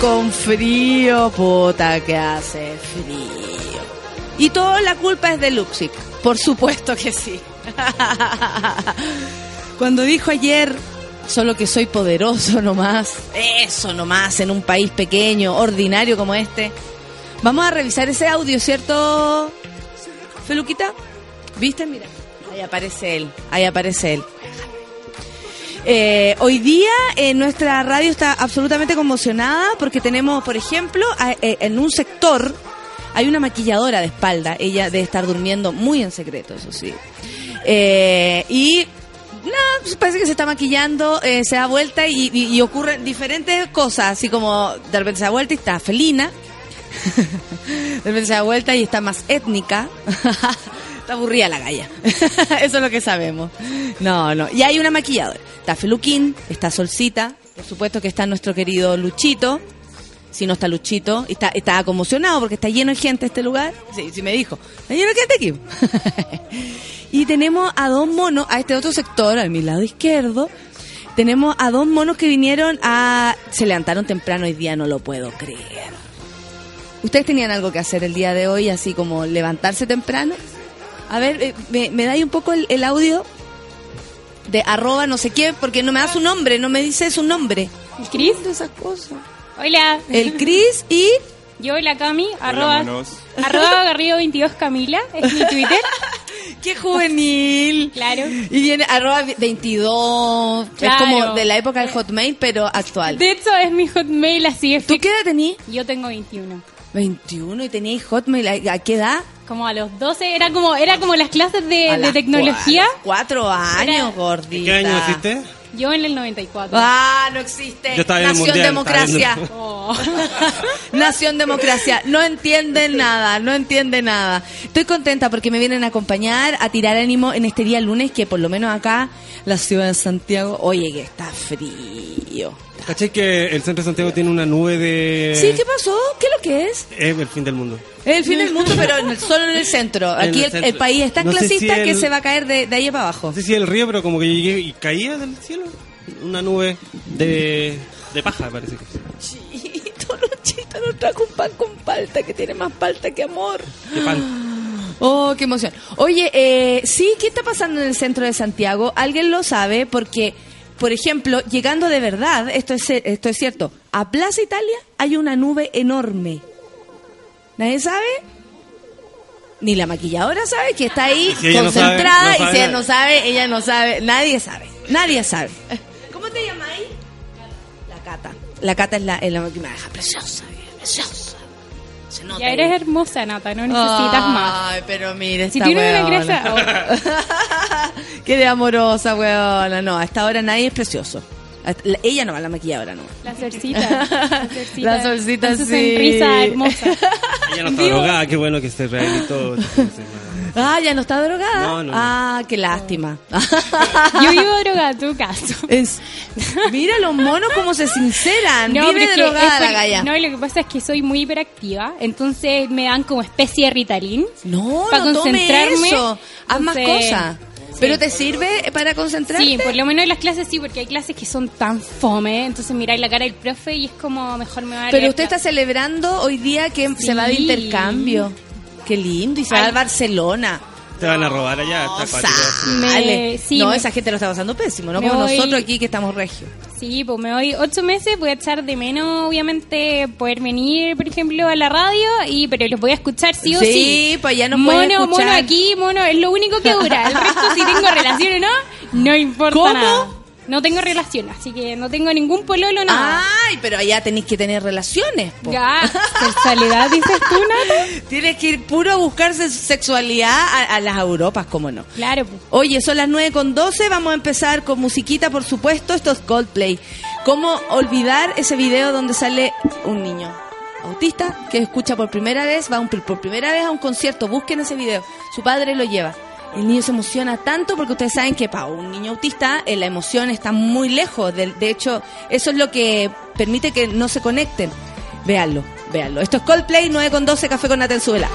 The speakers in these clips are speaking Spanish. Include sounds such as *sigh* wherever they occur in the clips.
con frío, puta que hace frío. Y toda la culpa es de Luxic, por supuesto que sí. *laughs* Cuando dijo ayer, solo que soy poderoso nomás, eso nomás, en un país pequeño, ordinario como este. Vamos a revisar ese audio, ¿cierto, Feluquita? ¿Viste? Mira. Ahí aparece él, ahí aparece él. Eh, hoy día eh, nuestra radio está absolutamente conmocionada porque tenemos, por ejemplo, eh, en un sector hay una maquilladora de espalda. Ella debe estar durmiendo muy en secreto, eso sí. Eh, y pues parece que se está maquillando, eh, se da vuelta y ocurren diferentes cosas, así como de repente se da vuelta y está felina. *laughs* De repente se da vuelta y está más étnica. *laughs* Está aburrida la galla. *laughs* Eso es lo que sabemos. No, no. Y hay una maquilladora. Está Feluquín, está Solcita, por supuesto que está nuestro querido Luchito. Si no está Luchito, está, está conmocionado porque está lleno de gente este lugar. Sí, sí me dijo. Está lleno de gente aquí. *laughs* y tenemos a dos monos, a este otro sector, a mi lado izquierdo. Tenemos a dos monos que vinieron a... Se levantaron temprano hoy día, no lo puedo creer. ¿Ustedes tenían algo que hacer el día de hoy, así como levantarse temprano? A ver, eh, ¿me, me dais un poco el, el audio de arroba no sé qué? Porque no me da su nombre, no me dice su nombre. ¿El Cris? De esas cosas. Hola. El Cris y... Yo, la Cami, arroba, arroba Garrido 22 Camila, es mi Twitter. *laughs* ¡Qué juvenil! Claro. Y viene arroba 22. Es como de la época del Hotmail, pero actual. De hecho, es mi hotmail así es. ¿Tú qué edad tenías? Yo tengo 21. 21 y teníais Hotmail. ¿A a qué edad? Como a los 12, era como era como las clases de, A de las tecnología. cua- Cuatro años, Era- gordita. ¿Qué año hiciste? Yo en el 94. Ah, no existe. Yo estaba en el Nación mundial, Democracia. Oh. *laughs* *laughs* Nación Democracia. No entienden nada, no entienden nada. Estoy contenta porque me vienen a acompañar, a tirar ánimo en este día lunes, que por lo menos acá, la ciudad de Santiago, oye, que está frío. ¿Cachai que el centro de Santiago tiene una nube de... Sí, ¿qué pasó? ¿Qué es lo que es? Es el fin del mundo. Es el fin del mundo, pero en el- solo en el centro. En Aquí el el, centro. el país es tan No clasista si que se va a caer de, de ahí para abajo. No sé si el río, pero como que llegué y caía del cielo. Una nube de, de paja, parece que. Chito, Luchito nos trajo un pan con palta que tiene más palta que amor. De pan. Oh, qué emoción. Oye, eh, sí, ¿qué está pasando en el centro de Santiago? ¿Alguien lo sabe? Porque, por ejemplo, llegando de verdad, esto es, esto es cierto, a Plaza Italia hay una nube enorme. ¿Nadie sabe? Ni la maquilladora sabe que está ahí Si ella no sabe, concentrada no y si ella no sabe, ella no sabe. Nadie sabe. Nadie sabe. ¿Cómo te llamáis? La Cata. La Cata es la, es la que me deja preciosa, preciosa. Se nota Ya ahí. eres hermosa, Nata, no necesitas más. Ay, pero mire, Si tienes una weona. grasa, *laughs* Qué de amorosa, weona. No, a esta hora nadie es precioso. Hasta- la- Ella no va a la maquilladora, no. la solcita. La *laughs* solcita, La con su sí. sonrisa hermosa. Ella no está drogada, qué bueno que se rehabilitó. *laughs* Ah, ya no está drogada. No, no. Ah, qué lástima. *laughs* Yo vivo drogada en tu caso. Es- mira los monos como se sinceran. No, Vive pero drogada la galla. No, lo que pasa es que soy muy hiperactiva, entonces me dan como especie de Ritalin. No, Pa' no tome concentrarme, eso. Haz más cosas. ¿Pero te sirve para concentrarte? Sí, por lo menos en las clases sí, porque hay clases que son tan fome, entonces miráis la cara del profe y es como mejor me va a Pero usted está celebrando hoy día que se va de intercambio. Qué lindo. Y se va a Barcelona. te van a robar allá. Está acuático. Me- Sale. sí, no, me- esa gente lo está pasando pésimo, no como voy- nosotros aquí que estamos regios. Sí, pues me voy ocho meses, voy a echar de menos, obviamente, poder venir, por ejemplo, a la radio, y pero los voy a escuchar sí o sí. Sí, pues ya no mono, pueden escuchar. mono aquí, mono, es lo único que dura. El resto, si tengo *laughs* relación o no, no importa ¿Cómo? nada. No tengo relación, así que no tengo ningún pololo, nada. Ay, pero allá tenéis que tener relaciones. po. Ya, sexualidad, dices tú, Nata. *laughs* Tienes que ir puro a buscarse sexualidad a, a las Europas, cómo no. Claro, pues. Oye, son las 9 con 12, vamos a empezar con musiquita, por supuesto, esto es Coldplay. ¿Cómo olvidar ese video donde sale un niño autista que escucha por primera vez, va un- por primera vez a un concierto, busquen ese video, su padre lo lleva. El niño se emociona tanto porque ustedes saben que para un niño autista eh, la emoción está muy lejos. del- de hecho, eso es lo que permite que no se conecten. Véanlo, véanlo. Esto es Coldplay 9 con 12, Café con Natel Suela.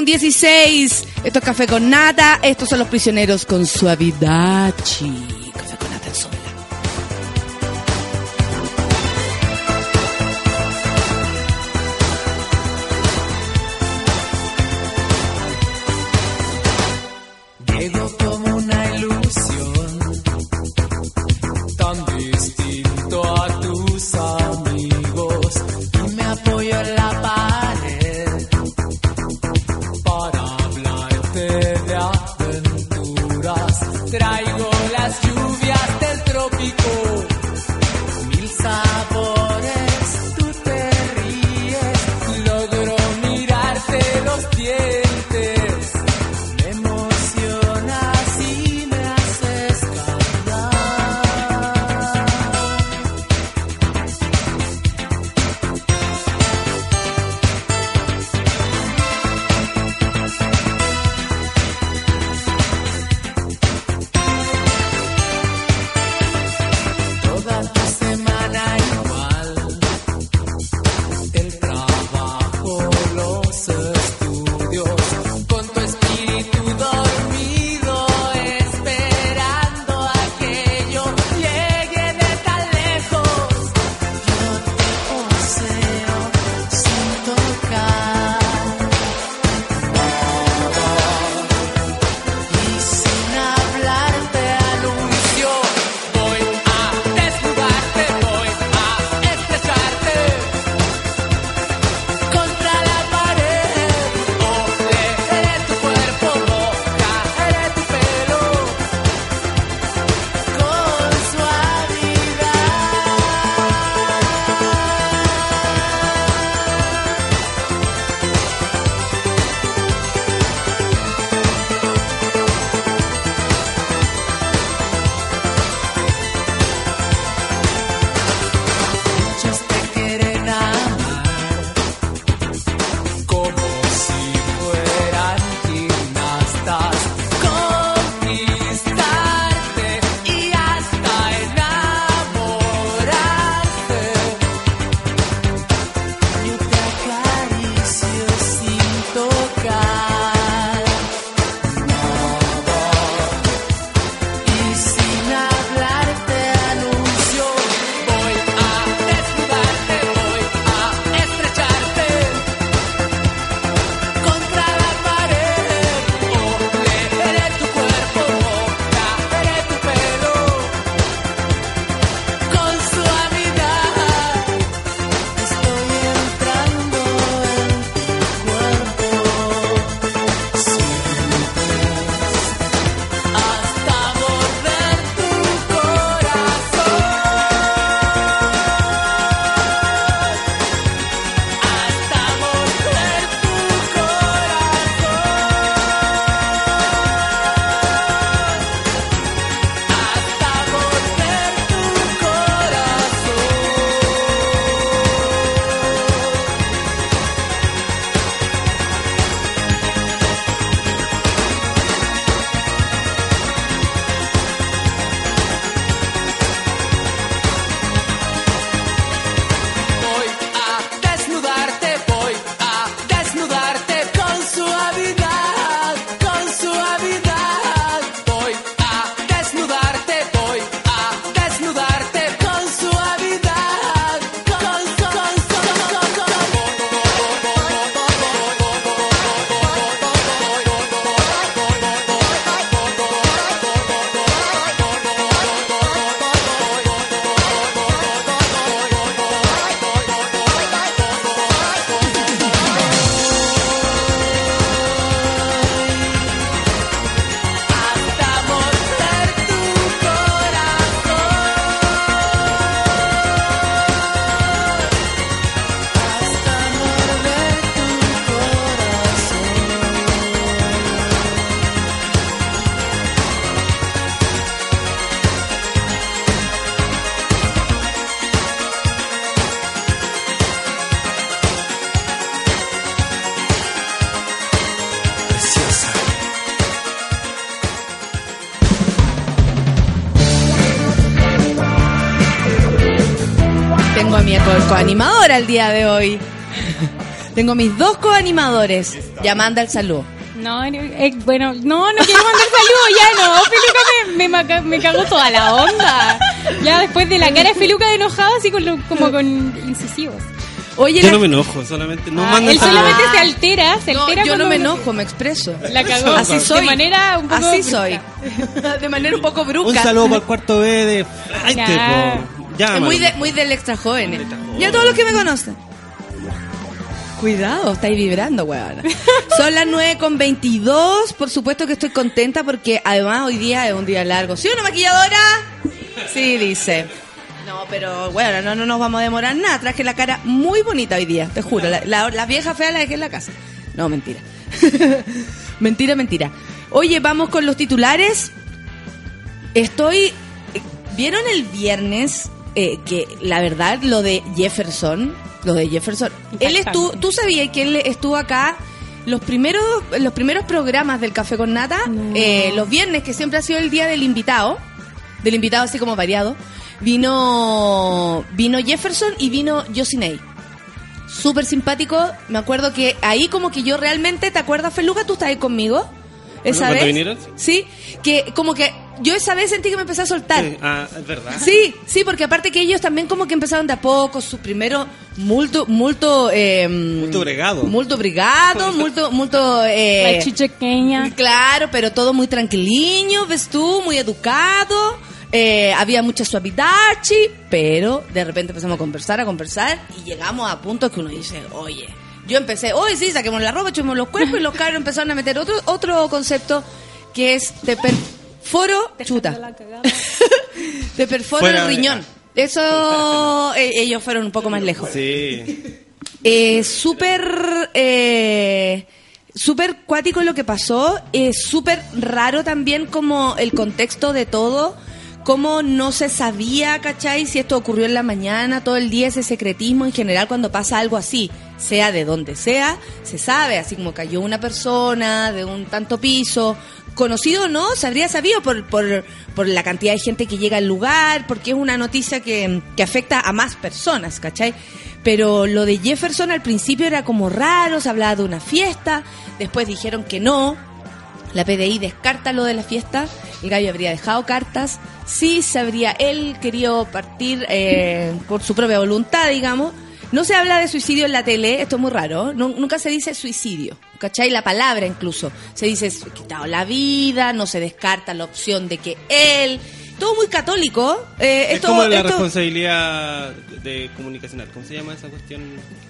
con 16. Esto es Café con Nata. Estos son los prisioneros con suavidad. el día de hoy. Tengo mis dos coanimadores. Ya manda el saludo. No, eh, eh, bueno, no, no quiero mandar saludos, ya no. Feluca me, me, me cago toda la onda. Ya después de la cara de Feluca enojado, así con lo, como con incisivos. Oye, yo la... no me enojo, solamente no ah, manda Él solamente se altera, se altera. No, yo no me enojo, me expreso. La cagó. Así soy. De manera un poco Así brusca. soy. *laughs* de manera un poco brusca. Un saludo para el cuarto B de Flight, nah po. Ya, Es muy, de- muy del extra joven. Extra joven. Y a todos los que me conocen. Cuidado, estáis vibrando, weón. Son las 9 con 22. Por supuesto que estoy contenta porque además hoy día es un día largo. ¿Sí una maquilladora? Sí, dice. No, pero bueno, no, no nos vamos a demorar nada. Traje la cara muy bonita hoy día, te juro. La, la- la vieja fea la dejé en la casa. No, mentira. *laughs* mentira, mentira. Oye, vamos con los titulares. Estoy. ¿Vieron el viernes eh, que la verdad lo de Jefferson? Lo de Jefferson. Él estuvo. ¿Tú sabías que él estuvo acá? Los primeros, los primeros programas del Café con Nata, eh, los viernes, que siempre ha sido el día del invitado, del invitado así como variado, vino, vino Jefferson y vino Josinei. Súper simpático. Me acuerdo que ahí como que yo realmente, ¿te acuerdas, Feluca? ¿Tú estás ahí conmigo? Esa ¿Cuándo vez. vinieron? Sí, que como que yo esa vez sentí que me empecé a soltar. Sí, ah, es verdad. Sí, sí, porque aparte que ellos también como que empezaron de a poco, su primero multo, multo, eh, Multo bregado. multo brigado, *laughs* multo, multo, eh, La chichequeña. claro, pero todo muy tranquiliño, ves tú, muy educado, eh, había mucha suavidachi, pero de repente empezamos a conversar, a conversar y llegamos a puntos que uno dice, oye, yo empecé, oye, sí, saquemos la ropa, echemos los cuerpos y los cabros empezaron a meter otro, otro concepto que es te perforo, chuta, te *laughs* perforo Fuera el de- riñón. Eso, eh, ellos fueron un poco más lejos. Sí. Eh, súper eh, súper cuático lo que pasó es súper raro también como el contexto de todo cómo no se sabía ¿cachai? si esto ocurrió en la mañana todo el día ese secretismo en general cuando pasa algo así sea de donde sea se sabe así como cayó una persona de un tanto piso conocido o no se habría sabido por, por, por la cantidad de gente que llega al lugar porque es una noticia que, que afecta a más personas ¿cachai? Pero lo de Jefferson al principio era como raro, se hablaba de una fiesta, después dijeron que no, la PDI descarta lo de la fiesta, el gallo habría dejado cartas, sí se habría él querido partir eh, por su propia voluntad, digamos. No se habla de suicidio en la tele, esto es muy raro, nu- nunca se dice suicidio, ¿cachai? La palabra incluso, se dice quitado la vida, no se descarta la opción de que él, todo muy católico. eh, Es esto, como la esto- responsabilidad de comunicacional. ¿Cómo se llama esa cuestión?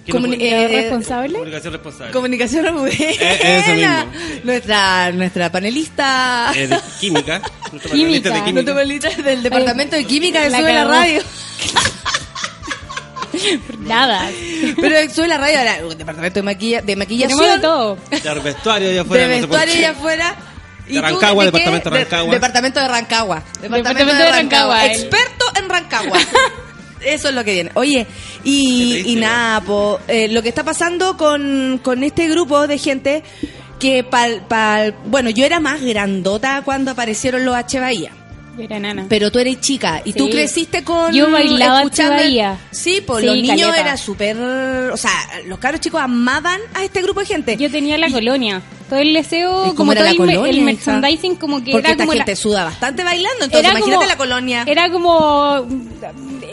¿Quién Comuni- pone? eh, ¿Responsable? Comunicación responsable. Comunicación muy Eh, eso mismo. Nuestra, nuestra panelista. Eh, de química. *laughs* Nuestro Química. panelista de Nuestra química. panelista del departamento de química de La Sube la. Radio. *laughs* *laughs* Nada. Pero Sube la Radio departamento de, maquilla, de maquillación. Tenemos de todo. De vestuario allá afuera. de vestuario allá afuera. De Rancagua, qué? departamento de Rancagua. departamento de Rancagua. Departamento de Rancagua, Experto en Rancagua. *laughs* Eso es lo que viene. Oye, y, y nada, po, eh, lo que está pasando con, con este grupo de gente que, pal, pal- bueno, yo era más grandota cuando aparecieron los H. Bahía. Era nana. Pero tú eres chica y tú Sí. creciste con. Yo bailaba escuchando-. Sí, pues Sí, los niños caleta. era súper. O sea, los caros chicos amaban a este grupo de gente. Yo tenía la Y- colonia. Todo el deseo, ¿Y cómo como todo la el, colonia, el merchandising, como que Porque era esta como. la- gente suda bastante bailando, entonces era imagínate como- la colonia. Era como.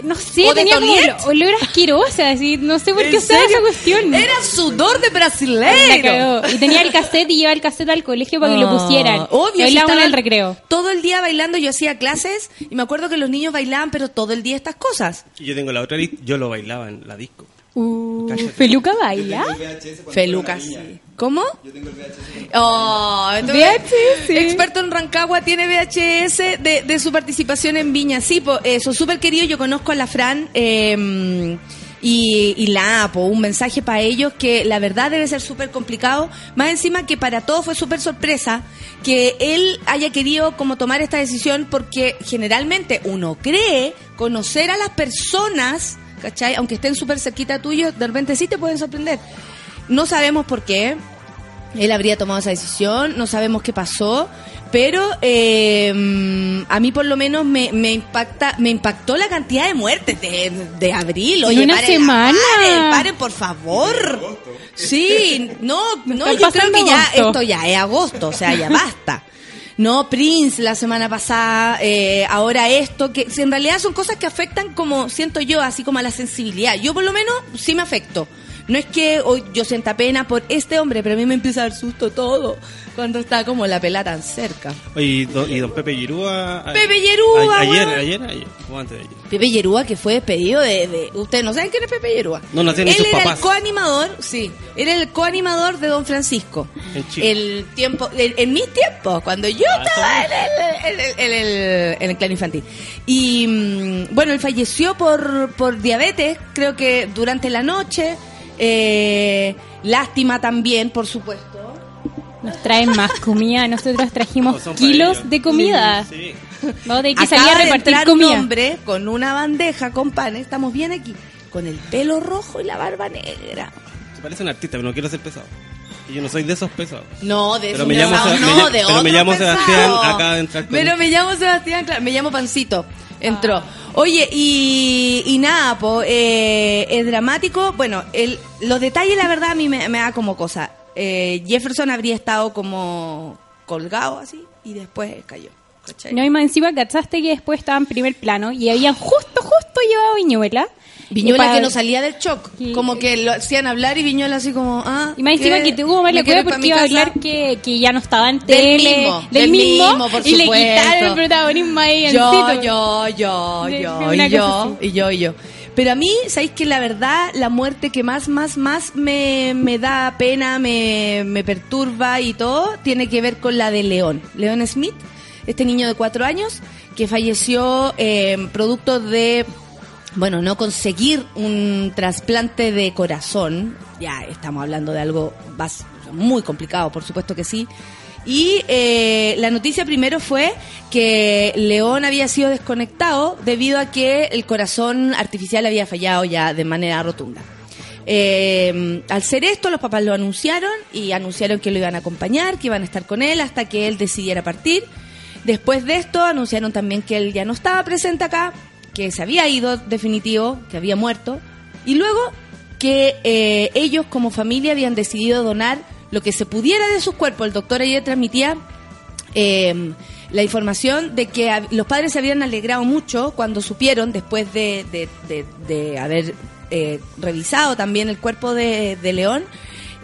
No sé, ¿O tenía como Toliet? olor asqueroso, así. No sé por ¿En qué usaba esa cuestión. Era sudor de cagó. Y tenía el cassette y llevaba el cassette al colegio para que lo Ah, pusieran. Obvio, si Bailaban en estaban el recreo. Todo el día bailando, yo hacía clases y me acuerdo que los niños bailaban, pero todo el día estas cosas. Y yo tengo la otra lista. Yo lo bailaba en la disco. Uh, Cállate. ¿Feluca baila? Feluca, sí. ¿Cómo? Oh, entonces, VHS, sí. Experto en Rancagua tiene VHS de, de su participación en Viña. Sí, po, eh, son súper queridos. Yo conozco a la Fran eh, y, y la Apo. Un mensaje para ellos que la verdad debe ser súper complicado. Más encima que para todos fue súper sorpresa que él haya querido como tomar esta decisión porque generalmente uno cree conocer a las personas, ¿cachai? Aunque estén súper cerquita tuyo, de repente sí te pueden sorprender. No sabemos por qué. Él habría tomado esa decisión, no sabemos qué pasó, pero eh, a mí por lo menos me, me impacta, me impactó la cantidad de muertes de, de abril. Oye, una paren, semana. Paren, paren, por favor. Sí, no, *laughs* no, yo creo que ya agosto. esto ya es agosto, o sea, ya basta. No, Prince la semana pasada, eh, ahora esto, que en realidad son cosas que afectan como, siento yo, así como a la sensibilidad. Yo por lo menos sí me afecto. No es que hoy yo sienta pena por este hombre, pero a mí me empieza a dar susto todo cuando está como la pela tan cerca. Oye, y don, y don Pepe Yerúa. a- Pepe Yerúa, Ayer, ayer, ayer, o antes de ayer. Pepe Yerúa, que fue despedido de, de- Ustedes no saben quién es Pepe Yerúa. No, no tienen Él sus era papás. el coanimador, sí. Era el coanimador de Don Francisco. En Chile. El tiempo, en, en mis tiempos, cuando yo Ah, estaba en el, en el- en el- en el clan infantil. Y mm, bueno, él falleció por, por diabetes, creo que durante la noche. Eh, lástima también, por supuesto. Nos traen más comida. Nosotros trajimos No, kilos de comida. Sí. Vamos a tener que salir a Acaba de repartir un comida. hombre con una bandeja con pan, estamos bien aquí, con el pelo rojo y la barba negra. Se parece a un artista, pero no quiero ser pesado. Y yo no soy de esos pesados. No, de Pero esos me llamo pesados, me no, llamo- de pero me llamo Sebastián, pesados. acaba de entrar con- Pero me llamo Sebastián, claro, me llamo Pancito. Entró. Oye, y, y nada, po, eh, es dramático. Bueno, el, los detalles, la verdad, a mí me, me da como cosa. Eh, Jefferson habría estado como colgado así y después cayó. ¿Cachai? No, y más encima, ¿cachaste que después estaba en primer plano y habían justo, justo llevado Viñuela? Viñuela Y pa- que no salía del shock. Como que lo hacían hablar y Viñuela así como, ah. Y más encima que tuvo mala ¿Me quieres cueva porque iba a hablar que, que ya no estaba en Del tele. mismo, del del mismo, mismo, por y le supuesto. quitaron el protagonismo ahí Yo, yo, yo, yo, y yo, y yo, y yo. Pero a mí, ¿sabéis que la verdad, la muerte que más, más, más me, me da pena, me, me perturba y todo, tiene que ver con la de León. León Smith, este niño de cuatro años, que falleció eh, producto de, bueno, no conseguir un trasplante de corazón. Ya estamos hablando de algo bas- muy complicado, por supuesto que sí. Y eh, la noticia primero fue que León había sido desconectado debido a que el corazón artificial había fallado ya de manera rotunda. Eh, al ser esto, los papás lo anunciaron y anunciaron que lo iban a acompañar, que iban a estar con él hasta que él decidiera partir. Después de esto, anunciaron también que él ya no estaba presente acá, que se había ido definitivo, que había muerto. Y luego que eh, ellos como familia habían decidido donar lo que se pudiera de sus cuerpos. El doctor ayer transmitía eh, la información de que los padres se habían alegrado mucho cuando supieron, después de, de- de- de haber eh, revisado también el cuerpo de, León,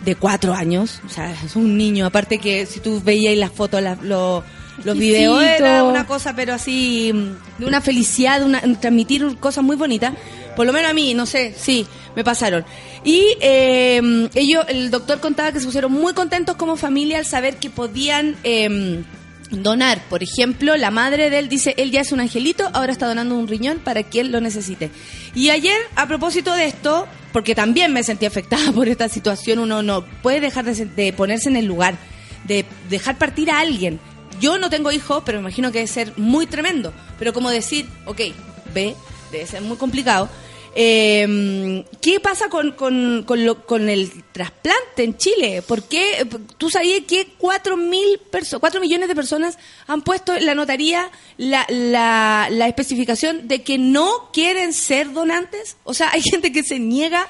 de cuatro años, o sea, es un niño, aparte que si tú veías las fotos, lo- los videos, era una cosa, pero así, mm, de una felicidad, de una, transmitir cosas muy bonitas. Por lo menos a mí, no sé, sí, me pasaron. Y eh, ellos, el doctor contaba que se pusieron muy contentos como familia al saber que podían eh, donar. Por ejemplo, la madre de él dice, él ya es un angelito, ahora está donando un riñón para que él lo necesite. Y ayer, a propósito de esto, porque también me sentí afectada *laughs* por esta situación, uno no puede dejar de, de ponerse en el lugar, de dejar partir a alguien. Yo no tengo hijos, pero me imagino que debe ser muy tremendo. Pero como decir, ok, ve, debe ser muy complicado. Eh, ¿Qué pasa con, con, con, lo- con el trasplante en Chile? ¿Por qué? ¿Tú sabías que 4, mil perso- 4 millones de personas han puesto en la notaría la, la, la especificación de que no quieren ser donantes? O sea, hay *laughs* gente que se niega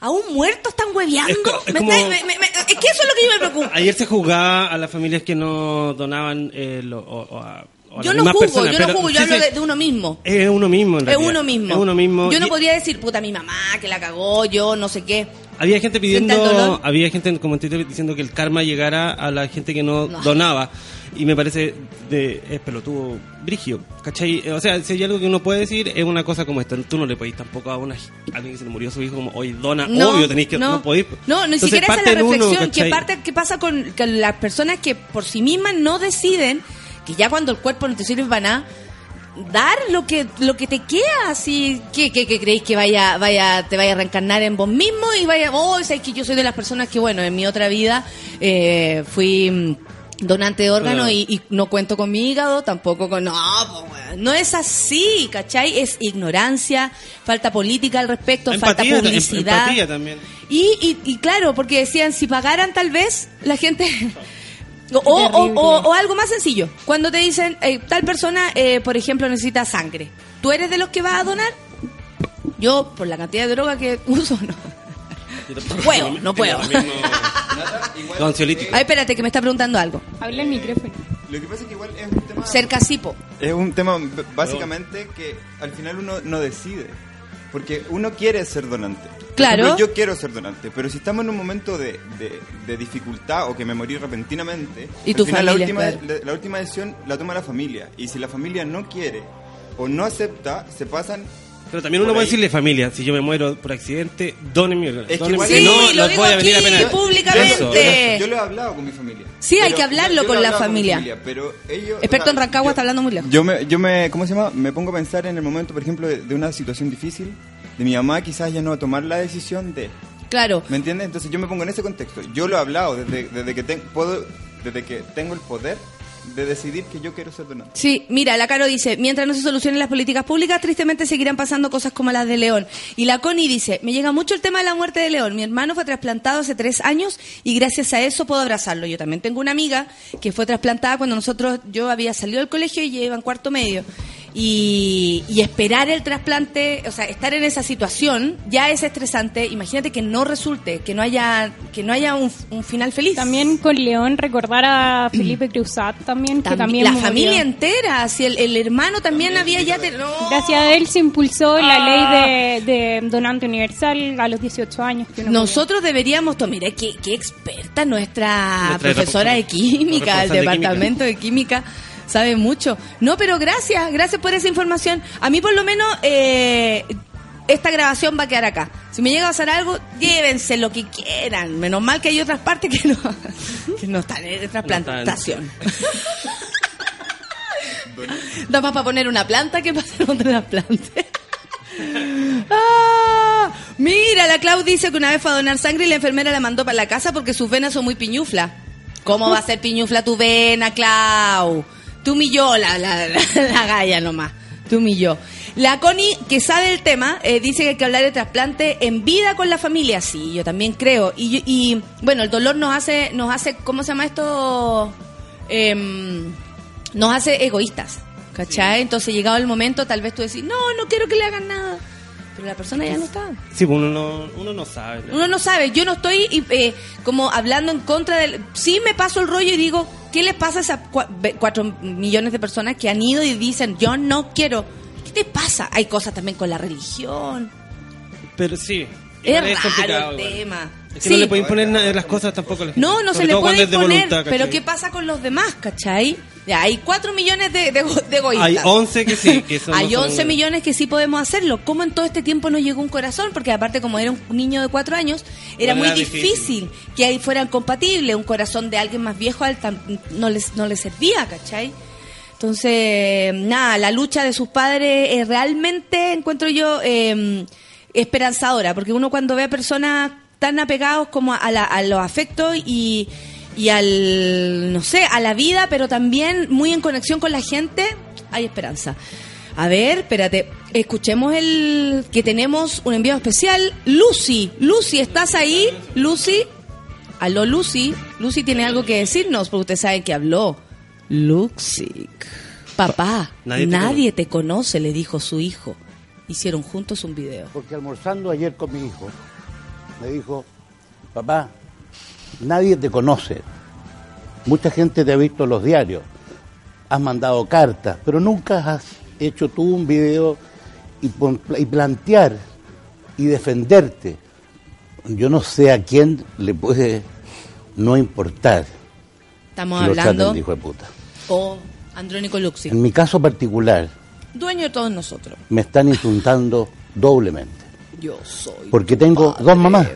a un muerto, están hueveando. Es es como- que eso lo que yo me preocupa. Ayer se juzgaba a las familias que no donaban eh, lo- o, o a, Yo no personas, yo no juzgo, yo sí, hablo de, de uno mismo. Es uno mismo, en Es uno mismo. Es uno mismo. Yo no podría decir, puta, mi mamá que la cagó, yo no sé qué. Había gente pidiendo, había gente como en Twitter diciendo que el karma llegara a la gente que no, No. donaba. Y me parece de, es pelotudo brigio, ¿cachai? O sea, si hay algo que uno puede decir, es una cosa como esta. Tú no le podéis tampoco a, una, a alguien que se le murió su hijo como, hoy dona, No, obvio, tenéis que, no, podéis. No, ni Entonces, siquiera esa es la uno, reflexión. ¿Qué, ¿cachai? parte, ¿Qué pasa con, con las personas que por sí mismas no deciden que ya cuando el cuerpo no te sirve para nada, dar lo que lo que te queda? Así, ¿qué, qué, qué creéis que vaya vaya te vaya a reencarnar en vos mismo y vaya, oh, sabes que yo soy de las personas que, bueno, en mi otra vida eh, fui mm, donante de órgano y, y no cuento con mi hígado, tampoco con... No, no es así, ¿cachai? Es ignorancia, falta política al respecto, Empatía, falta publicidad. empatía también. Y, y, y claro, porque decían, si pagaran tal vez, la gente... *laughs* O, o, o- o algo más sencillo, cuando te dicen, eh, tal persona, eh, por ejemplo, necesita sangre, ¿tú eres de los que vas a donar? Yo, por la cantidad de droga que *laughs* uso, no. puedo, no puedo. *laughs* Con ansiolítico. Ay, espérate, que me está preguntando algo. Habla el micrófono. Lo que pasa es que igual es un tema... Cerca Sipo. Es un tema básicamente que al final uno no decide. Porque uno quiere ser donante. Claro. ejemplo, yo quiero ser donante, pero si estamos en un momento de, de- de dificultad o que me morí repentinamente, Y al tu final familia, la última, claro. la, la última decisión la toma la familia. Y si la familia no quiere o no acepta, se pasan... Pero también uno puede decirle familia, si yo me muero por accidente, donen mi órgano. Es que igual- Sí, no, lo los digo voy a venir a aquí, penar. públicamente. Eso, yo, yo lo he hablado con mi familia. Sí, hay que hablarlo yo con lo he la hablado familia. pero ellos, Experto en Rancagua yo- está hablando muy lejos. Yo me, yo me, ¿cómo se llama? Me pongo a pensar en el momento, por ejemplo, de, de una situación difícil, de mi mamá quizás ya no va a tomar la decisión de, Claro. ¿me entiendes? Entonces yo me pongo en ese contexto. Yo lo he hablado desde, desde que ten- puedo, desde que tengo el poder de decidir que yo quiero ser donante. Sí, mira, la Caro dice, mientras no se solucionen las políticas públicas, tristemente seguirán pasando cosas como las de León. Y la Connie dice, me llega mucho el tema de la muerte de León. Mi hermano fue trasplantado hace tres años y gracias a eso puedo abrazarlo. Yo también tengo una amiga que fue trasplantada cuando nosotros, yo había salido del colegio y iba en cuarto medio. Y, y esperar el trasplante, o sea, estar en esa situación ya es estresante. Imagínate que no resulte, que no haya, que no haya un, un final feliz. También con León recordar a Felipe Cruzat también, que Tam- también la murió. familia entera, si el, el hermano también había ya... te- no. Gracias a él se impulsó la Ah. ley de, de donante universal a los 18 años. que Nosotros deberíamos, to- mira, qué, qué experta nuestra, Nuestra profesora de química, del de departamento de química, sabe mucho. No, pero gracias, gracias por esa información. A mí por lo menos eh, esta grabación va a quedar acá. Si me llega a pasar algo, llévense lo que quieran. Menos mal que hay otras partes que no, *laughs* que no están en trasplantación. Da más para poner una planta que para hacer un trasplante. Ah, mira, la Clau dice que una vez fue a donar sangre y la enfermera la mandó para la casa porque sus venas son muy piñuflas. ¿Cómo va a ser piñufla tu vena, Clau? Tú humilló la, la, *laughs* la, la galla nomás. Tú humilló. La Connie, que sabe el tema, eh, dice que hay que hablar de trasplante en vida con la familia. Sí, yo también creo. Y, yo- y bueno, el dolor nos hace, nos hace, ¿cómo se llama esto? Em, nos hace egoístas. ¿Cachai? Entonces, llegado el momento, tal vez tú decís, no, no quiero que le hagan nada. Pero la persona ya no está. Sí, pues uno no, uno no sabe. Uno no sabe, yo no estoy eh, como hablando en contra del... Sí me paso el rollo y digo, ¿qué les pasa a esas cuatro millones de personas que han ido y dicen, yo no quiero? ¿Qué te pasa? Hay cosas también con la religión. Pero sí. Es igual raro el tema. Es que Sí. no le puede imponer nada de las cosas tampoco a la gente. No, no se le puede es voluntad, pero. ¿qué pasa con los demás, cachai? Ya, hay cuatro millones de, de, de egoístas. Hay 11 que sí, que *laughs* son- Hay son- 11 millones que sí podemos hacerlo. ¿Cómo en todo este tiempo no llegó un corazón? Porque aparte, como era un niño de cuatro años, era muy era difícil, difícil. que ahí fueran compatibles. Un corazón de alguien más viejo al no les, no les servía, ¿cachai? Entonces, nada, la lucha de sus padres eh, realmente encuentro yo eh, esperanzadora, porque uno cuando ve a personas tan apegados como a, la- a los afectos y, y al, no sé, a la vida, pero también muy en conexión con la gente, hay esperanza. A ver, espérate, escuchemos el que tenemos un envío especial. Lucy, Lucy, ¿estás ahí? Lucy, aló Lucy, Lucy tiene algo que decirnos, porque ustedes saben que habló. Luxic. Papá, Nadie te, conoce, le dijo su hijo. Hicieron juntos un video. Porque almorzando ayer con mi hijo, me dijo, papá, nadie te conoce. Mucha gente te ha visto en los diarios, has mandado cartas, pero nunca has hecho tú un video y, plantear y defenderte. Yo no sé a quién le puede no importar Estamos lo hablando. hijo de puta. O Andrónico Luxic, En mi caso particular, dueño de todos nosotros. me están insultando doblemente. Yo soy. Porque tengo padre. dos mamás.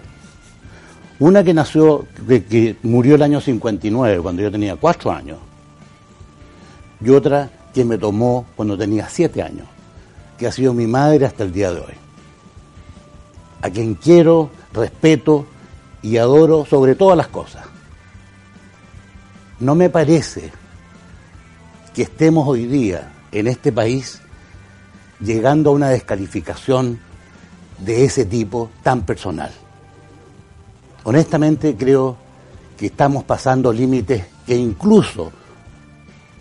Una que nació, que, que murió el año 59, cuando yo tenía cuatro años. Y otra que me tomó cuando tenía siete años, que ha sido mi madre hasta el día de hoy. A quien quiero, respeto y adoro sobre todas las cosas. no me parece que estemos hoy día en este país llegando a una descalificación de ese tipo tan personal. Honestamente creo que estamos pasando límites que incluso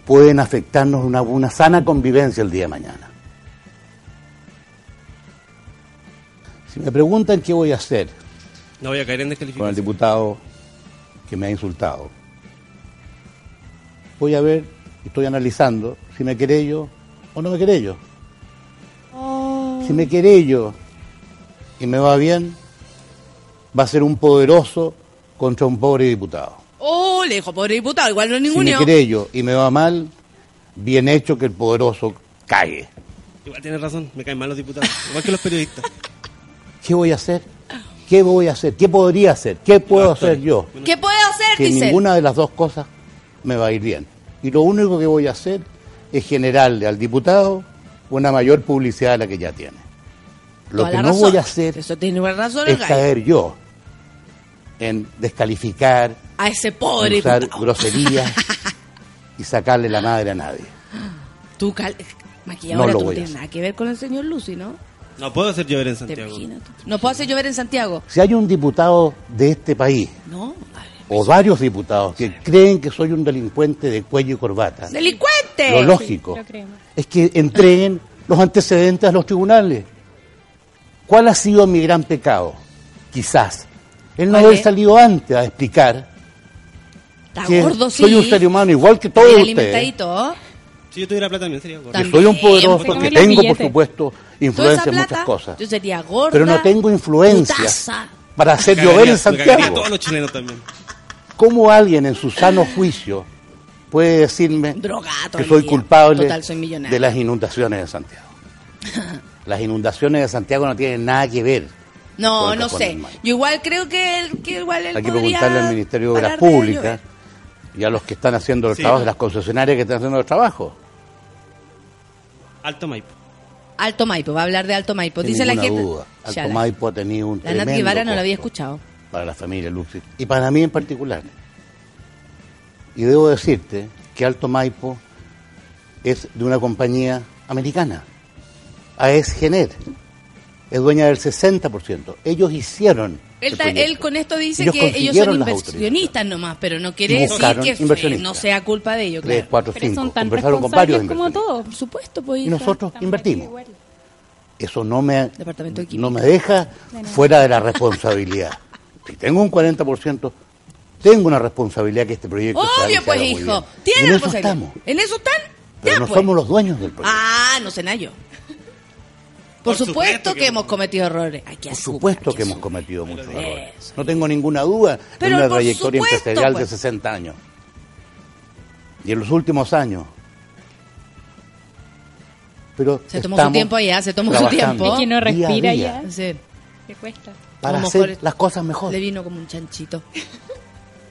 pueden afectarnos una, una sana convivencia el día de mañana. Si me preguntan qué voy a hacer No voy a caer en con el diputado que me ha insultado, voy a ver, estoy analizando si me querello o no me querello. Si me querello y me va bien, va a ser un poderoso contra un pobre diputado. Oh, le dijo, pobre diputado, igual no es Si me ninguno. querello y me va mal, bien hecho que el poderoso cague. Igual tienes razón, me caen mal los diputados. *laughs* Igual que los periodistas. ¿Qué voy a hacer? ¿Qué voy a hacer? ¿Qué podría hacer? ¿Qué puedo hacer yo? ¿Qué puede hacer, Que dice? ninguna de las dos cosas me va a ir bien. Y lo único que voy a hacer es generarle al diputado una mayor publicidad de la que ya tiene. Lo Toda que no razón. voy a hacer Eso tiene razón el es caer yo en descalificar, A ese pobre usar diputado. groserías *laughs* y sacarle la madre a nadie. Tú, cal... maquilladora, No lo tú no voy a tienes hacer. nada que ver con el señor Lucy, ¿no? No puedo hacer llover en Te Santiago. No puedo hacer llover en Santiago. Si hay un diputado de este país, No. o varios diputados, que creen que soy un delincuente de cuello y corbata, ¡Delincuente! lo lógico lo creemos. es que entreguen los antecedentes a los tribunales. ¿Cuál ha sido mi gran pecado? Quizás el no ¿Cuál haber es? salido antes a explicar Está que gordo, sí. soy un ser humano igual que todos ustedes, alimentadito. Si yo tuviera plata también sería gordo. que También, soy un poderoso, que tengo, por supuesto, influencia en muchas cosas, Yo sería gorda. pero no tengo influencia putaza. para hacer Cagaría- llover en Santiago. todos los chilenos también. ¿Cómo alguien en su sano juicio puede decirme que soy día. culpable Total, soy millonario. de las inundaciones de Santiago? *laughs* Las inundaciones de Santiago no tienen nada que ver. No, no sé. Yo igual creo que, él, que igual él Hay que preguntarle al Ministerio de Obras Públicas llover. y a los que están haciendo el Sí. trabajo, las concesionarias que están haciendo el trabajo. Alto Maipo. Alto Maipo, va a hablar de Alto Maipo. Sin Dice la gente. duda. Alto Maipo ha tenido un La Nat tremendo Guevara no la había escuchado. Para la familia Luxi. Y para mí en particular. Y debo decirte que Alto Maipo es de una compañía americana. AES Gener. Es dueña del 60%. Ellos hicieron. Él, ta- él con esto dice Ellos que ellos son inversionistas nomás, pero no quiere decir que no sea culpa de ellos, Tres, claro. cuatro, Pero cinco. son tan Conversaron con varios responsables como todos. Por supuesto, pues Y nosotros invertimos. igual. Eso no me, Departamento de Química. no me deja fuera de la responsabilidad. *laughs* Si tengo un 40%, tengo una responsabilidad que este proyecto se haga y Obvio, pues, hijo. Tiene en eso responsabilidad. estamos. ¿En eso están? Pero Ya, no pues. somos los dueños del proyecto. Ah, no sé yo. Por, Por supuesto, supuesto que, que- hemos cometido errores. Hay que Por supuesto hay que hemos cometido muchos errores. Eso. No tengo ninguna duda Pero de una trayectoria supuesto, empresarial pues. de 60 años. Y en los últimos años. Pero Se tomó su tiempo allá, se tomó su tiempo. Es que no respira día ya. Sí, ¿Qué cuesta? Para hacer las cosas mejor. le vino como un chanchito. *laughs*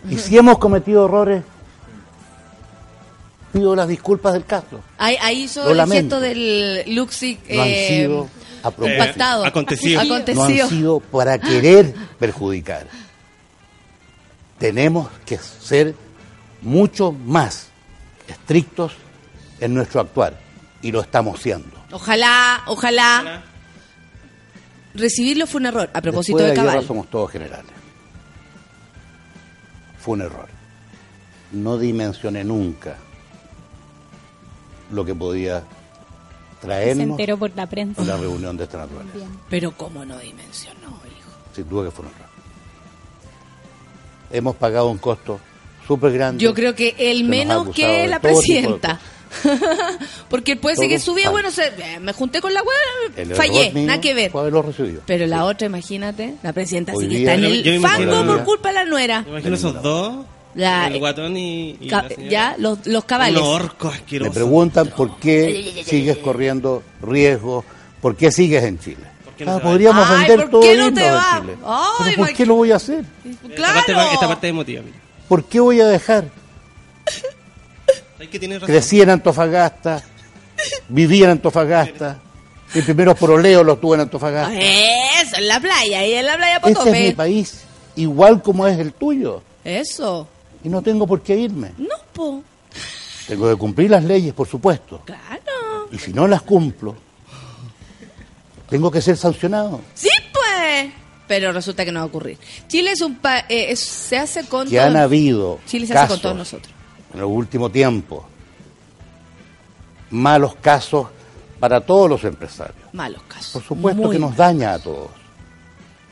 Y si hemos cometido errores, pido las disculpas del caso. Ahí, ahí hizo Lo el lamento. gesto del Luxic No han eh, sido a propósito. impactado. acontecido. no Acontecido. han sido para querer perjudicar. Tenemos que ser mucho más estrictos en nuestro actuar y lo estamos siendo. Ojalá, ojalá. Recibirlo fue un error. A propósito Después de de la guerra Cabal. somos todos generales. Fue un error. No dimensioné nunca lo que podía Se traernos enteró por la prensa. una reunión de esta naturaleza. Bien. Pero cómo no dimensionó, hijo. Sin duda que fue un error. Hemos pagado un costo súper grande. Yo creo que el menos que la presidenta. *laughs* Porque puede ser que subía, bueno, se- eh, me junté con la web, fallé, nada que ver. fue haberlo recibido. Pero la otra, imagínate, la presidenta Hoy sí que está en el fango por culpa de la nuera. Me imagino esos dos. La- el guatón y, y Ca- la señora. ya, los, los cabales. Me preguntan por qué sigues corriendo riesgo, por qué sigues en Chile. ¿Por qué no Ah, podríamos Ay, vender ¿por todo el no te de va? Chile. Ay, ¿Pero por qué lo voy a hacer? Esta parte, Claro. esta parte es emotiva. mira. ¿Por qué voy a dejar? Que razón. Crecí en Antofagasta, viví en Antofagasta, mis primeros proleos los tuve en Antofagasta. Eso, en la playa, ahí en la playa Este es mi país, igual como es el tuyo. Eso. Y no tengo por qué irme. No, po. Tengo que cumplir las leyes, por supuesto. Claro. Y si no las cumplo, tengo que ser sancionado. Sí, pues. Pero resulta que no va a ocurrir. Chile es un pa eh, se hace con Que han habido Chile se hace con todos nosotros. en el último tiempo, malos casos para todos los empresarios. Malos casos. Por supuesto Muy que nos daña a todos.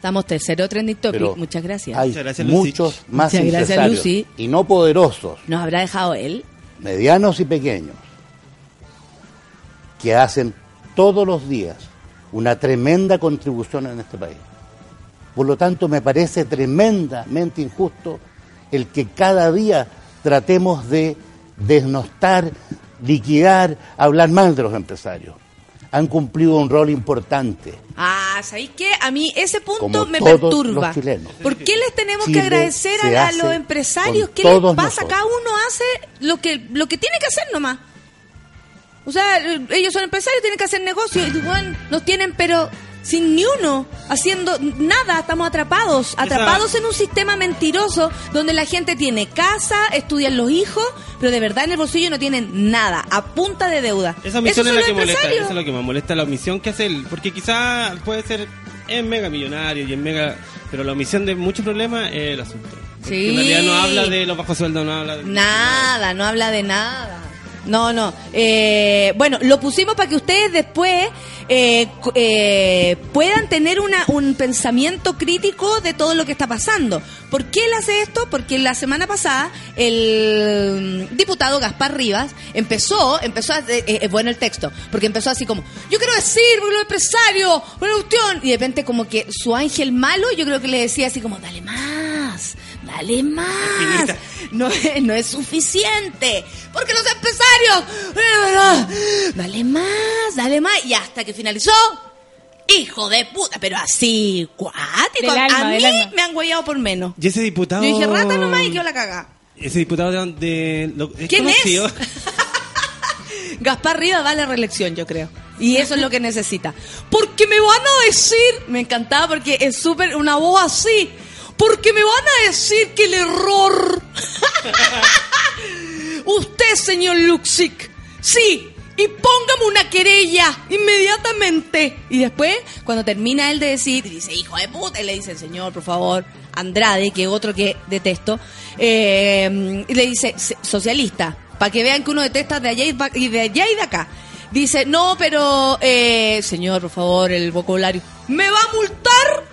Estamos tercero trending topic. Pero Muchas gracias. Hay Muchas gracias, Lucy. muchos más Muchas gracias, empresarios Lucy. y no poderosos, ¿Nos habrá dejado él? medianos y pequeños, que hacen todos los días una tremenda contribución en este país. Por lo tanto, me parece tremendamente injusto el que cada día tratemos de desnostar, liquidar, hablar mal de los empresarios. Han cumplido un rol importante. Ah, ¿sabéis qué? A mí ese punto Como me todos perturba. los chilenos. ¿Por qué les tenemos Chile que agradecer a, los empresarios? ¿Qué les pasa? nosotros. Cada uno hace lo que, lo que tiene que hacer nomás. O sea, eh, ellos son empresarios, tienen que hacer negocios. Y bueno, nos tienen, pero sin ni uno haciendo nada. Estamos atrapados, atrapados en un sistema mentiroso donde la gente tiene casa, estudian los hijos, pero de verdad en el bolsillo no tienen nada, a punta de deuda. Esa omisión es la que molesta, eso es lo que más molesta, la omisión que hace él, porque quizá puede ser es mega millonario y es mega, pero la omisión de muchos problemas es el asunto. Sí. En realidad no habla de los bajos sueldos, no habla de Nada, no habla de nada. No, no. Eh, bueno, lo pusimos para que ustedes después eh, eh, puedan tener una, un pensamiento crítico de todo lo que está pasando. ¿Por qué él hace esto? Porque la semana pasada el diputado Gaspar Rivas empezó, empezó a, eh, eh, bueno el texto, porque empezó así como, yo quiero decir, porque los empresarios, una cuestión, y de repente como que su ángel malo, yo creo que le decía así como, dale más, dale más. No es, no es suficiente. Porque los empresarios. eh, Dale más, dale más. Y hasta que finalizó. Hijo de puta, pero así, cuático. Del alma, a mí me han huellado por menos. Y ese diputado... Yo dije rata nomás y quedó la caga. Ese diputado de... de lo- es ¿Quién es? *laughs* Gaspar Rivas va a la reelección, yo creo. Y eso es lo que necesita. Porque me van a decir, me encantaba porque es súper una voz así. Porque me van a decir que el error. *laughs* Usted, señor Luxic, sí. Y póngame una querella inmediatamente. Y después, cuando termina él de decir, dice, hijo de puta, y le dice, señor, por favor, Andrade, que otro que detesto, eh, le dice, "Se- socialista, para que vean que uno detesta de allá y de allá y de acá. Dice, no, pero, eh, señor, por favor, el vocabulario. ¿Me va a multar?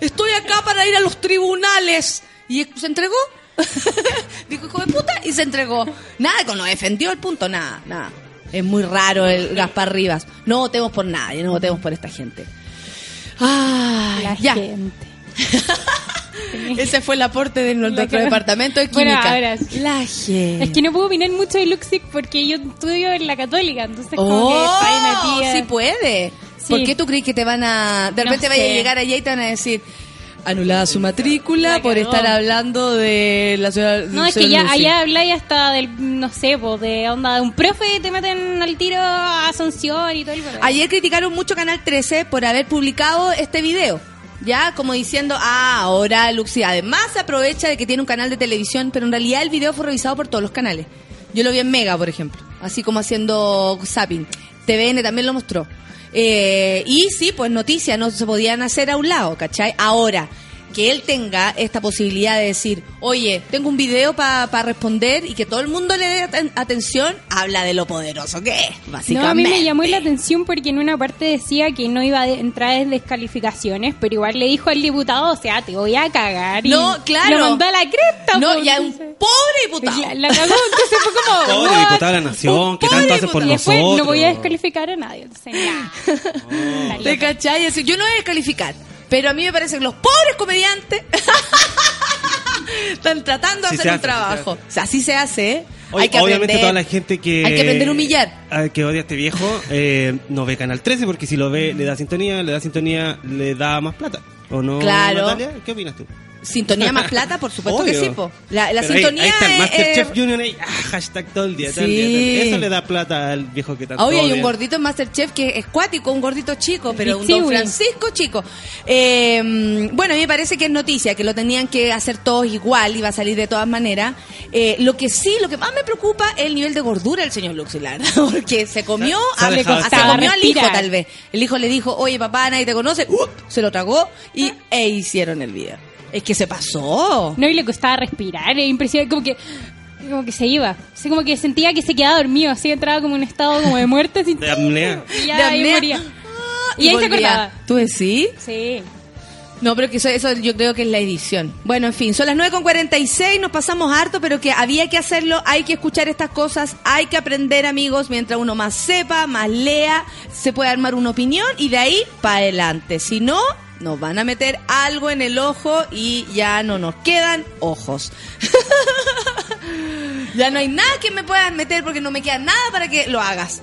Estoy acá para ir a los tribunales. Y se entregó. *laughs* Dijo, hijo de puta, y se entregó. Nada, con lo defendió el punto, nada, nada. Es muy raro el Gaspar Rivas. No votemos por nadie, no votemos por esta gente. Ay, La ya. gente. *laughs* Ese fue el aporte de nuestro departamento de Bueno, química. ahora sí. La gente. Es que no puedo opinar mucho de Luxic porque yo estudio en la católica, entonces como que Oh, está sí puede. Sí. ¿Por qué tú crees que te van a... De No repente vaya a llegar allá y te van a decir... Anulada su matrícula La por estar hablando de la ciudad... No, es que ya allá habláis hasta del, no sé, po, de onda de un profe y te meten al tiro a Asunción y todo el. Ayer criticaron mucho Canal 13 por haber publicado este video. Ya, como diciendo, ah, ahora Luxi además se aprovecha de que tiene un canal de televisión, pero en realidad el video fue revisado por todos los canales. Yo lo vi en Mega, por ejemplo, así como haciendo zapping. TVN también lo mostró. Eh, y sí, pues noticias no se podían hacer a un lado, ¿cachai? Ahora, que él tenga esta posibilidad de decir, oye, tengo un video para responder y que todo el mundo le dé aten- atención, habla de lo poderoso que es, básicamente. No, a mí me llamó la atención porque en una parte decía que no iba a entrar en descalificaciones, pero igual le dijo al diputado, o sea, te voy a cagar. y No, claro. Lo mandó a la cresta. No, po, ya un entonces- pobre diputado. La, la cagó, entonces fue como... Pobre what? diputado de la nación, que tanto hace por Y después nosotros. no voy a descalificar a nadie. Entonces, ya. Está *laughs* ¿Te cachai? Yo no voy a descalificar, pero a mí me parece que los pobres comediantes *laughs* están tratando de Sí hacer un hace, trabajo. hace. O sea, así se hace, ¿eh? Hay que obviamente aprender. toda la gente que... Hay que aprender a humillar. a- Que odia a este viejo, eh, no ve Canal 13 porque si lo ve le da sintonía, le da sintonía, le da más plata. ¿O no, Claro. Natalia? ¿Qué opinas tú? Sintonía más *laughs* plata, por supuesto que Obvio. sí, po. La, la Pero ahí- sintonía ahí, está el es- Masterchef es- Junior ahí, ah, hashtag todo el día, todo el Sí. día, todo el día. Eso le da plata al viejo que tanto Hoy hay un gordito en Masterchef que es cuático, un gordito chico, pero un don. Francisco chico. Eh, bueno, a mí me parece que es noticia, que lo tenían que hacer todos igual, iba a salir de todas maneras. Eh, lo que sí, lo que más me preocupa es el nivel de gordura del señor Lux, la verdad, *laughs* porque se comió, Se a- comió al hijo tal vez. El hijo le dijo, oye papá, nadie te conoce, ¡up! se lo tragó y e hicieron el video. Es que se pasó. No, y le costaba respirar, era impresionante, como que como que se iba, así como que sentía que se quedaba dormido, así entraba como en un estado como de muerte, así, *laughs* De apnea. y ya De ahí apnea. moría. Y, ahí se volvía. acordaba. ¿Tú decís? Sí. No, pero que eso, eso yo creo que es la edición. Bueno, en fin, son las 9.46, nos pasamos harto, pero que había que hacerlo, hay que escuchar estas cosas, hay que aprender, amigos, mientras uno más sepa, más lea, se puede armar una opinión y de ahí para adelante. Si no, nos van a meter algo en el ojo y ya no nos quedan ojos. *laughs* ya no hay nada que me puedan meter porque no me queda nada para que lo hagas.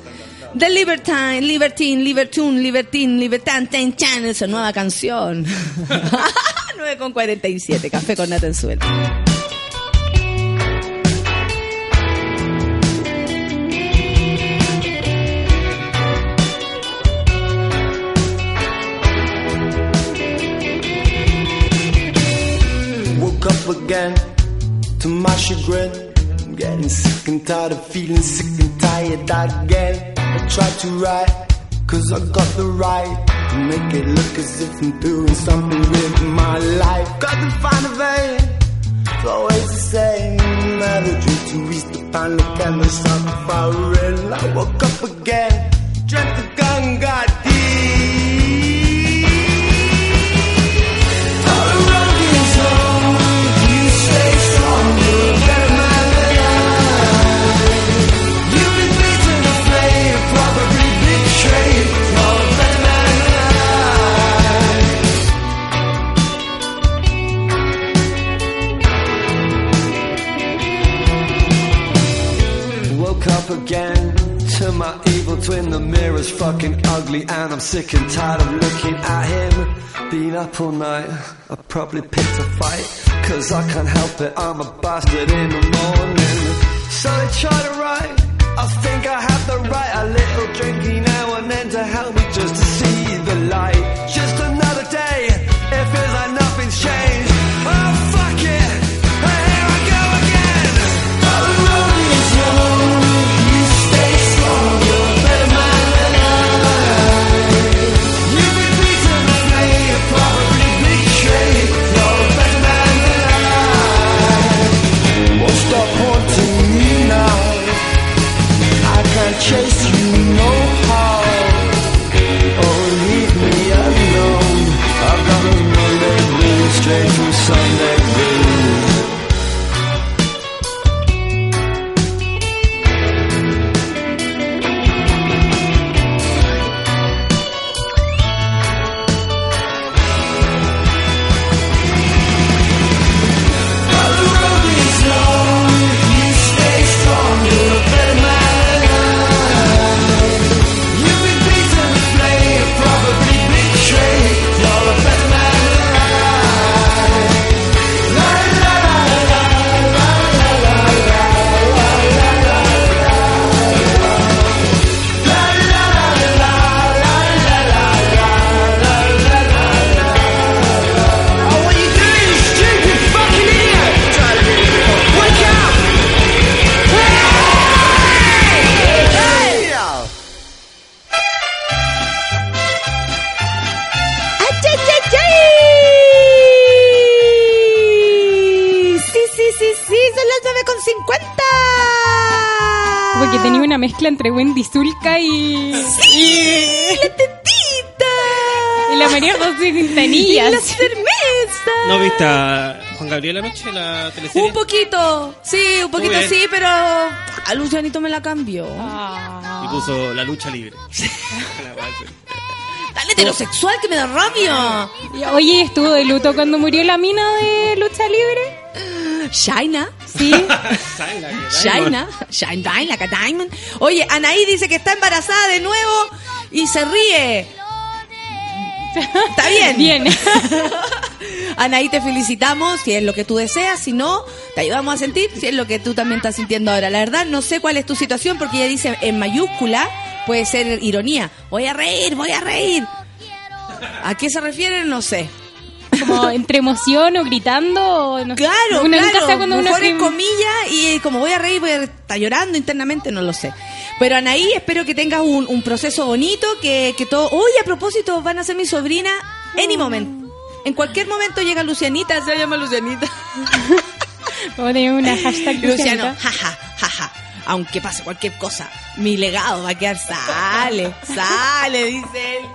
The Libertine, Libertine, Libertune, Libertine, Libertine, Ten Channel, su nueva canción. *laughs* 9 con 47, café con nata en. Again to my chagrin. I'm getting sick and tired of feeling sick and tired again. I tried to write, cause I got the right to make it look as if I'm doing something with my life. Got to find a vein, it's always the same. Melody to reach the pan, look at myself firing. I woke up again, dreamt the gun got deep. Sick and tired of looking at him. Been up all night, I probably picked a fight. Cause I can't help it, I'm a bastard in the morning. So I try to write, I think I have the right. A little drinky now and then to help mezcla entre Wendy Zulka y. ¡Sí! ¡La tetita! Y la María José Quintanilla. ¡Y la cerveza! ¿No viste a Juan Gabriel anoche la teleserie? Un poquito, sí, un poquito sí, pero a Lucianito me la cambió. Ah. Y puso la lucha libre. *laughs* Tan heterosexual que me da rabia. Y, Oye, estuvo de luto cuando murió la mina de lucha libre. Shaina, Sí. Shaina, Shaina, Shaina, like a diamond. Oye, Anaí dice que está embarazada de nuevo y se ríe. *laughs* Está bien. Bien. *laughs* Anaí, te felicitamos si es lo que tú deseas. Si no, te ayudamos a sentir si es lo que tú también estás sintiendo ahora. La verdad, no sé cuál es tu situación porque ella dice en mayúscula, puede ser ironía. Voy a reír, voy a reír. ¿A qué se refiere? No sé. Como entre emoción o gritando. o no sé. Claro, Uno nunca claro. cuando uno Mejor en comillas y como voy a reír, voy a estar llorando internamente, no lo sé. Pero Anaí, espero que tengas un, un proceso bonito, que, que todo... Uy, a propósito, van a ser mi sobrina any moment. En cualquier momento llega Lucianita, se llama Lucianita. *laughs* Tener una hashtag Luciano, jaja, jaja. Aunque pase cualquier cosa, mi legado va a quedar, sale, sale, dice él.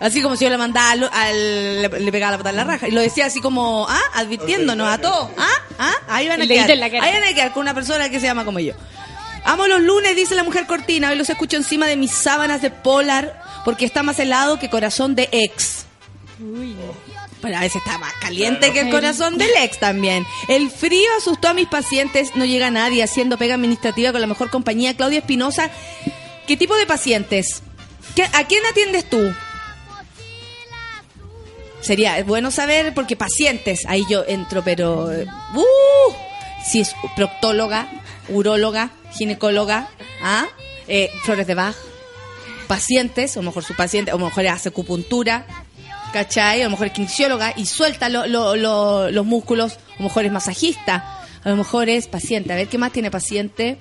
Así como si yo le mandaba al, al- le, le pegaba la patada en la raja. Y lo decía así como, ah, advirtiéndonos a todos. Ah, ah, ahí van a quedar. Ahí van a quedar con una persona que se llama como yo. Amo los lunes, dice la mujer cortina. Hoy los escucho encima de mis sábanas de polar porque está más helado que corazón de ex. Pero a veces está más caliente que el corazón del ex también. El frío asustó a mis pacientes. No llega nadie haciendo pega administrativa con la mejor compañía. Claudia Espinosa, ¿qué tipo de pacientes? ¿Qué- ¿A quién atiendes tú? Sería bueno saber, porque pacientes, ahí yo entro, pero... ¡Uh! Si es proctóloga, uróloga, ginecóloga, ¿ah? Eh, flores de Bach, pacientes, lo mejor su paciente, lo mejor hace acupuntura, ¿cachai? A lo mejor es kinesióloga y suelta lo- lo- lo- los músculos, a lo mejor es masajista, a lo mejor es paciente. A ver, ¿qué más tiene paciente?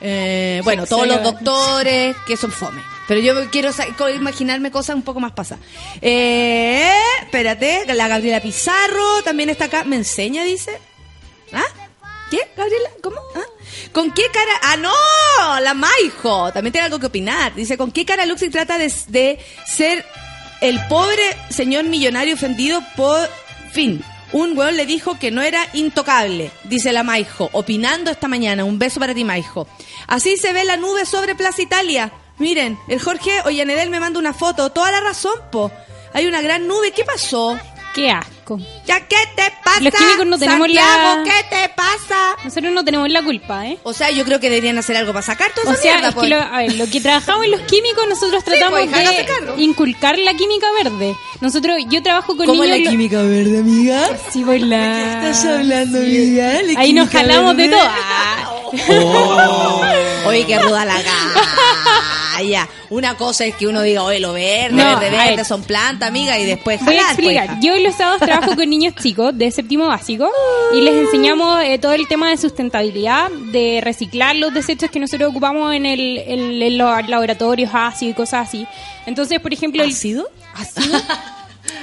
Eh, bueno, todos los doctores que son fome. Pero yo quiero imaginarme cosas un poco más pasadas. Eh, espérate, la Gabriela Pizarro también está acá. ¿Me enseña, dice? ¿Ah? ¿Qué, Gabriela? ¿Cómo? ¿Ah? ¿Con qué cara? ¡Ah, no! La Maijo. También tiene algo que opinar. Dice, ¿con qué cara Luxi trata de, de ser el pobre señor millonario ofendido por... Fin. Un weón le dijo que no era intocable, dice la Maijo, opinando esta mañana. Un beso para ti, Maijo. Así se ve la nube sobre Plaza Italia. Miren, el Jorge Ollanedel me manda una foto. Toda la razón, po. Hay una gran nube. ¿Qué pasó? Qué asco. ¿Ya qué te pasa? Los químicos no tenemos Santiago, la- ¿qué te pasa? Nosotros no tenemos la culpa, ¿eh? O sea, yo creo que deberían hacer algo para sacar toda O sea, mierda, es que pues. lo, a ver, lo que trabajamos en los químicos, nosotros Sí, tratamos pues, hágase cargo. de inculcar la química verde. Nosotros, yo trabajo con ¿Cómo es niños... la lo- química verde, amiga? Sí, pues la... ¿Qué estás hablando, amiga? La Ahí nos jalamos de todo. Ah. *laughs* Oye, qué ruda la galla. Una cosa es que uno diga, oye, lo verde, No, verde, verde, ver. son plantas, amiga, y después Voy a jalar, pues, explicar. hija. Yo los sábados trabajo con niños chicos de séptimo básico y les enseñamos eh, todo el tema de sustentabilidad, de reciclar los desechos que nosotros ocupamos en, el, en- en los laboratorios ácidos y cosas así. Entonces, por ejemplo, el ¿Ácido? *laughs*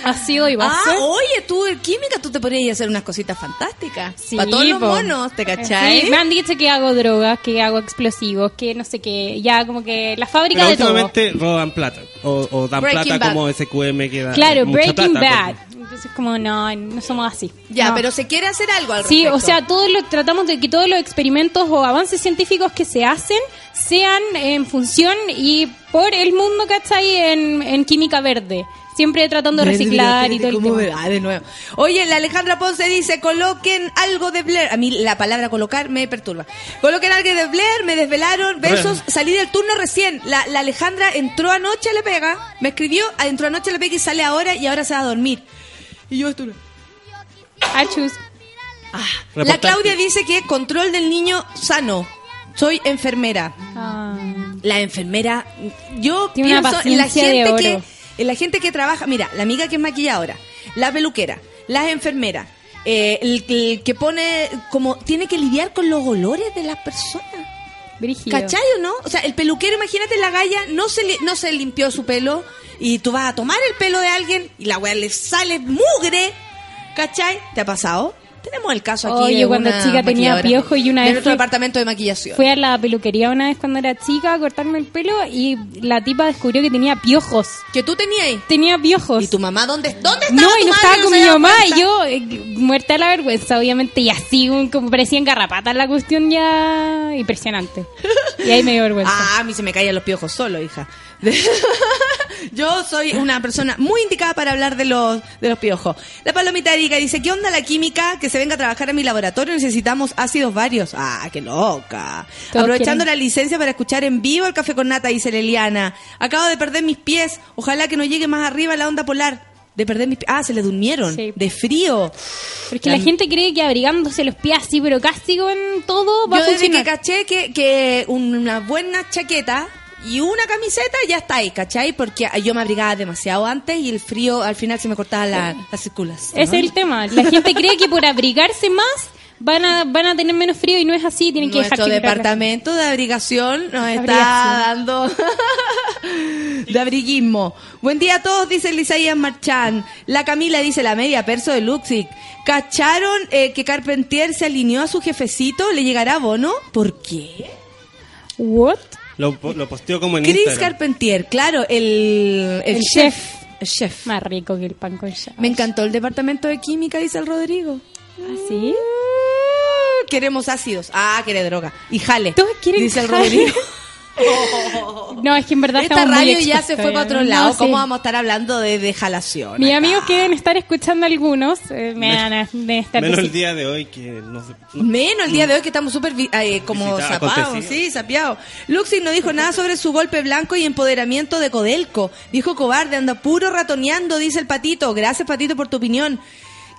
ácido, ácido y base. Ah, oye, tú en química tú te podrías hacer unas cositas fantásticas. Sí, para todos los po. monos, ¿te cachai? Sí, me han dicho que hago drogas, que hago explosivos, que no sé qué, ya como que la fábrica Pero de todo. últimamente roban plata. O, o dan Breaking plata Bad. como SQM que da Claro, mucha Breaking plata, Bad. Entonces como no, no somos así. Ya, No. pero se quiere hacer algo al Sí, respecto. o sea, todos lo, tratamos de que todos los experimentos o avances científicos que se hacen sean en función y por el mundo, ¿cachai? En, en química verde. Siempre tratando de reciclar y todo el ¿cómo tema. ah, de nuevo. Oye, la Alejandra Ponce dice, coloquen algo de Blair. A mí la palabra colocar me perturba. Coloquen algo de Blair, me desvelaron, besos, salí del turno recién. La, la Alejandra entró anoche a la pega, me escribió, entró anoche a la pega y sale ahora y ahora se va a dormir. Y yo estuve... Achus. La Reportaje. Claudia dice que control del niño sano. Soy enfermera. Ah, La enfermera, yo Tiene una pienso en la paciencia de gente oro. que la gente que trabaja, mira, la amiga que es maquilladora, la peluquera, las enfermeras, eh, el, el que pone como tiene que lidiar con los olores de las personas. brígido. ¿Cachai o no? O sea, el peluquero, imagínate la galla, no se, li- no se limpió su pelo y tú vas a tomar el pelo de alguien y la weá le sale mugre. ¿Cachai? ¿Te ha pasado? Tenemos el caso aquí. Oye, de cuando una chica tenía piojo y una vez nuestro fui- departamento de maquillación. Fui a la peluquería una vez cuando era chica a cortarme el pelo y la tipa descubrió que tenía piojos. que tú tenías ahí. Tenía piojos. ¿Y tu mamá dónde, dónde estaba No, tu y no madre? estaba con mi mamá y yo eh, muerta de la vergüenza, obviamente, y así un- como parecía engarrapata la cuestión ya impresionante. Y ahí me dio vergüenza. *laughs* Ah, a mí se me caían los piojos solo, hija. *laughs* Yo soy una persona muy indicada para hablar de los, de los piojos. La palomita Erika dice, ¿qué onda la química? Que se venga a trabajar a mi laboratorio, necesitamos ácidos varios. Ah, qué loca. Aprovechando quieren. la licencia para escuchar en vivo el café con nata, dice Leliana. Acabo de perder mis pies, ojalá que no llegue más arriba la onda polar. De perder mis pies. Ah, se le durmieron. Sí. De frío. Pero es que la gente cree que abrigándose los pies así, pero casi con todo va Yo a desde que funcionar. caché que, que una buena chaqueta y una camiseta ya está ahí, ¿cachai? Porque yo me abrigaba demasiado antes y el frío al final se me cortaba la, la circulación. Ese es el tema. La gente cree que por abrigarse más van a, van a tener menos frío y no es así. Tienen que dejar Nuestro la- departamento de abrigación nos está Abrigación. dando *laughs* de abriguismo. Buen día a todos, dice Lisaías Marchán. La Camila dice la media perso de Luxic. ¿Cacharon eh, que Carpentier se alineó a su jefecito? ¿Le llegará bono? ¿Por qué? What? Lo, lo posteó como en Chris Instagram. Carpentier, claro, el, el, El chef. chef. El chef. Más rico que el pan con chao. Me encantó el departamento de química, dice el Rodrigo. ¿Así? Uh, Queremos ácidos. Ah, quiere droga. Y jale. Todos quieren dice el jale. Rodrigo. *laughs* No, es que en verdad Esta radio ya se fue para otro ¿eh? lado. No, ¿Cómo vamos a estar hablando de, de jalación? Mis acá? amigos que deben estar escuchando algunos eh, me van a estar Menos el día de hoy que no sé. no- Menos el día de hoy que estamos súper eh, como zapados, sí, sapiados. Luxi no dijo nada sobre su golpe blanco y empoderamiento de Codelco. Dijo cobarde, anda puro ratoneando, dice el patito. Gracias, patito, por tu opinión.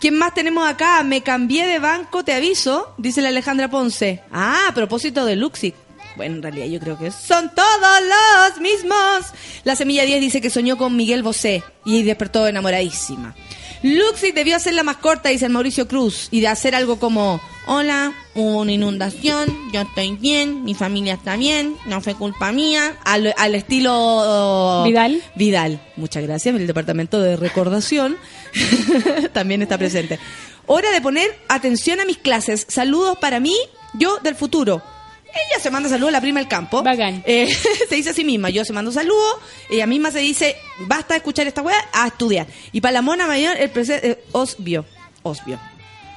¿Quién más tenemos acá? Me cambié de banco, te aviso, dice la Alejandra Ponce. Ah, a propósito de Luxi. Bueno, en realidad yo creo que son todos los mismos. La Semilla 10 dice que soñó con Miguel Bosé y despertó enamoradísima. Luxi debió hacerla más corta, dice el Mauricio Cruz, y de hacer algo como, hola, hubo una inundación, yo estoy bien, mi familia está bien, no fue culpa mía, al, al estilo... Vidal. Vidal, muchas gracias, el departamento de recordación *laughs* también está presente. Hora de poner atención a mis clases, saludos para mí, yo del futuro. Ella se manda saludos a la prima del campo. Bacán. Eh, *laughs* se dice a sí misma, yo se mando saludos, ella misma se dice, basta de escuchar esta weá, a estudiar. Y para la mona mayor, el presente, Osbio, Osbio.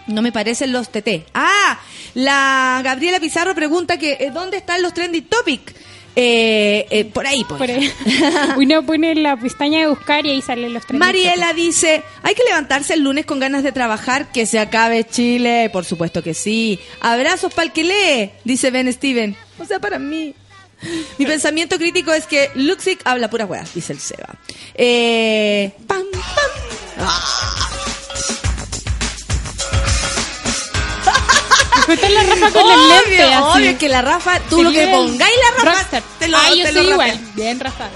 No me parecen los TT. Ah, la Gabriela Pizarro pregunta que eh, ¿dónde están los trending topic? Eh, eh, por ahí, por, Por ahí. *laughs* Uno pone la pestaña de buscar y ahí salen los tres. Mariela dice, hay que levantarse el lunes con ganas de trabajar, que se acabe Chile, por supuesto que sí. Abrazos para el que lee, dice Ben Steven. O sea, para mí. Mi pensamiento crítico es que Luxic habla pura weas, dice el Seba. Eh, pam, pam. Está la Rafa con el Obvio, lente así. obvio que la Rafa, tú lo que pongáis la Rafa, rockstar. te lo, Ah, yo te lo soy rapea. igual. Bien Rafa.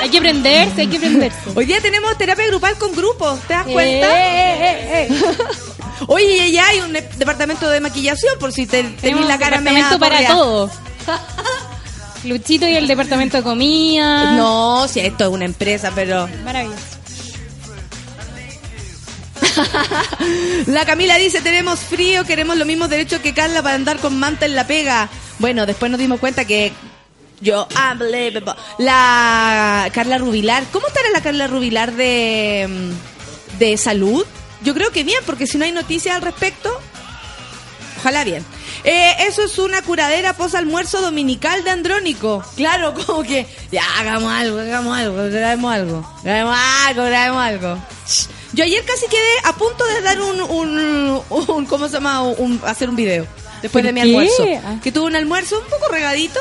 hay que prenderse, hay que prenderse. Hoy día tenemos terapia grupal con grupos, ¿te das cuenta? Eh, eh, eh, eh. *laughs* Oye, ya hay un de- departamento de maquillación por si te tenés la cara departamento para todo. *laughs* Luchito y el departamento de comida. No, si esto es una empresa, pero Maravilloso. *laughs* La Camila dice, tenemos frío, queremos los mismos derechos que Carla para andar con manta en la pega. Bueno, después nos dimos cuenta que yo, unbelievable. La Carla Rubilar, ¿cómo estará la Carla Rubilar de, mm, de salud? Yo creo que bien, porque si no hay noticias al respecto, ojalá bien. Eh, eso es una curadera post almuerzo dominical de Andrónico. Claro, *laughs* como que ya hagamos algo, hagamos algo, grabemos algo, grabemos algo, grabemos algo. Shh. Yo ayer casi quedé a punto de dar un, un, un- ¿cómo se llama? Un- hacer un video después ¿Por de mi qué? almuerzo. Ah. Que tuve un almuerzo un poco regadito,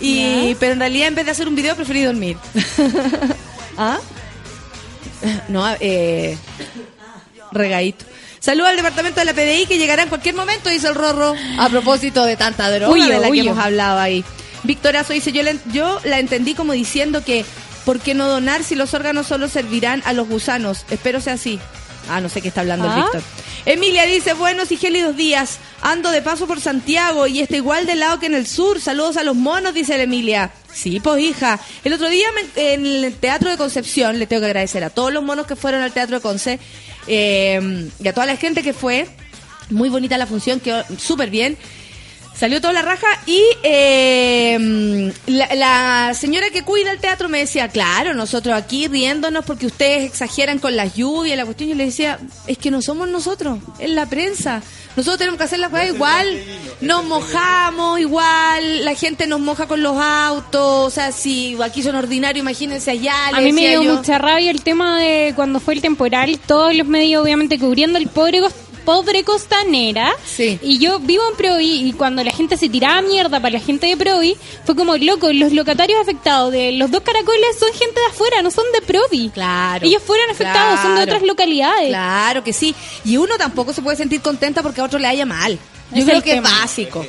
y pero en realidad en vez de hacer un video preferí dormir. *laughs* ¿Ah? No, eh, regadito. Saludos al departamento de la PDI que llegará en cualquier momento, dice el Rorro, a propósito de tanta droga de la que hemos hablado ahí. Victorazo dice, yo la, yo la entendí como diciendo que, ¿por qué no donar si los órganos solo servirán a los gusanos? Espero sea así. Ah, no sé qué está hablando el Ah. Víctor. Emilia dice, buenos y gélidos días. Ando de paso por Santiago y está igual de lado que en el sur. Saludos a los monos, dice la Emilia. Sí, pues hija. El otro día me- en el Teatro de Concepción, le tengo que agradecer a todos los monos que fueron al Teatro de Conce eh, y a toda la gente que fue. Muy bonita la función, quedó súper bien. Salió toda la raja y eh, la, la señora que cuida el teatro me decía, claro, nosotros aquí riéndonos porque ustedes exageran con las lluvias, la cuestión. Yo le decía, es que no somos nosotros, es la prensa. Nosotros tenemos que hacer las cosas igual, nos mojamos igual, la gente nos moja con los autos, o sea, si aquí son ordinarios, imagínense allá. A mí me dio yo. mucha rabia el tema de cuando fue el temporal, todos los medios obviamente cubriendo el pobre pobre costanera. Sí. Y yo vivo en Provi y cuando la gente se tiraba mierda para la gente de Provi, fue como, loco, los locatarios afectados de los dos caracoles son gente de afuera, no son de Provi. Claro. Ellos fueron afectados, son de Claro. otras localidades. Claro que sí. Y uno tampoco se puede sentir contenta porque a otro le haya mal. Yo Es creo que tema. es básico.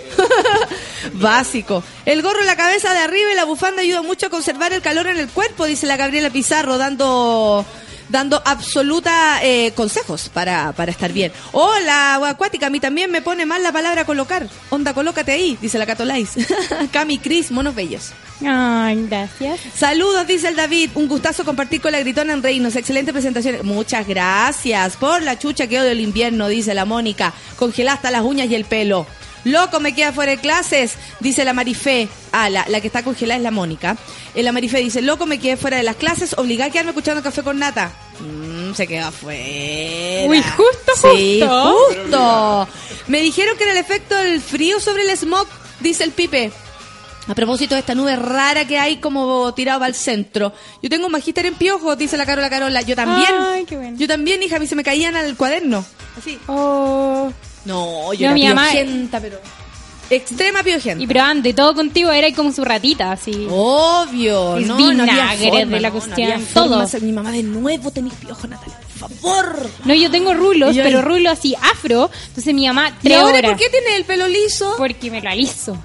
*laughs* básico. El gorro en la cabeza de arriba y la bufanda ayuda mucho a conservar el calor en el cuerpo, dice la Gabriela Pizarro, dando dando absoluta eh, consejos para, para estar bien. O la agua acuática, a mí también me pone mal la palabra colocar. Onda, colócate ahí, dice la Catolais. *laughs* Cami Cris, monos bellos. Ay, gracias. Saludos, dice el David. Un gustazo compartir con la gritona en Reinos. Excelente presentación. Muchas gracias por la chucha que odio el invierno, dice la Mónica. Congelada hasta las uñas y el pelo. Loco, me queda fuera de clases, dice la Marifé. Ah, la, la que está congelada es la Mónica. Eh, la Marifé dice, loco, me quedé fuera de las clases, obligada a quedarme escuchando café con nata. Mm, se quedó afuera. Uy, justo, Sí, justo. justo. Me dijeron que era el efecto del frío sobre el smog, dice el Pipe. A propósito de esta nube rara que hay como tirado para el centro. Yo tengo un magíster en piojos, dice la Carola Carola. Yo también. Ay, qué bueno. Yo también, hija, a mí se me caían al cuaderno. Así. Oh. No, yo No, era mi mamá- piojenta, pero... Extrema piojenta. Y pero ante todo contigo era como su ratita, así. Obvio, Es no, no había forma, de la no, no cuestión, había todo. Mi mamá de nuevo tenés piojo, Natalia, por favor. No, yo tengo rulos, Y yo- pero rulos así afro. Entonces mi mamá, ¿Y tres ahora horas. por qué tiene el pelo liso? Porque me lo aliso.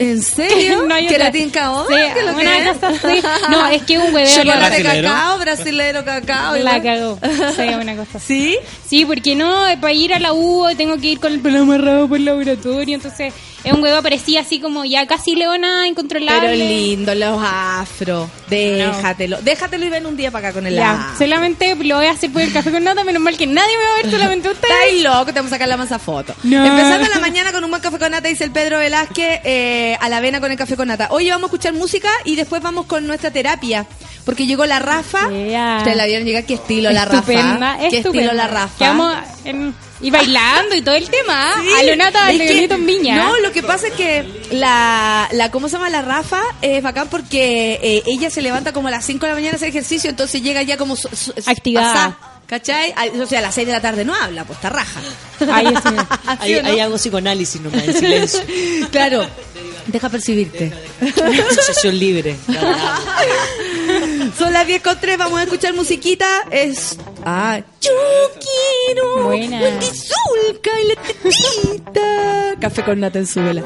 ¿En serio? No hay ¿Que tinca Sí, ¿Qué lo una que es? cosa así. No, es que un hueveo Chocolate cacao, brasilero cacao. la cagó. Sí, *laughs* una cosa así. ¿Sí? Sí, porque no, para ir a la U tengo que ir con el pelo amarrado por el laboratorio. Entonces es un huevo parecía así como ya casi leona incontrolable. Pero lindo, los afro. Déjatelo. Déjatelo y ven un día para acá con el Ya, afro. solamente lo voy a hacer por el café con nata. Menos mal que nadie me va a ver, solamente *laughs* ustedes. Estáis loco, te vamos a sacar la masa foto. No. Empezando la mañana con un buen café con nata, dice el Pedro Velázquez, eh, a la avena con el café con nata. Hoy vamos a escuchar música y después vamos con nuestra terapia. Porque llegó la Rafa. Yeah. Ustedes la vieron llegar, qué estilo la Rafa. Estupenda, Qué estilo la Rafa. En- y bailando y todo el tema. Sí, a Leonata, es que- Leonito en Viña. No, lo que pasa es que la, la ¿cómo se llama? La Rafa es bacán porque eh, ella se levanta como a las 5 de la mañana a hacer ejercicio, entonces llega ya como... su- su- Activada. pasá, ¿Cachai? A- O sea, a las 6 de la tarde no habla, pues está raja. Ahí, ¿Sí *laughs* o no? ahí hago psicoanálisis nomás, en silencio. *laughs* Claro. Deja percibirte. Asociación libre. *laughs* Son las 10 con 3, vamos a escuchar musiquita. Es. Ah, yo quiero. Buena. Zulka y la tetita. Café con nata en su vela.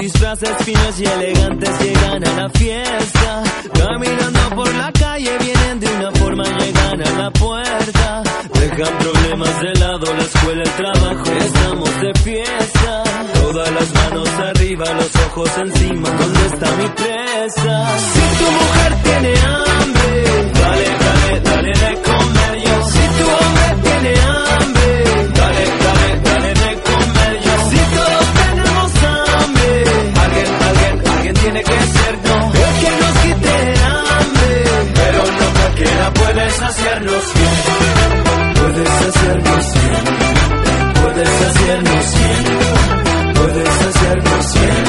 Disfraces finos y elegantes llegan a la fiesta. Caminando por la calle vienen de una forma, llegan a la puerta. Dejan problemas de lado, la escuela, el trabajo, estamos de fiesta. Todas las manos arriba, los ojos encima, ¿dónde está mi presa? Si tu mujer tiene hambre, dale, dale, dale de comer yo. Si tu hombre tiene hambre, dale tiene que ser no. El que nos quite el hambre, pero no cualquiera puede saciarnos bien. Puedes hacernos bien, puedes hacernos bien, puedes hacernos bien.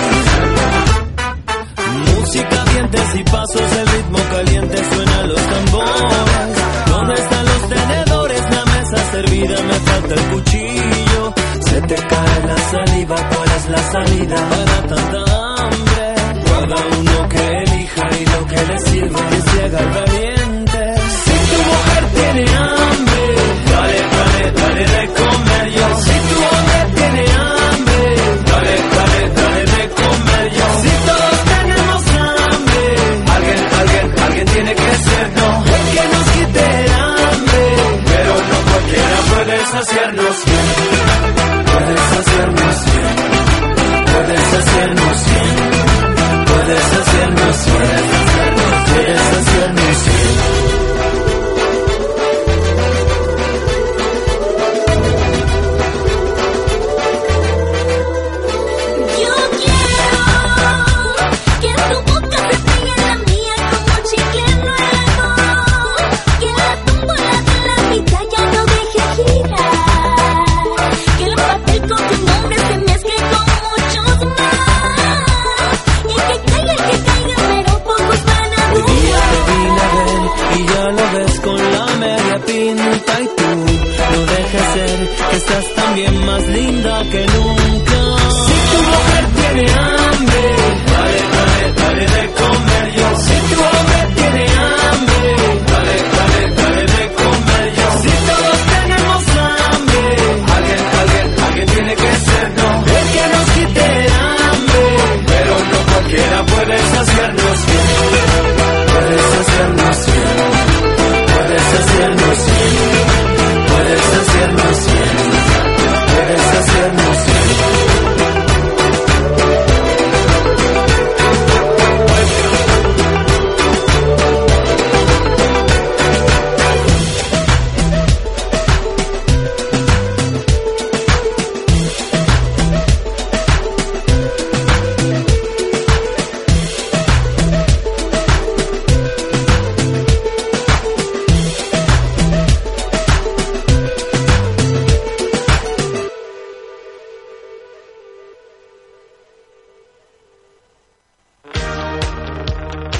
Música, dientes y pasos, el ritmo caliente suena los tambores. ¿Dónde están los tenedores? La mesa servida, me falta el cuchillo. Se te cae la saliva, ¿cuál es la salida para tanta hambre? Cada uno que elija y lo que le sirva que se haga valiente. Si tu mujer tiene hambre, dale, dale, dale de comer yo. Si tu hombre tiene hambre, dale, dale, dale de comer yo. Si todos tenemos hambre, alguien, alguien, alguien tiene que ser no. El que nos quite el hambre, pero no cualquiera puede saciarnos bien. Puedes hacernos bien, puedes hacernos puedes hacernos puedes hacernos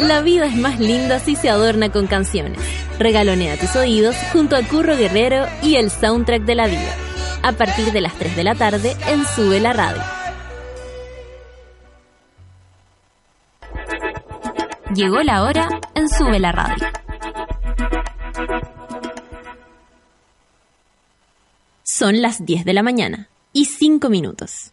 La vida es más linda si se adorna con canciones. Regalonea tus oídos junto a Curro Guerrero y el soundtrack de la vida. A partir de las 3 de la tarde en Sube la Radio. Llegó la hora en Sube la Radio. Son las 10 de la mañana y 5 minutos.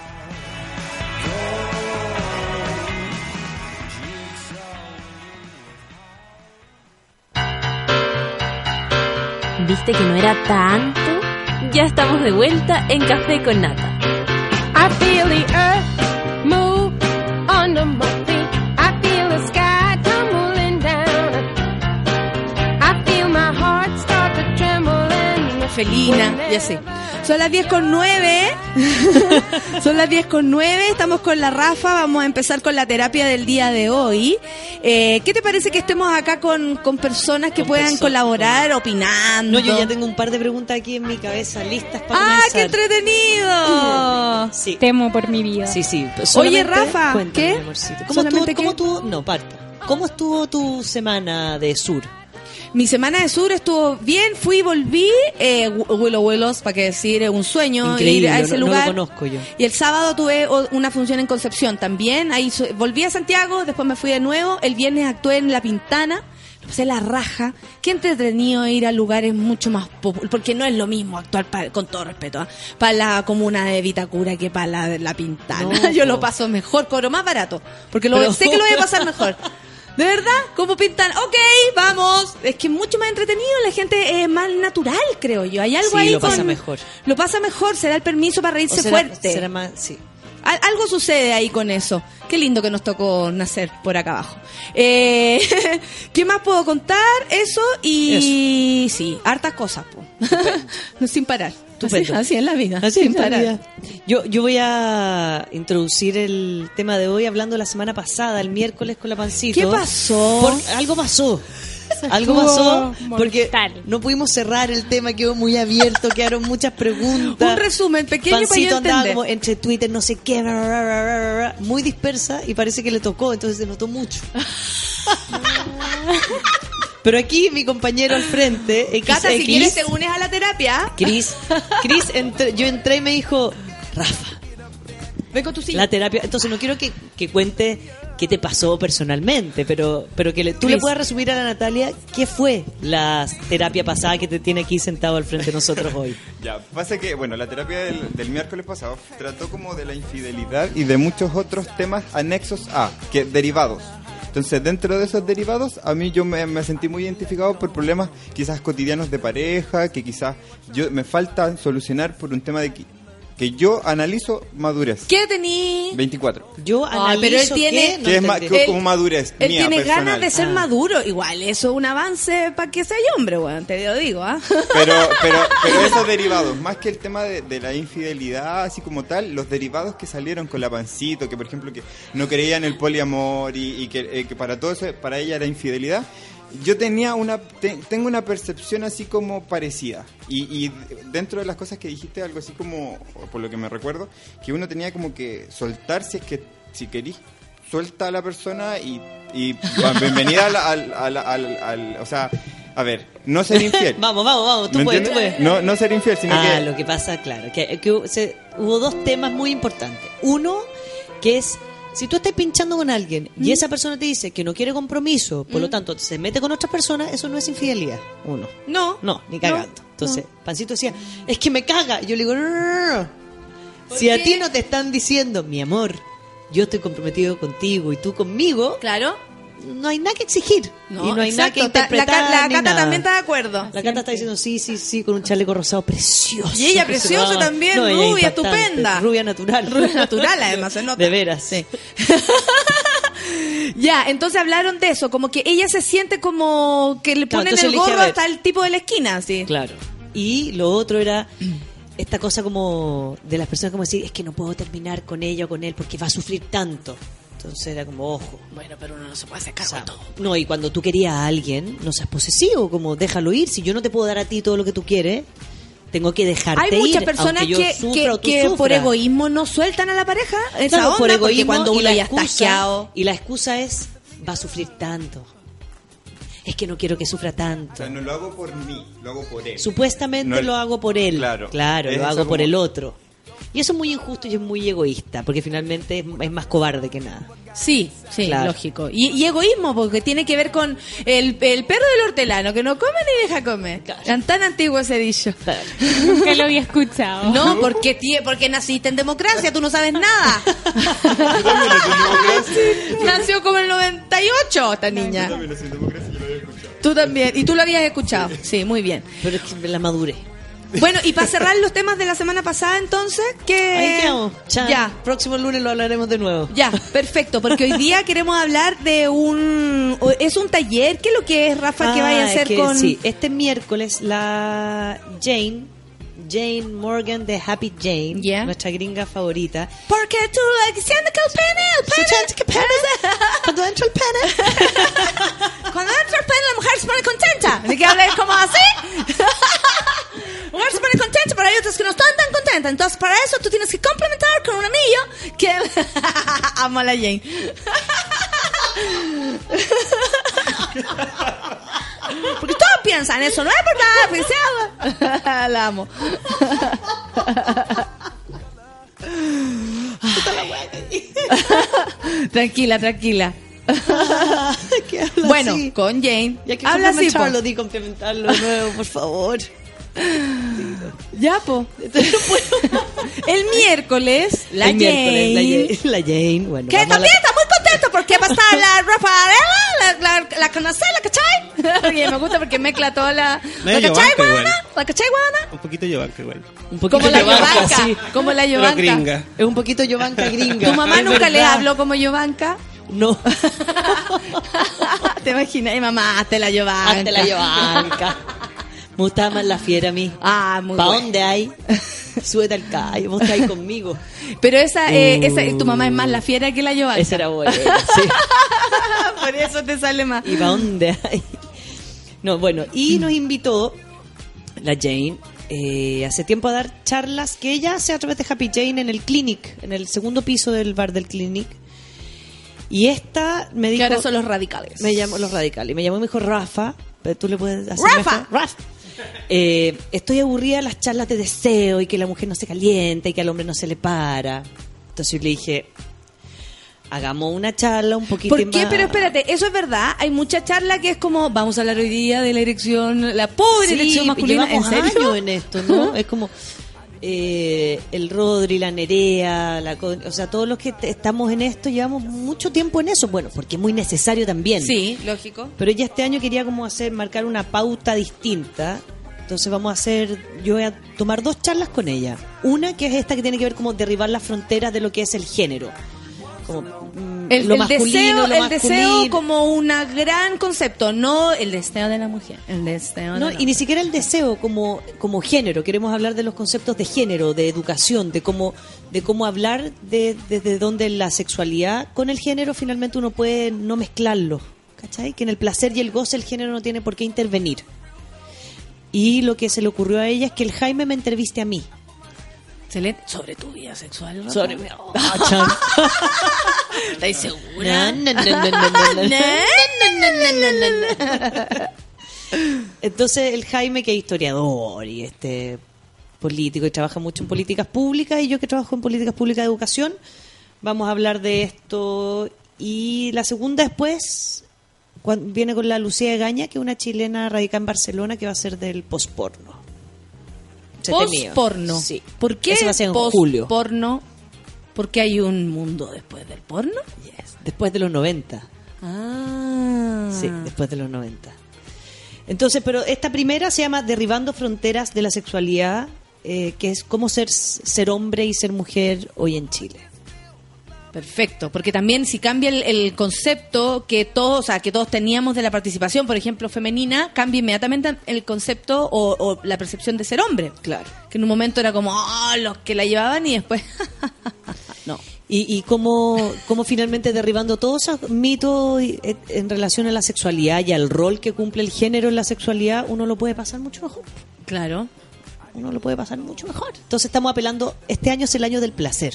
¿Viste que no era tanto? Ya estamos de vuelta en Café con Nata. I feel the earth move under my feet. I feel the sky tumbling down. I feel my heart start to tremble and Felina, ya sé. Son las 10 con 9. *laughs* Son las 10 con 9. Estamos con la Rafa. Vamos a empezar con la terapia del día de hoy. Eh, ¿Qué te parece que estemos acá con, con personas que Con puedan personas, colaborar, opinando? No, yo ya tengo un par de preguntas aquí en mi cabeza listas para ¡Ah, qué entretenido! Sí. Temo por mi vida. Sí, sí. Oye, Solamente- Rafa, cuéntame, ¿qué? amorcito. ¿Cómo ¿Solamente estuvo, cómo estuvo- no, parta. ¿Cómo estuvo tu semana de sur? Mi semana de sur estuvo bien, fui y volví. Eh, Willow Willows, para qué decir, un sueño Increíble, ir a ese no, no lugar. lo conozco yo. Y el sábado tuve una función en Concepción también. Ahí volví a Santiago, después me fui de nuevo. El viernes actué en La Pintana. Lo pasé la raja. Qué entretenido ir a lugares mucho más populares. Porque no es lo mismo actuar, pa- con todo respeto, para la comuna de Vitacura que para la de La Pintana. No, *laughs* Yo lo paso mejor, cobro más barato. Porque lo, Pero- sé que lo voy a pasar *laughs* mejor. ¿De verdad? ¿Cómo pintan? Ok, vamos. Es que es mucho más entretenido, la gente es más natural, creo yo. Hay algo Sí, ahí lo pasa mejor. Lo pasa mejor, se da el permiso para ¿O reírse será- fuerte. será más, sí. Al- algo sucede ahí con eso. Qué lindo que nos tocó nacer por acá abajo. Eh, *laughs* ¿Qué más puedo contar? Eso y sí, hartas cosas, no *laughs* sin parar. Así, así es la vida. Así sin es la vida. Yo, yo voy a introducir el tema de hoy hablando la semana pasada, el miércoles con la pancito. ¿Qué pasó? Por- algo pasó. *laughs* Algo pasó porque mortal. no pudimos cerrar el tema, quedó muy abierto, quedaron muchas preguntas. Un resumen pequeño para Pancito yo como entre Twitter, no sé qué, bla, bla, bla, muy dispersa y parece que le tocó, entonces se notó mucho. *laughs* Pero aquí mi compañero al frente, X, Cata, si X, quieres te unes a la terapia. Chris, Chris entré- yo entré y me dijo, Rafa, Ven con tu silla. la terapia. Entonces no quiero que, que cuente qué te pasó personalmente, pero, pero que le- tú le puedas resumir a la Natalia qué fue la terapia pasada que te tiene aquí sentado al frente de nosotros hoy. *laughs* Ya, pasa que, bueno, la terapia del, del miércoles pasado trató como de la infidelidad y de muchos otros temas anexos a, que derivados. Entonces, dentro de esos derivados, a mí yo me, me sentí muy identificado por problemas quizás cotidianos de pareja, que quizás yo me falta solucionar por un tema de que, yo analizo madurez. ¿Qué tení? 24. Yo analizo pero él tiene- que es ma- entendí. que- como madurez Él mía, tiene personal. ganas de ser Ah. maduro. Igual, eso es un avance para que sea hombre, weón. Te lo digo, ¿ah? *laughs* Pero, pero, pero esos derivados, más que el tema de, de la infidelidad, así como tal, los derivados que salieron con la pancito, que por ejemplo que no creía en el poliamor y, y que, eh, que para todo eso, para ella era infidelidad. Yo tenía una, te- tengo una percepción así como parecida. Y, y dentro de las cosas que dijiste, algo así como, por lo que me recuerdo, que uno tenía como que soltar si es que, si querís, suelta a la persona y, y *laughs* bienvenida al, al, al, al- al- o sea, a ver, no ser *laughs* infiel. Vamos, vamos, vamos, tú ¿Me puedes, tú puedes. No, no ser infiel, sino ah, que... lo que pasa, claro, que, que se- hubo dos temas muy importantes. Uno, que es, si tú estás pinchando con alguien y esa persona te dice que no quiere compromiso, por lo tanto se mete con otra persona, eso no es infidelidad. Uno. No. No, ni cagando. Entonces, Pancito decía, es que me caga. Y yo le digo, no, no, no, no. Si a ti no te están diciendo, mi amor, yo estoy comprometido contigo y tú conmigo, Claro. No hay nada que exigir. No, y no hay nada que Ta- interpretar. La, la Cata también está de acuerdo. La Cata está diciendo sí, sí, sí, con un chaleco rosado precioso. Y ella preciosa también, rubia, estupenda. Rubia natural. Rubia natural, además, se *laughs* nota. De veras. Sí. *laughs* ya, entonces hablaron de eso, como que ella se siente como que le ponen el gorro hasta el tipo de la esquina, así. Claro. Y lo otro era esta cosa como de las personas como decir, es que no puedo terminar con ella o con él porque va a sufrir tanto. Entonces era como, ojo. Bueno, pero uno no se puede hacer O cargo sea, de todo. no, y cuando tú querías a alguien, no seas posesivo, como déjalo ir. Si yo no te puedo dar a ti todo lo que tú quieres, tengo que dejarte Hay muchas ir, personas yo que, que, o que por egoísmo no sueltan a la pareja esa Claro, onda, por egoísmo cuando y uno la ya está excusa- asqueado. Y la excusa es, va a sufrir tanto. Es que no quiero que sufra O tanto. sea, no lo hago por mí, lo hago por él. Supuestamente No- lo hago por él. Claro. Claro, lo hago por como- el otro. Y eso es muy injusto y es muy egoísta, porque finalmente es, es más cobarde que nada. Sí, sí, Claro. lógico. Y, y egoísmo, porque tiene que ver con el, el perro del hortelano, que no come ni deja comer. Tan, tan antiguo ese dicho. Nunca lo había escuchado. No, porque, tie- porque naciste en democracia, tú no sabes nada. *laughs* *laughs* Nació como en el 98 esta niña. Tú también, y tú lo habías escuchado. Sí, muy bien. Pero es que la madurez. Bueno, y para cerrar los temas de la semana pasada, entonces, que... Ahí quedamos. Chan. Ya, Próximo lunes lo hablaremos de nuevo. ya, perfecto, porque hoy día queremos hablar de un... ¿Es un taller? ¿Qué es lo que es, Rafa, que Ah, vaya a es hacer que con...? Sí, este miércoles la Jane, Jane Morgan de Happy Jane, Yeah. nuestra gringa favorita. Porque tú diciendo que el pene, el pene... Cuando entra el pene. *laughs* Cuando entra el pene, la mujer se pone contenta. ¿De qué hablar como así? *laughs* Mujer se pone contenta, pero hay otras que no están tan contentas. Entonces, para eso tú tienes que complementar con un anillo que... *laughs* Amo a la Jane. *laughs* Porque todos piensan eso, no es verdad. *laughs* La amo. tranquila, tranquila. ¿Qué habla Bueno, así? con Jane. Ya que Habla así, po. complementarlo, di complementarlo nuevo, por favor. Ya, po. El miércoles, la El Jane. miércoles, la Jane. La Jane, bueno. Que también la- está muy contento porque va a estar la Rafaela, la, la, la conocé, la cachai. Y me gusta porque mezcla toda la. Medio ¿La cachai, guana? ¿eh? igual. ¿La cachai, guana? Un poquito Yovanka igual. Un poquito Como la Yovanka, Yovanka. sí. Como la Pero Yovanka. gringa. Es un poquito Yovanka gringa. ¿Tu mamá Es nunca le habló como Yovanka? No. *laughs* ¿Te imaginas? Mamá, hazte la Yovanka. Hazte la Yovanka. Me gustaba más la fiera a mí. Ah, muy ¿Pa' bueno. dónde hay? *laughs* Súbete al callo, vos estás ahí conmigo. Pero esa, eh, Uh. esa, tu mamá es más la fiera que la Yovanka. Esa era buena, *laughs* sí. Por eso te sale más. ¿Y para dónde hay? No, bueno, y *clears throat* nos invitó la Jane eh, hace tiempo a dar charlas que ella hace a través de Happy Jane en el Clinic, en el segundo piso del bar del Clinic. Y esta me dijo... Que ahora son los radicales. Me llamó los radicales. Y me llamó y me dijo Rafa, pero tú le puedes hacer Rafa. mejor. Rafa. Eh, estoy aburrida de las charlas de deseo y que la mujer no se calienta y que al hombre no se le para. Entonces yo le dije, hagamos una charla un poquito ¿Por qué? más- Pero espérate, eso es verdad. Hay mucha charla que es como, vamos a hablar hoy día de la erección, la pobre Sí, erección masculina. ¿En llevamos serio? años en esto, ¿no? es como eh, el Rodri, la Nerea, la, o sea, todos los que estamos en esto llevamos mucho tiempo en eso. Bueno, porque es muy necesario también. Sí, lógico. Pero ella este año quería como hacer, marcar una pauta distinta. Entonces vamos a hacer, yo voy a tomar dos charlas con ella. Una que es esta que tiene que ver como derribar las fronteras de lo que es el género. Como mm, El, lo el masculino, deseo, lo el deseo como un gran concepto, no el deseo de la mujer. El deseo No, de la y ni siquiera el deseo como, como género. Queremos hablar de los conceptos de género, de educación, de cómo, de cómo hablar de desde dónde la sexualidad con el género finalmente uno puede no mezclarlo. ¿Cachai? Que en el placer y el goce el género no tiene por qué intervenir. Y lo que se le ocurrió a ella es que el Jaime me entreviste a mí. Excelente. Sobre tu vida sexual. Rafa. Sobre mi- Ah, chan. *laughs* ¿Estáis segura? Entonces el Jaime que es historiador y este político y trabaja mucho en políticas públicas y yo que trabajo en políticas públicas de educación, vamos a hablar de esto y la segunda después viene con la Lucía Egaña, que es una chilena radicada en Barcelona que va a ser del posporno. Post-porno. Sí. ¿Por qué Ese va a ser en julio. post-porno? Porque hay un mundo después del porno. Yes. Después de los 90. Ah. Sí, después de los 90. Entonces, pero esta primera se llama Derribando Fronteras de la Sexualidad, eh, que es cómo ser, ser hombre y ser mujer hoy en Chile. Perfecto, porque también si cambia el, el concepto que todos, o sea, que todos teníamos de la participación, por ejemplo, femenina, cambia inmediatamente el concepto o, o la percepción de ser hombre. Claro. Que en un momento era como, oh, los que la llevaban y después, *laughs* no. Y, y cómo, cómo finalmente derribando todos esos mitos en- en relación a la sexualidad y al rol que cumple el género en la sexualidad, uno lo puede pasar mucho mejor. Claro. Uno lo puede pasar mucho mejor. Entonces estamos apelando, este año es el año del placer.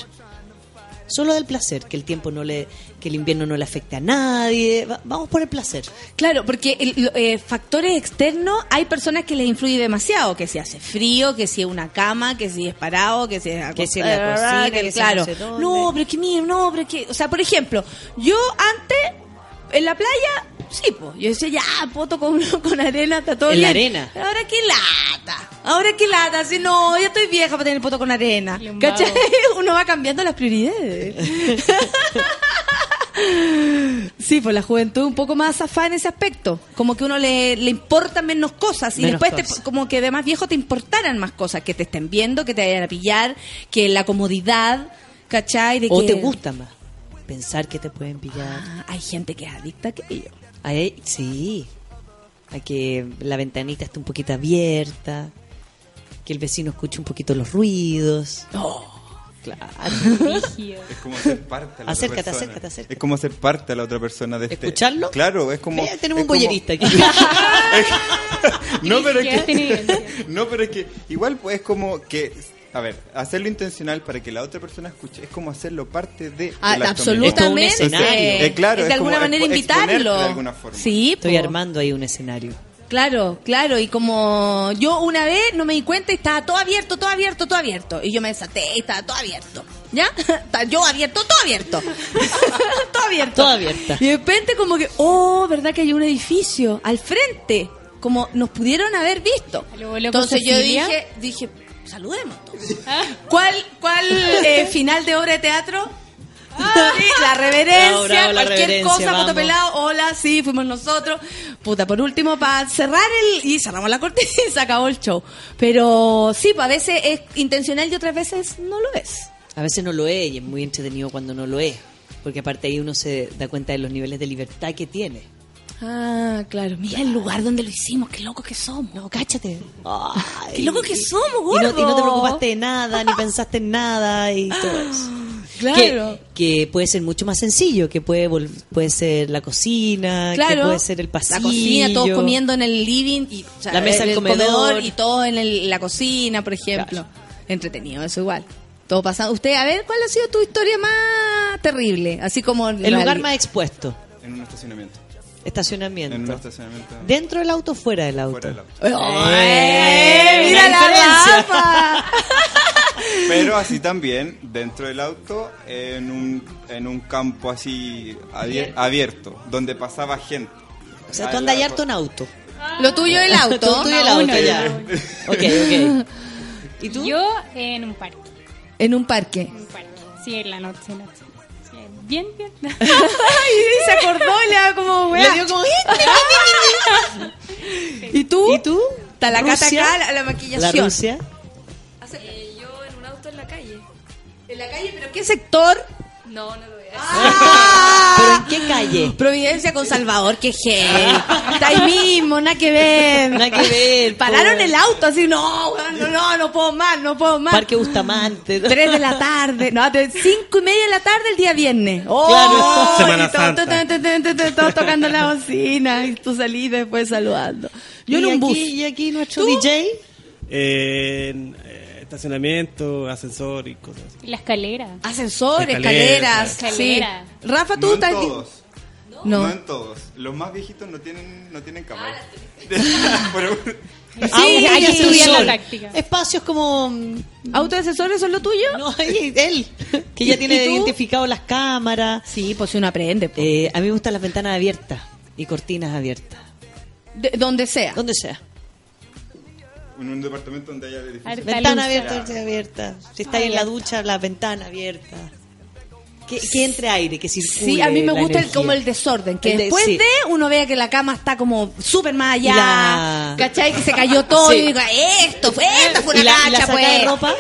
Solo del placer, que el tiempo no le, que el invierno no le afecte a nadie. Va- vamos por el placer. Claro, porque el- eh, factores externos hay personas que les influye demasiado, que si hace frío, que si es una cama, que si es parado, que si es Que si la cocina, que si claro. no pero es que mira, no, pero es que, o sea, por ejemplo, yo antes en la playa Sí, pues. Yo decía, ya, poto con, *laughs* con arena, está todo En la arena. Pero ahora qué lata. Ahora qué lata. Si no, ya estoy vieja para tener poto con arena. ¿Cachai? *laughs* Uno va cambiando las prioridades. *laughs* Sí, pues la juventud un poco más zafada en ese aspecto. Como que uno le, le importan menos cosas y Menos después te- cosas. como que de más viejo te importaran más cosas. Que te estén viendo, que te vayan a pillar, que la comodidad, ¿cachai? De O que- te gusta más pensar que te pueden pillar. Ah, hay gente que es adicta a aquello. Sí. Hay que la ventanita esté un poquito abierta. Que el vecino escuche un poquito los ruidos. Claro. Es como ser parte a la Acércate, otra persona. acércate, acércate. Es como ser parte a la otra persona de este... ¿Escucharlo? Claro, es como... Ve, tenemos es un como- bollerista aquí. *laughs* *laughs* no, pero es que... *laughs* no, pero es que igual pues es como que... A ver, hacerlo intencional para que la otra persona escuche es como hacerlo parte de... Ah, absolutamente. Es un escenario. Eh, claro, de es alguna como manera invitarlo. de alguna forma. Sí, Estoy po. armando ahí un escenario. Claro, claro, y como yo una vez no me di cuenta y estaba todo abierto, todo abierto, todo abierto. Y yo me desaté y estaba todo abierto. ¿Ya? *laughs* Yo abierto, todo abierto. *laughs* todo abierto. Todo abierta. Y de repente como que, oh, ¿verdad que hay un edificio al frente? Como nos pudieron haber visto. Entonces yo dije, dije, saludemos. todos. *laughs* ¿Cuál, cuál eh, final de obra de teatro? Sí, *laughs* la reverencia, la cualquier reverencia, cosa, vamos. foto pelado, hola, sí, fuimos nosotros. Puta, por último, para cerrar el... Y cerramos la cortina *laughs* y se acabó el show. Pero sí, a veces es intencional y otras veces no lo es. A veces no lo es y es muy entretenido cuando no lo es. Porque aparte ahí uno se da cuenta de los niveles de libertad que tiene. Ah, claro. Mira el lugar donde lo hicimos, qué loco que somos. No, cáchate. Qué loco que somos, Y no, gordo. y no te preocupaste de nada, ni pensaste en nada y todo eso. Claro. Que, que puede ser mucho más sencillo, que puede puede ser la cocina, que Claro. puede ser el pasillo. La cocina, todos comiendo en el living y o sea, La mesa en del el comedor. y todos en el- la cocina, por ejemplo. Entretenido, eso igual. Todo pasando. Usted, a ver, ¿cuál ha sido tu historia más terrible? Así como El lugar más expuesto, En un estacionamiento. Estacionamiento. En un estacionamiento. ¿Dentro del auto o fuera del auto? Fuera del auto. ¡Eh! ¡Mira la la. Rafa! *laughs* Pero así también, dentro del auto, en un, en un campo así abier- abierto, donde pasaba gente. O sea, tú andas la- harto en auto. Lo tuyo el *laughs* auto. Todo tuyo el auto, uno, ya. ok, ok. *laughs* ¿Y tú? Yo en un parque. En un parque. En un parque. Sí, en la noche, noche. Bien, bien. *laughs* *laughs* Ay, se acordó, le da como Le dio como... ¿Y tú? ¿Y tú? Está la cata Rusia. acá, la, la La maquillación. Rusia. yo en un auto en la calle. ¿En la calle? ¿Pero qué sector? No, no lo ¡Ah! ¿Pero en qué calle? Providencia con Salvador, qué heavy. Está ahí mismo, nada que ver. Nada que ver. Pararon el auto así, no, no, no, no puedo más, no puedo más. Parque Bustamante. *laughs* Tres de la tarde, no, de cinco y media de la tarde el día viernes. Oh, Claro. Semana Santa. todo- todo- todo- todo- todo tocando la bocina y tú salís después saludando. Yo ¿Y en un aquí, bus. Y aquí nuestro ¿Tú? DJ. En eh, estacionamiento, ascensor y cosas así. La escalera. Ascensor, Escalera. escaleras. Escalera. Sí. Rafa, tú No en estás. todos. No. No. en todos. Los más viejitos no tienen, no tienen cámara. *laughs* Pero- Sí, Ah, hay que hay estudiar ascensor. la táctica. Espacios como... mm, ¿Auto de asesores son lo tuyo? No, *laughs* ahí, él. Que ya ¿Y tiene identificado las cámaras. Sí, pues si uno aprende. po. Eh, a mí me gustan las ventanas abiertas y cortinas abiertas. De- donde sea. Donde sea. En un departamento donde haya edificios. Ventana abierta, cortina abierta. Si está en la ducha, la ventana abierta. Que, que entre aire, que circule. Sí, a mí me gusta el- como el desorden, que El de- después sí. de uno vea que la cama está como súper más allá, La- ¿cachai? Que se cayó todo Sí. y digo, esto fue, esta fue ¿Y una la- y la cacha, saca pues. de ropa?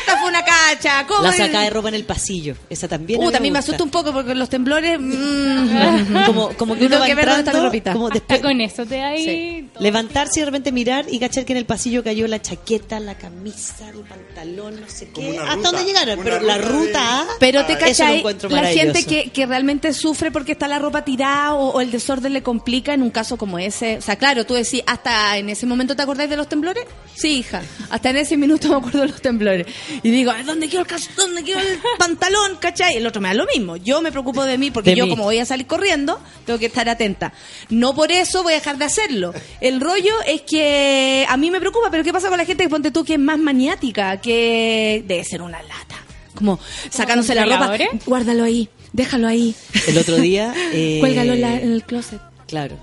Esta fue una cacha, ¿cómo? La saca de ropa en el pasillo. Esa también. Puta, a mí me gusta. asusta un poco porque los temblores... mm, *laughs* Como, como que uno va que dónde entrando, ropita. como Hasta después con eso te da ahí. Sí. levantarse y de repente mirar y cachar que en el pasillo cayó la chaqueta, la camisa, el pantalón, no sé qué. Hasta ruta, donde llegaron, pero la ruta de-. Pero te cachai, encuentro la gente que, que realmente sufre porque está la ropa tirada o, o el desorden le complica en un caso como ese. O sea, claro, tú decís, hasta en ese momento te acordáis de los temblores. Sí, hija, hasta en ese minuto me acuerdo de los temblores. Y digo, "Ay, ¿dónde quiero el cas- ¿Dónde quiero el pantalón? ¿Cachai? El otro me da lo mismo. Yo me preocupo de mí porque De yo mí. como voy a salir corriendo, tengo que estar atenta. No por eso voy a dejar de hacerlo. El rollo es que a mí me preocupa, pero ¿qué pasa con la gente que ponte tú que es más maniática? Que debe ser una lata. Como sacándose la ropa. Guárdalo ahí, déjalo ahí. El otro día. *laughs* eh, Cuélgalo en, la- en el closet. Claro.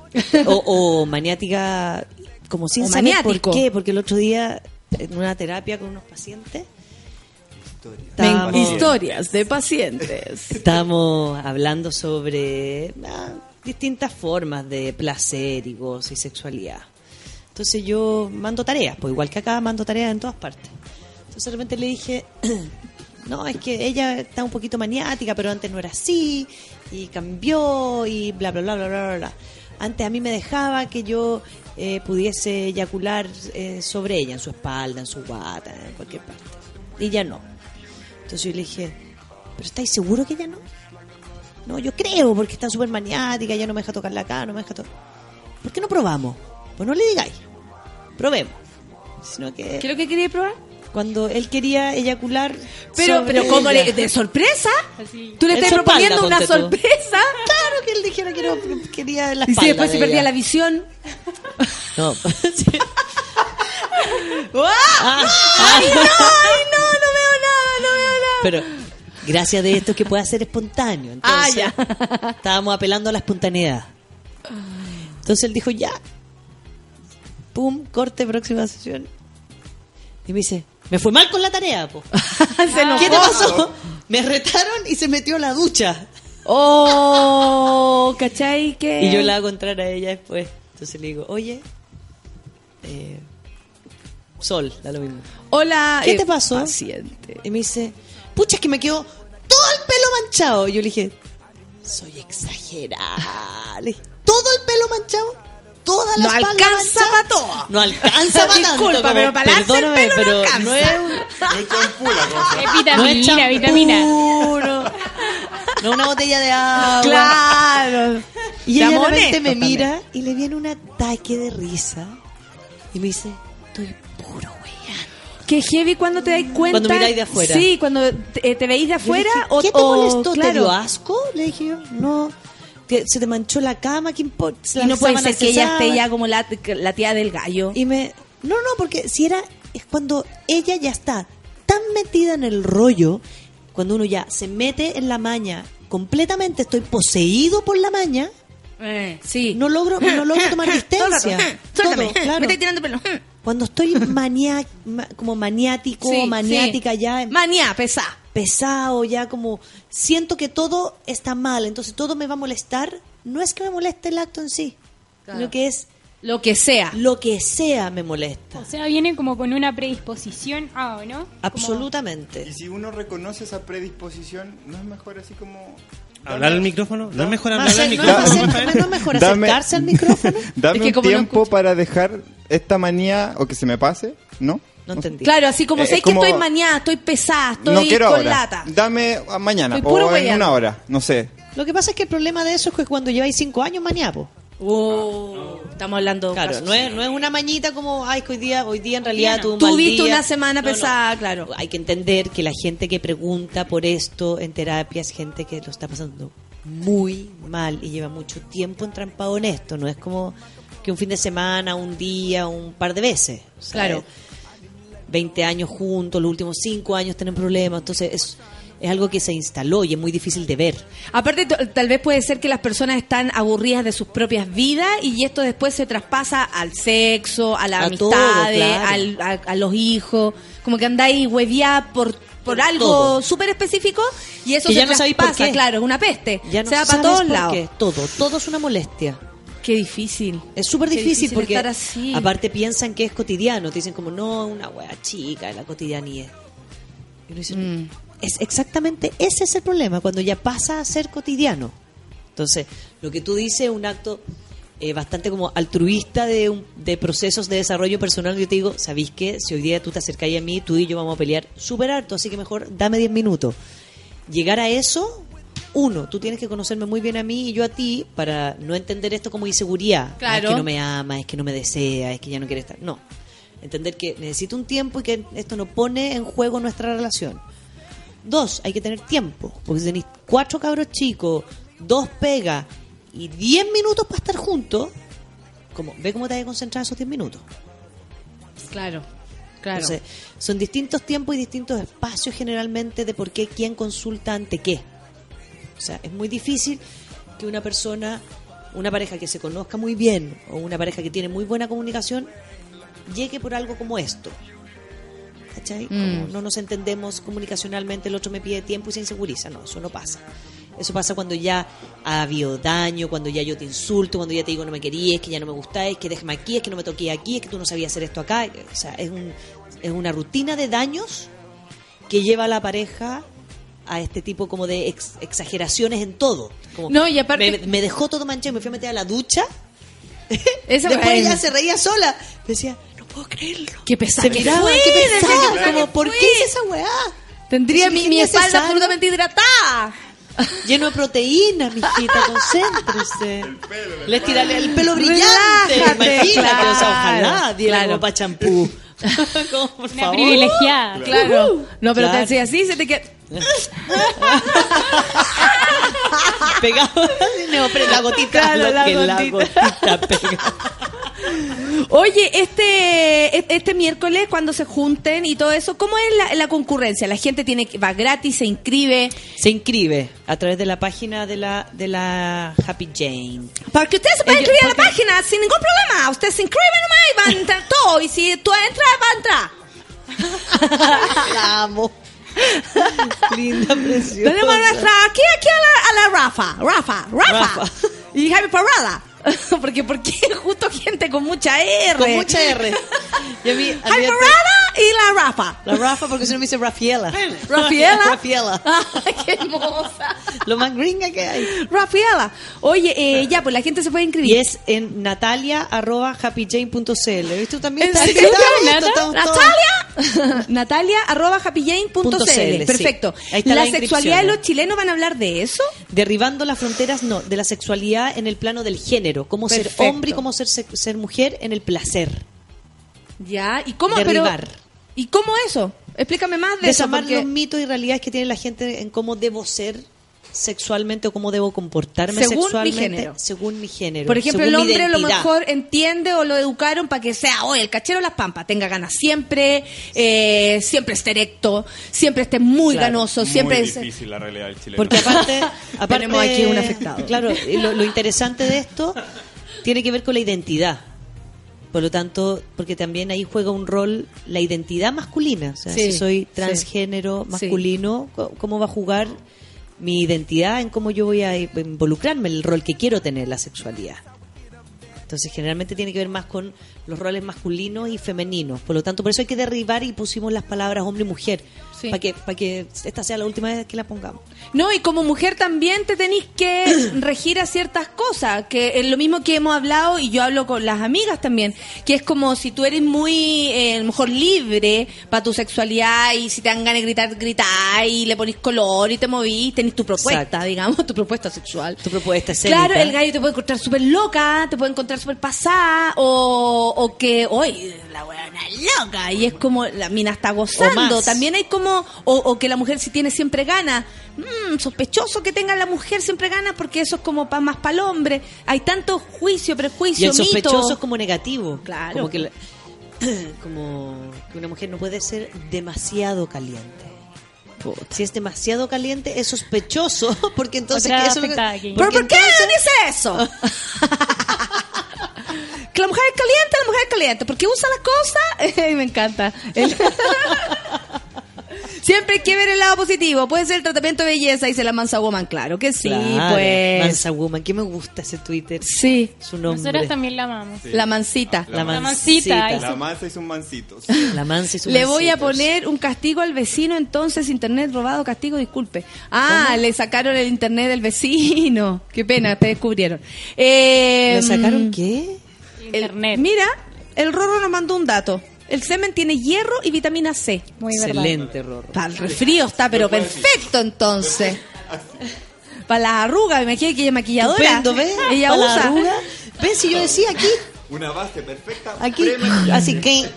O, o maniática, como sin O saber maniático. por qué, porque el otro día en una terapia con unos pacientes estábamos, Historias de pacientes. *laughs* estábamos hablando sobre ah, distintas formas de placer y gozo y sexualidad. Entonces yo mando tareas, pues igual que acá mando tareas en todas partes. Entonces de repente le dije, *clears throat* no, es que ella está un poquito maniática, pero antes no era así, y cambió, y bla, bla, bla, bla, bla, bla. Antes a mí me dejaba que yo eh, pudiese eyacular eh, sobre ella, en su espalda, en su guata, en cualquier parte. Y ya no. Entonces yo le dije, ¿pero estáis seguro que ella no? No, yo creo, porque está súper maniática, ya no me deja tocarla acá, no me deja tocar. ¿Por qué no probamos? Pues no le digáis. Probemos. Sino que ¿Qué es lo que quería probar? Cuando él quería eyacular. Pero, sobre pero ¿cómo ella. le, de sorpresa? Así. ¿Tú le estás espalda, proponiendo una sorpresa? *laughs* Claro que él dijera que no, que quería la Y espalda. si después se de perdía ella. la visión. No. *laughs* *laughs* Sí. ¡Ah! Ah, ¡Ay, no! ¡Ay, no! No veo nada, no veo nada. Pero gracias de esto que pueda ser espontáneo. Entonces, Ah, estábamos apelando a la espontaneidad. Entonces él dijo, ya. Pum, corte, próxima sesión. Y me dice, me fue mal con la tarea, po. *laughs* Se enojó. ¿Qué te pasó? Me retaron y se metió a la ducha. Oh, ¿cachai? Que... Y yo la hago entrar a ella después. Entonces le digo, oye, eh, Sol, da lo mismo. Hola. ¿Qué eh, te pasó? Paciente. Y me dice, pucha, es que me quedó todo el pelo manchado. Y yo le dije, soy exagerada. Le dije, ¿Todo el pelo manchado? La No espalda alcanza manchada?" para todo. No alcanza *laughs* para tanto. Disculpa, pero para lavarse el perdóname, pelo no pero alcanza. no es un... No *laughs* es champú la cosa. Es No es vitamina, vitamina. no. *laughs* no una botella de agua. Claro. Y ella de repente me mira y le viene un ataque de risa y me dice, estoy puro weyando. Que heavy cuando te dais cuenta. Cuando miráis de afuera. Sí, cuando te, te veis de afuera dije, o ¿Qué te molestó? ¿Te claro. dio asco? Le dije yo, no. ¿Te- ¿Se te manchó la cama? ¿Qué importa? Y no puede ser que ella esté ya como la, la tía del gallo. Y me... No, no, porque si era... Es cuando ella ya está tan metida en el rollo, cuando uno ya se mete en la maña, completamente estoy poseído por la maña, Eh, sí. no logro, no logro *laughs* tomar distancia. *laughs* Suéltame. Claro. Me estoy tirando pelo. Cuando estoy mania, ma- como maniático, Sí, maniática sí. ya, Manía, pesa. Pesado, ya como siento que todo está mal, entonces todo me va a molestar. No es que me moleste el acto en sí, sino que es Lo que sea. lo que sea me molesta. O sea, viene como con una predisposición a, ¿no? Como- Absolutamente. Y si uno reconoce esa predisposición, ¿no es mejor así como... ¿Hablar al micrófono? ¿No es mejor No, hablar al no, micrófono? no es mejor acercarse al micrófono. *laughs* Dame un no tiempo para dejar esta manía o que se me pase, ¿no? No entendí. Claro, así como Eh, sé es que como- estoy mañana, estoy pesada, estoy no quiero con ahora. lata. Dame mañana Estoy o en una hora, no sé. Lo que pasa es que el problema de eso es que cuando lleváis cinco años maniapo. Oh, estamos hablando Claro, casos no es, no es una mañita como, ay, que hoy día, hoy día en realidad tuve un Tú mal viste día. una semana No, no. pesada, claro. Hay que entender que la gente que pregunta por esto en terapia es gente que lo está pasando muy mal y lleva mucho tiempo entrampado en esto. No es como que un fin de semana, un día, un par de veces. Claro. 20 años juntos, los últimos 5 años tienen problemas. Entonces es, es algo que se instaló y es muy difícil de ver. Aparte, tal vez puede ser que las personas están aburridas de sus propias vidas y esto después se traspasa al sexo, a las A amistades, todo, claro. al- a, a los hijos. Como que andáis hueviadas por, por Por algo súper específico y eso Que se ya no sabéis por traspasa, qué. claro, es una peste. Ya no se va para todos lados. qué. Todo, todo es una molestia. Qué difícil. Es súper difícil, porque estar así. aparte piensan que es cotidiano, te dicen como no, una wea chica, la cotidianidad. Y uno dice, Mm. es exactamente ese es el problema, cuando ya pasa a ser cotidiano. Entonces, lo que tú dices es un acto eh, bastante como altruista de, un- de procesos de desarrollo personal. Yo te digo, ¿sabéis qué? Si hoy día tú te acercáis a mí, tú y yo vamos a pelear súper harto, así que mejor dame 10 minutos. Llegar a eso, uno, tú tienes que conocerme muy bien a mí y yo a ti para no entender esto como inseguridad. Ah, Claro. Es que no me ama, es que no me desea, es que ya no quiere estar. No. Entender que necesito un tiempo y que esto no pone en juego nuestra relación. Dos, hay que tener tiempo. Porque si tenéis cuatro cabros chicos, dos pegas y diez minutos para estar juntos, como, ve cómo te vas a concentrar esos diez minutos. Claro, claro. Entonces, son distintos tiempos y distintos espacios generalmente de por qué quién consulta ante qué. O sea, es muy difícil que una persona, una pareja que se conozca muy bien o una pareja que tiene muy buena comunicación, llegue por algo como esto. ¿Cachai? Como no nos entendemos comunicacionalmente, el otro me pide tiempo y se inseguriza. No, eso no pasa. Eso pasa cuando ya ha habido daño, cuando ya yo te insulto, cuando ya te digo no me querías, que ya no me gustáis, que déjame aquí, es que no me toqué aquí, es que tú no sabías hacer esto acá. O sea, es, un, es una rutina de daños que lleva a la pareja a este tipo como de ex- exageraciones en todo. Como, No, y aparte- Me, me dejó todo manchado, me fui a meter a la ducha. *laughs* Esa- Después ella se reía sola. Me decía, no puedo creerlo. Qué pesada Se miraba, fue, qué Como, que ¿por qué esa weá? Tendría mi, es mi espalda absolutamente hidratada. *laughs* Lleno de proteínas, mijita, concéntrese. Le tirarle el pelo brillante. Relájate, Imagínate, o sea, claro, ojalá diera claro. como pa' champú. *laughs* Como, por Una favor. privilegiada. Claro. No, pero Claro. te decía así, se te queda. *laughs* Pegado neopren, la gotita, Claro, la que la gotita. gotita pega. Oye, este este miércoles cuando se junten y todo eso, ¿cómo es la, la concurrencia? La gente tiene va gratis, se inscribe. Se inscribe a través de la página de la de la Happy Jane. Para que ustedes se puedan Ella- inscribir a la página sin ningún problema. Ustedes se inscriben nomás y van a entrar todo. Y si tú entras, va a entrar. *laughs* La amo. *laughs* Linda, preciosa. Tenemos a nuestra, aquí, aquí a la, a la Rafa, Rafa, Rafa. Rafa. Y Javi Parrada. *laughs* Porque, porque *laughs* justo gente con mucha R. Con mucha R. *laughs* Y a mí, a mí- y la Rafa. la Rafa, porque si no me dice Rafaela. Rafaela. Rafaela. Ay, qué hermosa. Lo más gringa que hay. Rafaela. Oye, eh, ya, pues la gente se puede inscribir. Y es en natalia.happyjane.cl. ¿Viste? También ¿En estás Natalia, Natalia arroba happyjane.cl. Sí. Perfecto. Está la la sexualidad de los chilenos van a hablar de eso. derribando las fronteras no de la sexualidad en el plano del género, cómo Perfecto. ser hombre y cómo ser ser mujer en el placer. Ya, ¿y cómo? Derribar. Pero, ¿Y cómo eso? Explícame más de eso. porque- los mitos y realidades que tiene la gente en cómo debo ser sexualmente o cómo debo comportarme Según mi sexualmente género. según mi género. Por ejemplo, según el mi hombre a lo mejor entiende o lo educaron para que sea, oye, el cachero las pampas, tenga ganas siempre, eh, siempre esté erecto, siempre esté muy Claro. ganoso, siempre Muy es- difícil la realidad del chileno. Porque aparte, *laughs* aparte Tenemos aquí un afectado. Claro, y lo, lo interesante de esto tiene que ver con la identidad. Por lo tanto, porque también ahí juega un rol la identidad masculina. O sea, Sí, si soy transgénero Sí. masculino, ¿cómo va a jugar mi identidad en cómo yo voy a involucrarme el rol que quiero tener en la sexualidad? Entonces, generalmente tiene que ver más con los roles masculinos y femeninos. Por lo tanto, por eso hay que derribar y pusimos las palabras hombre y mujer. Sí. Para que, para que esta sea la última vez que la pongamos. No, y como mujer también te tenéis que *coughs* regir a ciertas cosas, que es lo mismo que hemos hablado y yo hablo con las amigas también, que es como si tú eres muy, eh, a lo mejor libre para tu sexualidad y si te dan ganas de gritar, gritar y le ponís color y te movís, tenés tu propuesta, Exacto. digamos, tu propuesta sexual. Tu propuesta escénica. Claro, el gallo te puede encontrar súper loca, te puede encontrar súper pasada, o, o que, hoy la buena loca, y es como, la mina está gozando. También hay como, o, o que la mujer si tiene siempre gana. Mm, sospechoso que tenga la mujer siempre gana, porque eso es como pa- más para el hombre. Hay tanto juicio, Y prejuicio, el sospechoso mito. es como negativo. Claro. Como que, la- *clears throat* como que una mujer no puede ser demasiado caliente. Si es demasiado caliente, es sospechoso, *laughs* porque entonces... Otra eso es lo que- afectada aquí. ¿Pero porque por qué entonces- dice eso? *laughs* que la mujer es caliente, la mujer es caliente, porque usa la cosa. *laughs* Me encanta. El- *laughs* Siempre hay que ver el lado positivo. Puede ser el tratamiento de belleza, dice la Mansa Woman. Claro que sí, Claro, pues. Mansa Woman, que me gusta ese Twitter. Sí, Su nombre. Nosotros también la amamos. la mansita. La mancita, La mansa y sus mancitos. La mansa y su Le voy a poner un castigo al vecino, entonces internet robado, castigo, disculpe. Ah, le sacaron el internet del vecino. *laughs* Qué pena, te descubrieron. Eh, ¿Le sacaron qué? El- mira, el Rorro nos mandó un dato. El semen tiene hierro y vitamina C. Muy verdad. Excelente, Rorro. Para el resfrío está, pero perfecto entonces. Para las arrugas, me imagino que ella es maquilladora. Estupendo, ¿ves? *laughs* Ella Pa' la usa. arruga. ¿Ves si yo decía aquí? Una base perfecta. Aquí. Así que...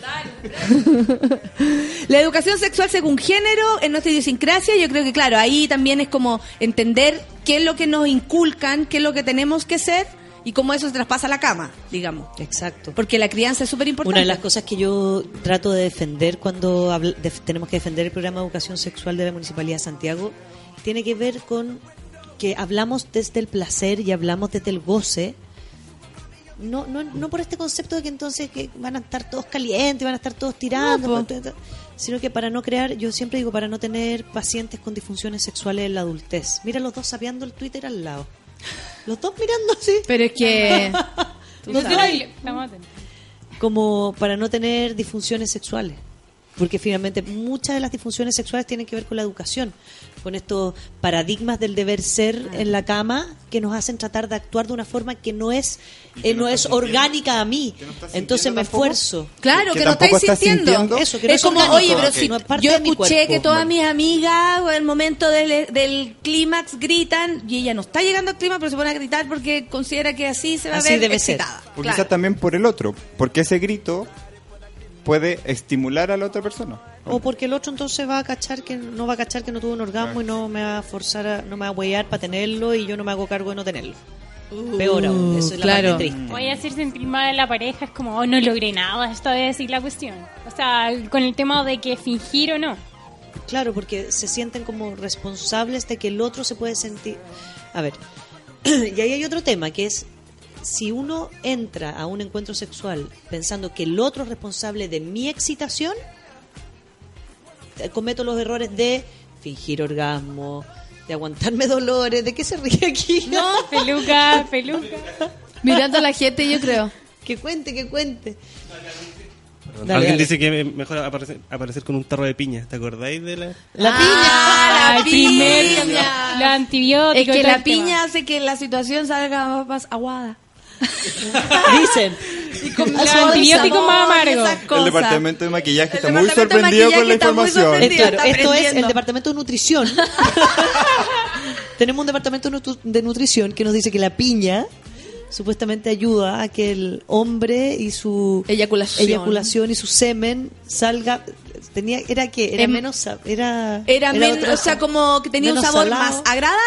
*laughs* La educación sexual según género en nuestra idiosincrasia, yo creo que claro, ahí también es como entender qué es lo que nos inculcan, qué es lo que tenemos que ser y cómo eso se traspasa a la cama, digamos. Exacto. Porque la crianza es súper importante. Una de las cosas que yo trato de defender cuando def- tenemos que defender el programa de educación sexual de la Municipalidad de Santiago tiene que ver con que hablamos desde el placer y hablamos desde el goce. No, no, no por este concepto de que entonces que van a estar todos calientes, van a estar todos tirando, No, sino que para no crear, yo siempre digo, para no tener pacientes con disfunciones sexuales en la adultez. Mira los dos sapeando el Twitter al lado. Los dos mirando así. Pero es que... *laughs* No sabes. como para no tener disfunciones sexuales. Porque finalmente muchas de las disfunciones sexuales tienen que ver con la educación, con estos paradigmas del deber ser en la cama que nos hacen tratar de actuar de una forma que no es eh, no es orgánica a mí. no Entonces me tampoco. esfuerzo. Claro, que que, no estáis estás sintiendo. sintiendo. Eso, que no es es como, orgánico, oye, pero si no es parte yo de mi escuché que todas mis amigas o en el momento del, del clímax gritan y ella no está llegando al clímax, pero se pone a gritar porque considera que así se va Así a ver debe ser. excitada. O Claro. quizás también por el otro. Porque ese grito puede estimular a la otra persona. O porque el otro entonces va a cachar que no va a cachar que no tuvo un orgasmo y no me va a forzar a, no me va a huellar para tenerlo y yo no me hago cargo de no tenerlo. Peor aún, eso es la claro. parte triste. Voy a hacer sentir mal a la pareja, es como, oh, no logré nada, esta vez decir la cuestión. O sea, con el tema de que fingir o no. Claro, porque se sienten como responsables de que el otro se puede sentir. A ver, *clears throat* y ahí hay otro tema que es si uno entra a un encuentro sexual pensando que el otro es responsable de mi excitación, eh, cometo los errores de fingir orgasmo, de aguantarme *laughs* dolores, ¿de qué se ríe aquí? No, peluca, peluca. Mirando a la gente, yo creo. que cuente, que cuente. Alguien dale. dice que es mejor aparecer, aparecer con un tarro de piña. ¿Te acordáis de la...? La Ah, la el primer piña. cambio, los antibióticos. Es que la tema. piña hace que la situación salga más aguada. Dicen. Y con Los antibióticos más amargos. El departamento de maquillaje está El muy sorprendido con la información. Eh, claro, esto es el departamento de nutrición. *laughs* tenemos un departamento de nutrición que nos dice que la piña supuestamente ayuda a que el hombre y su Eyaculación. eyaculación y su semen salga tenía era que era Em- menos era Era, menos, otra o sea, como que tenía un sabor salado. más agradable,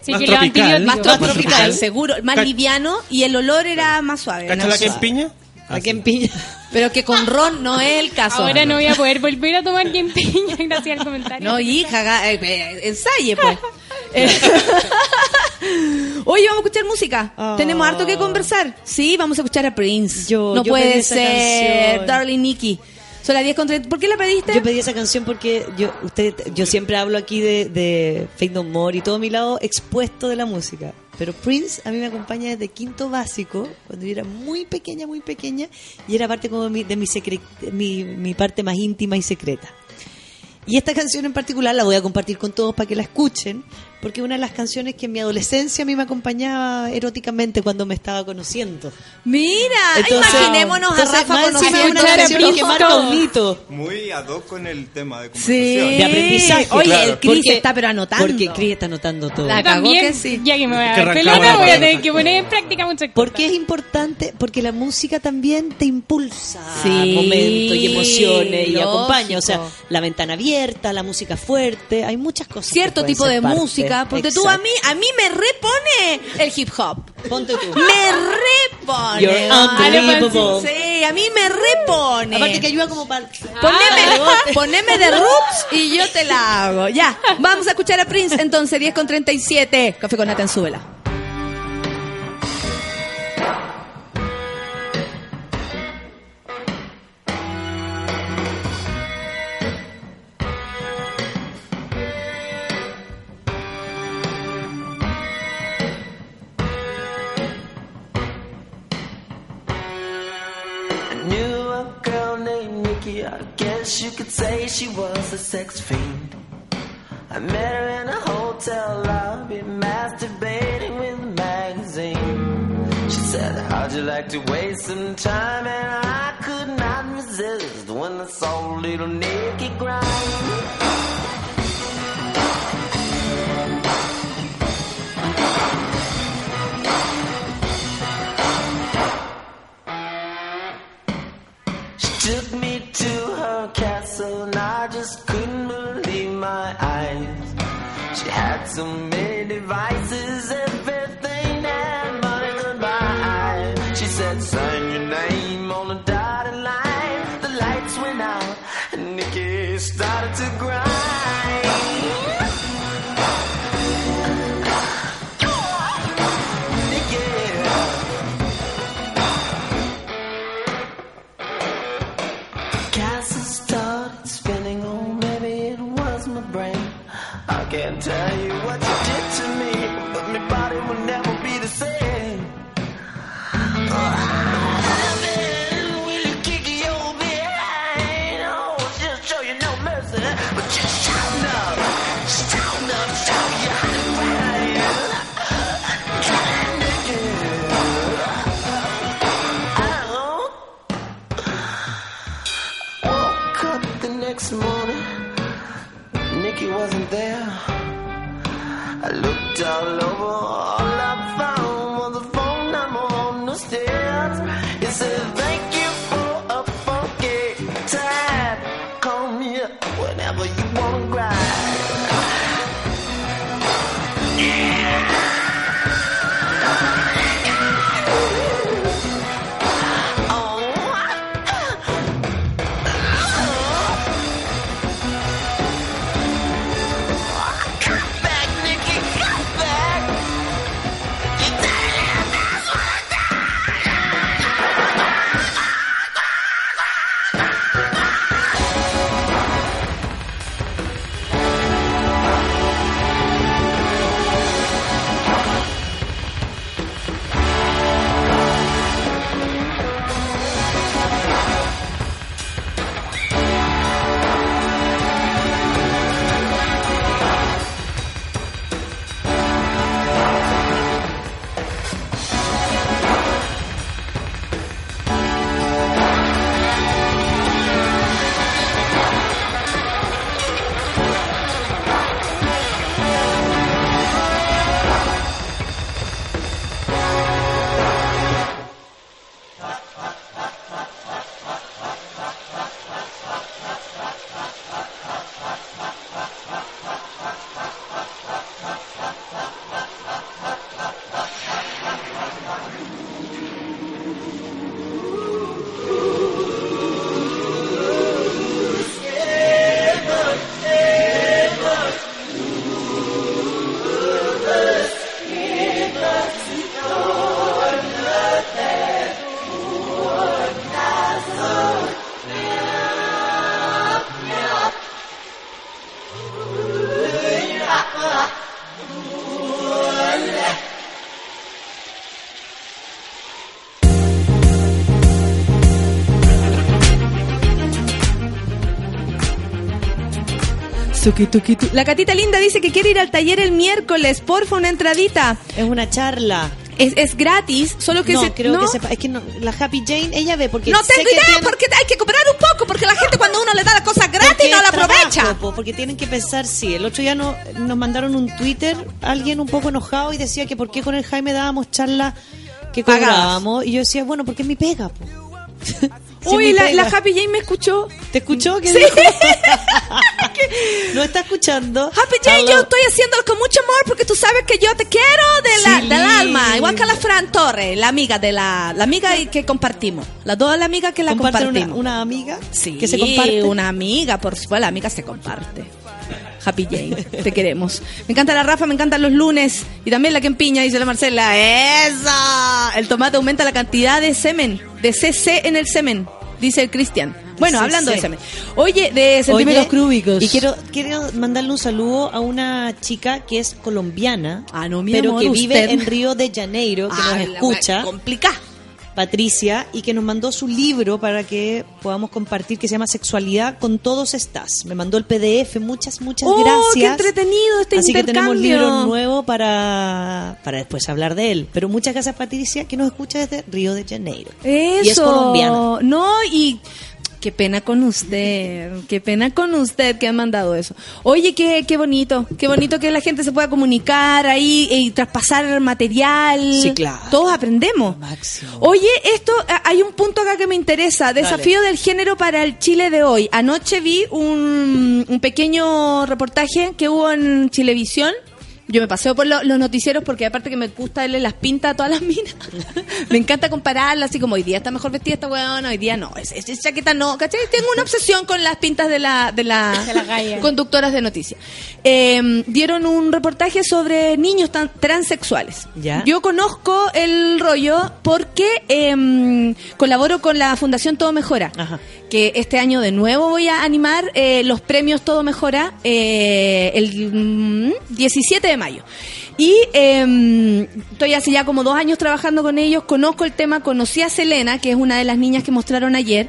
Sí, Más que tropical. más Más tropical, tropical. seguro, más liviano y el olor era más suave. ¿Cacha la que es piña? ¿A quién piña? *laughs* Pero que con ron no es el caso. Ahora no voy a poder volver a tomar quien piña *laughs* gracias al comentario. No, hija, eh, eh, ensaye, pues. *laughs* Eh, *laughs* Oye, vamos a escuchar música. Ah. Tenemos harto que conversar. Sí, vamos a escuchar a Prince. Yo- no yo puede ser. Darling Nikki. Son las 10 con 30. ¿Por qué la pediste? Yo pedí esa canción porque yo usted yo siempre hablo aquí de, de Fake No More y todo mi lado expuesto de la música. Pero Prince a mí me acompaña desde quinto básico, cuando yo era muy pequeña, muy pequeña, y era parte como mi- de mi, secre- mi, mi parte más íntima y secreta. Y esta canción en particular la voy a compartir con todos para que la escuchen, porque una de las canciones que en mi adolescencia a mí me acompañaba eróticamente cuando me estaba conociendo. Mira, Entonces- imaginémonos entonces, a Rafa conociendo una canción que marca un hito. Muy ad hoc con el tema de Sí. conversación. De aprendizaje. Oye, claro. el Chris Porque- está pero anotando. Porque Chris está anotando todo. La cagó que sí. ya que me voy a dar pelota, voy a tener que poner en práctica muchas cosas. Porque es importante, porque la música también te impulsa Sí, momentos y emociones y acompaña. O sea, la ventana abierta, la música fuerte, hay muchas cosas. Cierto tipo de parte. Música. Ponte tú, a mí, a mí me repone el hip hop. Ponte tú. Me repone. You're unbelievable. Sí, a mí me repone. Aparte que ayuda como para... Poneme, *laughs* poneme de roots y yo te la hago. Ya, vamos a escuchar a Prince entonces, 10 con 37. Café con Nathan, súbela. I guess you could say she was a sex fiend. I met her in a hotel lobby, masturbating with a magazine. She said, How'd you like to waste some time? And I could not resist when I saw little Nikki grind. Castle and I just couldn't believe my eyes. She had so many devices, Tuki. La Catita Linda dice que quiere ir al taller el miércoles. Porfa, una entradita. Es una charla. Es, es gratis, solo que no, se... creo ¿no? que sepa. Es que no, la Happy Jane, ella ve porque No sé tengo que idea, tiene- porque hay que cooperar un poco, porque la gente cuando uno le da las cosas gratis porque no la trabajo, aprovecha. po, porque tienen que pensar, sí. El otro día no, nos mandaron un Twitter, alguien un poco enojado y decía que por qué con el Jaime dábamos charla que Pagadas. cobrábamos. Y yo decía, bueno, porque es mi pega, po. *laughs* Sí, Uy, mi la, pega. la Happy Jane me escuchó. ¿Te escuchó? ¿Qué Sí. *laughs* *laughs* ¿No está escuchando? Happy Jane, Hello. yo estoy haciéndolo con mucho amor porque tú sabes que yo te quiero de la, Sí, del alma. Igual que la Fran Torres, la amiga de la, la amiga que compartimos. Las dos la amiga que la ¿Comparten una, compartimos. una amiga? Sí, que se comparte. una amiga, por supuesto, la amiga se comparte. Happy Jane, te queremos. Me encanta la Rafa, me encantan los lunes. Y también la que empiña, dice la Marcela. ¡Esa! El tomate aumenta la cantidad de semen, de CC en el semen, dice el Cristian. Bueno, hablando de semen. Oye, de centímetros Oye, cúbicos. Y quiero, quiero mandarle un saludo a una chica que es colombiana, Ah, no, mi pero amor, que usted. vive en Río de Janeiro, que Ah, nos la escucha. Complica. Patricia, y que nos mandó su libro para que podamos compartir, que se llama Sexualidad con todos estás. Me mandó el PDF, muchas, muchas Oh, gracias. qué entretenido este Así que tenemos libro nuevo para, para después hablar de él. Pero muchas gracias, Patricia, que nos escucha desde Río de Janeiro. Eso. Y es colombiana. No, y qué pena con usted, qué pena con usted que ha mandado eso. Oye, qué, qué bonito, qué bonito que la gente se pueda comunicar ahí y traspasar material. Sí, claro. Todos aprendemos. Máximo. Oye, esto, a- hay un punto acá que me interesa. Desafío del género para el Chile de hoy. Anoche vi un, un pequeño reportaje que hubo en Chilevisión. Yo me paseo por lo- los noticieros porque aparte que me gusta darle las pintas a todas las minas. *laughs* me encanta compararlas así como hoy día está mejor vestida esta weona, hoy día no. Es, es- es chaqueta no, ¿cachai? Tengo una obsesión con las pintas de la, de la, De la galla. *laughs* conductoras de noticias. Eh, dieron un reportaje sobre niños tan- transexuales. Ya. Yo conozco el rollo porque em, colaboro con la Fundación Todo Mejora, Ajá. que este año de nuevo voy a animar eh, los premios Todo Mejora eh, el mm, 17 de mayo. Y em, estoy hace ya como dos años trabajando con ellos, conozco el tema, conocí a Selena, que es una de las niñas que mostraron ayer.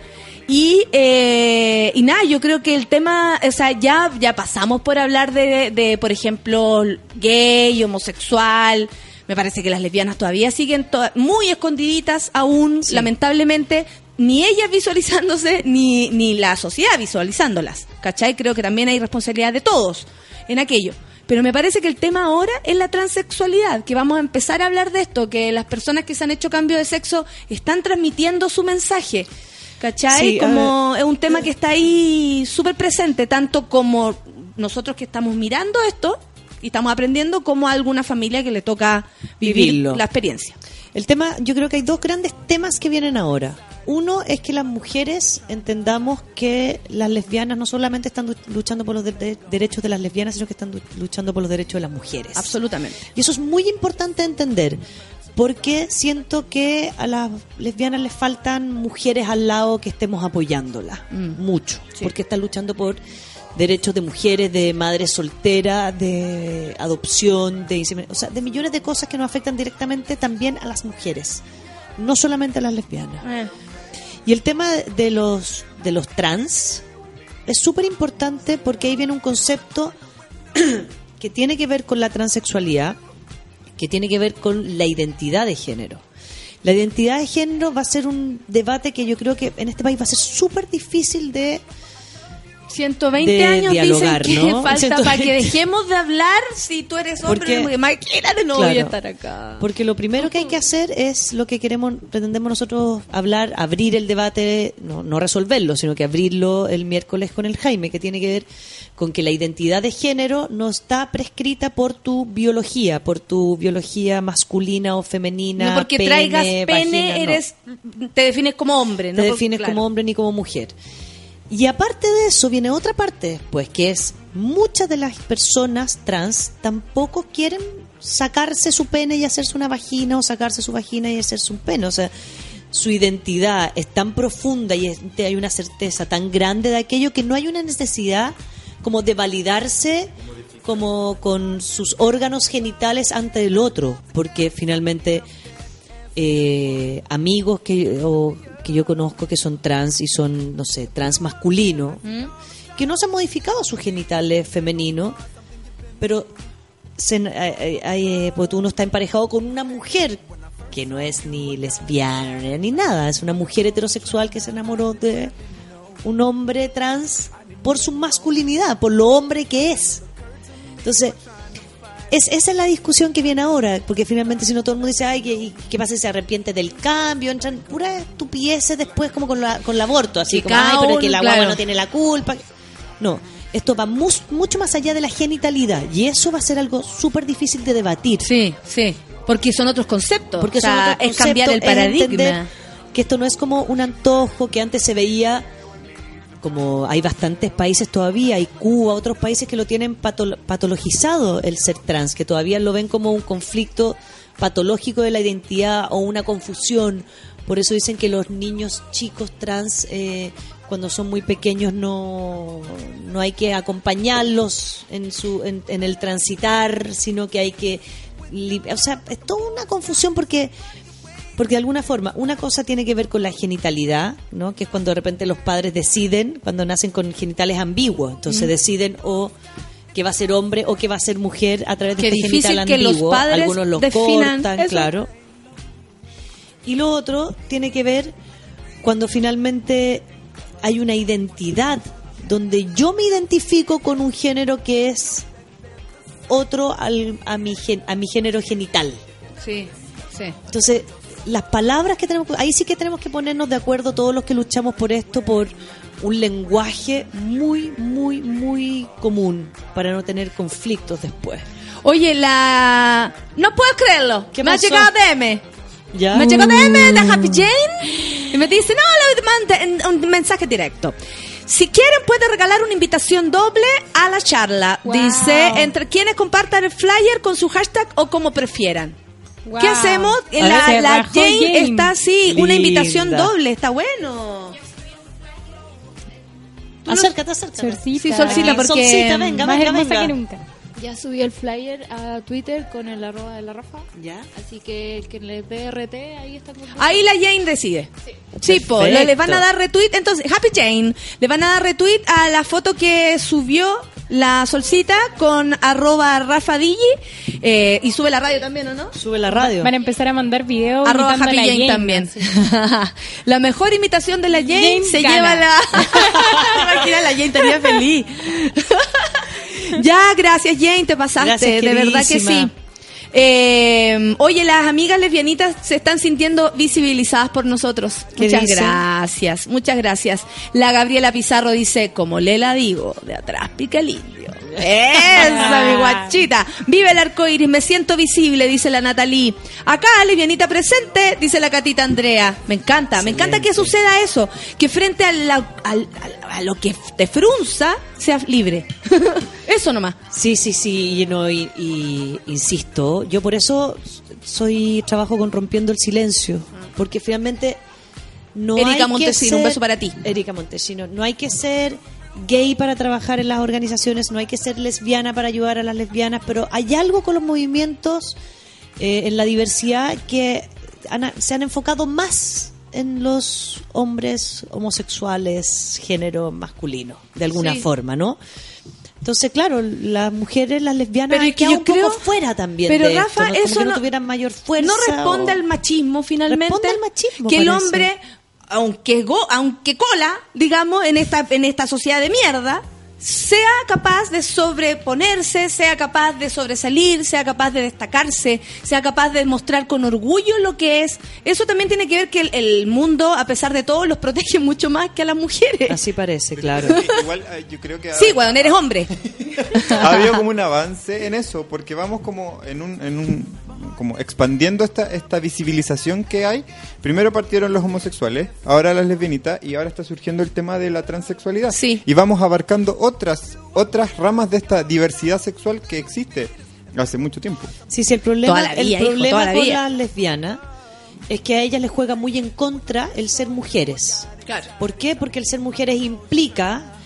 Y, eh, y nada, yo creo que el tema, o sea, ya, ya pasamos por hablar de, de, por ejemplo, gay, homosexual. Me parece que las lesbianas todavía siguen to- muy escondiditas aún, lamentablemente, ni ellas visualizándose, ni, ni la sociedad visualizándolas. ¿Cachai? Creo que también hay responsabilidad de todos en aquello. Pero me parece que el tema ahora es la transexualidad, que vamos a empezar a hablar de esto, que las personas que se han hecho cambio de sexo están transmitiendo su mensaje. ¿Cachai? Sí, como es un tema que está ahí súper presente, tanto como nosotros que estamos mirando esto y estamos aprendiendo, como a alguna familia que le toca vivir Vivirlo. la experiencia. El tema, yo creo que hay dos grandes temas que vienen ahora. Uno es que las mujeres entendamos que las lesbianas no solamente están luchando por los de- de- derechos de las lesbianas, sino que están luchando por los derechos de las mujeres. Absolutamente. Y eso es muy importante entender, porque siento que a las lesbianas les faltan mujeres al lado que estemos apoyándolas, mucho, porque están luchando por derechos de mujeres, de madres solteras, de adopción, de o sea, de millones de cosas que nos afectan directamente también a las mujeres, no solamente a las lesbianas. Y el tema de los de los trans es súper importante porque ahí viene un concepto *clears throat* que tiene que ver con la transexualidad, que tiene que ver con la identidad de género. La identidad de género va a ser un debate que yo creo que en este país va a ser súper difícil de 120 de años dialogar, dicen que ¿no? falta para 120. que dejemos de hablar si tú eres hombre. Porque- imagínate, no voy a Claro. estar acá. Porque lo primero que hay que hacer es lo que queremos, pretendemos nosotros hablar, abrir el debate, no, no resolverlo, sino que abrirlo el miércoles con el Jaime, que tiene que ver con que la identidad de género no está prescrita por tu biología, por tu biología masculina o femenina. No porque pene, traigas pene, vagina, no. eres, te defines como hombre. te ¿no? defines Claro. como hombre ni como mujer. Y aparte de eso viene otra parte, pues que es muchas de las personas trans tampoco quieren sacarse su pene y hacerse una vagina o sacarse su vagina y hacerse un pene, o sea, su identidad es tan profunda y es- hay una certeza tan grande de aquello que no hay una necesidad como de validarse como con sus órganos genitales ante el otro, porque finalmente eh, amigos que, o, que yo conozco que son trans y son, no sé, trans masculino que no se han modificado sus genitales femeninos, pero se, hay- hay- eh, uno está emparejado con una mujer que no es ni lesbiana ni nada, es una mujer heterosexual que se enamoró de un hombre trans por su masculinidad, por lo hombre que es. Entonces, es, esa es la discusión que viene ahora, porque finalmente si no todo el mundo dice, ay, ¿qué, qué pasa si se arrepiente del cambio? Entran puras estupideces después como con, la, con el aborto, así Sí, como, ay, pero que la claro. guagua no tiene la culpa. No, esto va mus- mucho más allá de la genitalidad y eso va a ser algo súper difícil de debatir. Sí, sí. Porque son otros conceptos. Porque O sea, son otros es cambiar el conceptos, paradigma. que esto no es como un antojo que antes se veía como hay bastantes países todavía, hay Cuba, otros países que lo tienen patolo- patologizado el ser trans, que todavía lo ven como un conflicto patológico de la identidad o una confusión. Por eso dicen que los niños chicos trans, eh, cuando son muy pequeños, no, no hay que acompañarlos en, su, en, el transitar, sino que hay que... O sea, es toda una confusión porque porque de alguna forma, una cosa tiene que ver con la genitalidad, ¿no? Que es cuando de repente los padres deciden, cuando nacen con genitales ambiguos, entonces Mm. deciden o que va a ser hombre o que va a ser mujer a través de Qué este difícil genital que los ambiguo. padres Algunos los cortan, eso. claro. Y lo otro tiene que ver cuando finalmente hay una identidad donde yo me identifico con un género que es otro al- a, mi, gen- a mi género genital. Sí, sí. Entonces, las palabras que tenemos, ahí sí que tenemos que ponernos de acuerdo todos los que luchamos por esto, por un lenguaje muy, muy, muy común para no tener conflictos después. Oye, la... No puedo creerlo. ¿Qué me ha pasó? llegado DM. ¿Ya? Me llegó DM de Happy Jane y me dice, no, le manda un mensaje directo. Si quieren puede regalar una invitación doble a la charla. Wow. Dice, entre quienes compartan el flyer con su hashtag o como prefieran. Wow. ¿Qué hacemos? La, Jane, Jane. está así, una invitación doble, está bueno. Acércate, acércate. Solcita. Sí, Solcita, porque- Solcita, venga, Más venga, hermosa venga. que nunca. Ya subí el flyer a Twitter con el arroba de la Rafa. ¿Ya? Así que el que le dé RT, ahí está. el Ahí la Jane decide. Sí, po, Perfecto. le, le van a dar retweet. Entonces, Happy Jane, le van a dar retweet a la foto que subió la solcita con arroba Rafa Digi, eh, y sube la radio también, ¿o no? Sube la radio. Van a empezar a mandar videos Arroba Happy la Jane, Jane, también. *laughs* la mejor imitación de la Jane, Jane se gana. lleva la... *laughs* Imagina, la Jane estaría feliz. *laughs* ya, gracias Jane, te pasaste, Gracias, de verdad que sí. Eh, oye, las amigas lesbianitas se están sintiendo visibilizadas por nosotros. ¿Qué Muchas gracias, muchas gracias. La Gabriela Pizarro dice, como le la digo, de atrás pica el indio. Esa, mi guachita. Vive el arco iris, me siento visible, dice la Natalie. Acá, lesbianita presente, dice la catita Andrea. Me encanta, me encanta que suceda eso. Que frente a, la- a lo que te frunza, seas libre. *laughs* eso nomás. Sí, sí, sí, y, no, y, y insisto, yo por eso soy trabajo con rompiendo el silencio, porque finalmente no Erika hay que Montesino, un ser- beso para ti. Erika Montesino, no hay que ser gay para trabajar en las organizaciones, no hay que ser lesbiana para ayudar a las lesbianas, pero hay algo con los movimientos eh, en la diversidad que han- se han enfocado más en los hombres homosexuales, género masculino, de alguna Sí. forma, ¿no? Entonces, claro, las mujeres, las lesbianas, Pero es que yo un poco creo- fuera también. Pero de esto, Rafa, ¿no? Como eso que no, no- tuvieran mayor fuerza. no responde o- al machismo finalmente. Responde al machismo, que el hombre, aunque go, aunque cola, digamos, en esta en esta sociedad de mierda, sea capaz de sobreponerse, sea capaz de sobresalir, sea capaz de destacarse, sea capaz de mostrar con orgullo lo que es. Eso también tiene que ver que el, el mundo, a pesar de todo, los protege mucho más que a las mujeres. Así parece, claro. Igual eh, yo creo que Sí, weón, eres hombre. *laughs* ha habido como un avance en eso, porque vamos como en un, en un como expandiendo esta, esta visibilización que hay. Primero partieron los homosexuales, ahora las lesbianitas y ahora está surgiendo el tema de la transexualidad. Sí. Y vamos abarcando otras otras ramas de esta diversidad sexual que existe hace mucho tiempo. Sí, sí, el problema, Toda la vida, el hijo, problema toda la con las lesbianas es que a ellas les juega muy en contra el ser mujeres. Claro. ¿Por qué? Porque el ser mujeres implica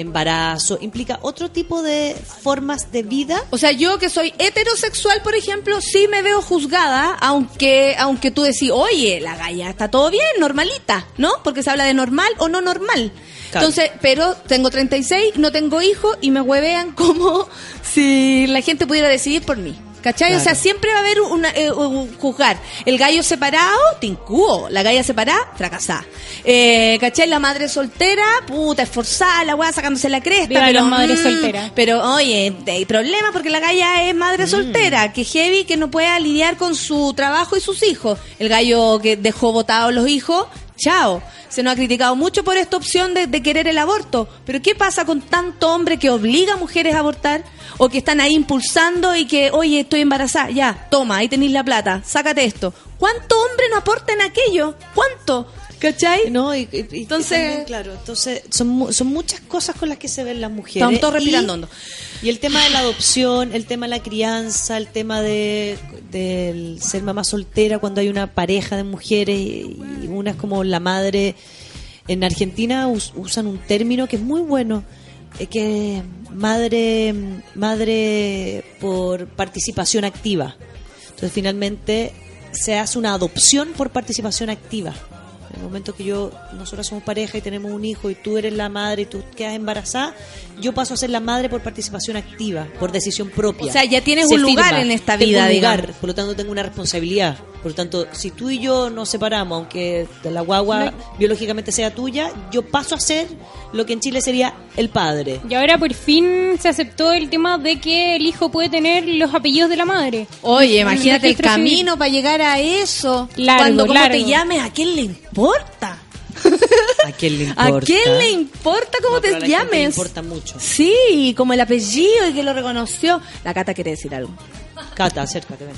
embarazo, implica otro tipo de formas de vida. O sea, yo que soy heterosexual, por ejemplo, sí me veo juzgada, aunque aunque tú decís, oye, la galla está todo bien, normalita, ¿no? Porque se habla de normal o no normal. Claro. Entonces, pero tengo 36, no tengo hijos y me huevean como *laughs* si la gente pudiera decidir por mí. ¿Cachai? O sea, siempre va a haber una, eh, un juzgar. El gallo separado, tincuo. La galla separada, fracasada. Eh, ¿Cachai? La madre soltera, puta, esforzada, la weá sacándose la cresta. Viva pero, las madres mm, solteras. Pero, oye, hay problema porque la galla es madre soltera, que heavy, que no pueda lidiar con su trabajo y sus hijos. El gallo que dejó votados los hijos, chao. Se nos ha criticado mucho por esta opción de, querer el aborto. Pero ¿qué pasa con tanto hombre que obliga a mujeres a abortar? O que están ahí impulsando y que, oye, estoy embarazada, ya, toma, ahí tenéis la plata, sácate esto. ¿Cuánto hombre no aporta en aquello? ¿Cuánto? ¿Cachai? No, y, y- y Entonces- también, claro, entonces son, son muchas cosas con las que se ven las mujeres. Estamos todos Y- respirando hondo. Y el tema de la adopción, el tema de la crianza, el tema de del ser mamá soltera cuando hay una pareja de mujeres y y una es como la madre. En Argentina us- usan un término que es muy bueno, eh, que madre, madre por participación activa. Entonces finalmente se hace una adopción por participación activa. En el momento que yo, nosotros somos pareja y tenemos un hijo y tú eres la madre y tú quedas embarazada, yo paso a ser la madre por participación activa, por decisión propia. O sea, ya tienes Se un lugar firma. en esta Tengo vida, un lugar, digamos. por lo tanto tengo una responsabilidad. Por lo tanto, si tú y yo nos separamos, aunque la guagua biológicamente sea tuya, yo paso a ser lo que en Chile sería el padre. Y ahora por fin se aceptó el tema de que el hijo puede tener los apellidos de la madre. Oye, En imagínate el civil. camino para llegar a eso. Largo, Cuando como largo. te llames, ¿a quién le importa? *laughs* ¿A quién le ¿A importa? quién le importa cómo No, te a la gente le llames? importa mucho. Sí, como el apellido y que lo reconoció. La Cata quiere decir algo. Cata, acércate, ven.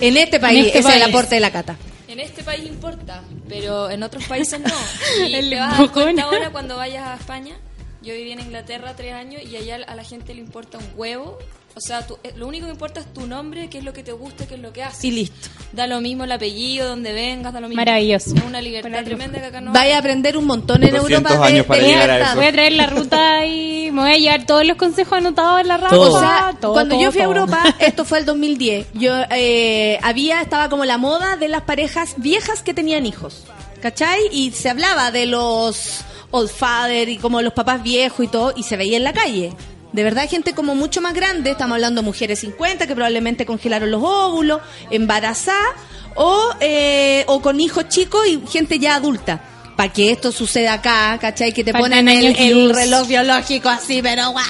En este país, este ese es el país. aporte de la Cata. En este país importa, pero en otros países no. *laughs* Y El te vas a dar cuenta ahora cuando vayas a España. Yo viví en Inglaterra tres años y allá a la gente le importa un huevo. O sea, tú- eh, lo único que importa es tu nombre, qué es lo que te gusta, qué es lo que haces. Y listo. Da lo mismo el apellido, donde vengas, da lo mismo. Maravilloso. Es una libertad tremenda que acá no Vaya a aprender un montón en 200 Europa de, años para de llegar a libertad. eso. Voy a traer la ruta y me voy a llevar todos los consejos anotados en la. Todo. O sea, Todo, cuando todo, yo fui a. Europa, *laughs* esto fue el 2010, yo eh, había, estaba como la moda de las parejas viejas que tenían hijos, ¿cachai? Y se hablaba de los old father y como los papás viejos y todo, y se veía en la calle. De verdad, gente como mucho más grande, estamos hablando de mujeres 50 que probablemente congelaron los óvulos, embarazadas, o, eh, o con hijos chicos y gente ya adulta. Para que esto suceda acá, ¿cachai? Que te Faltan ponen el, el reloj biológico así, pero ¡guau!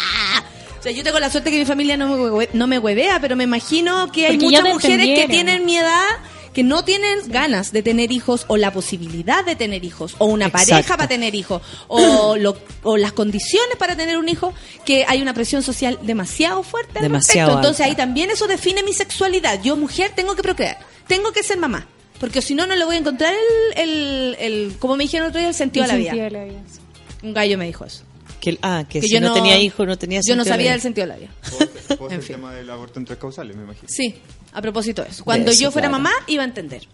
O sea, yo tengo la suerte que mi familia no me, no me huevea, pero me imagino que hay Porque muchas mujeres que tienen mi edad que no tienen ganas de tener hijos o la posibilidad de tener hijos o una Exacto. pareja para tener hijos o, *clears throat* lo- o las condiciones para tener un hijo que hay una presión social demasiado fuerte al Demasiado respecto. Entonces alta. ahí también eso define mi sexualidad. Yo mujer tengo que procrear, tengo que ser mamá. Porque si no, no le voy a encontrar el, el, el- como me dijeron el otro día, el sentido El a la vida. sentido de la vida, sí. Un gallo me dijo eso. Que, ah, que, Que si yo no, no- tenía hijos no tenía Yo no sabía de- del sentido de la vida. *laughs* En el fin. tema del aborto en tres causales, me imagino. Sí, a propósito de eso. Cuando eso, yo fuera claro. mamá, iba a entender.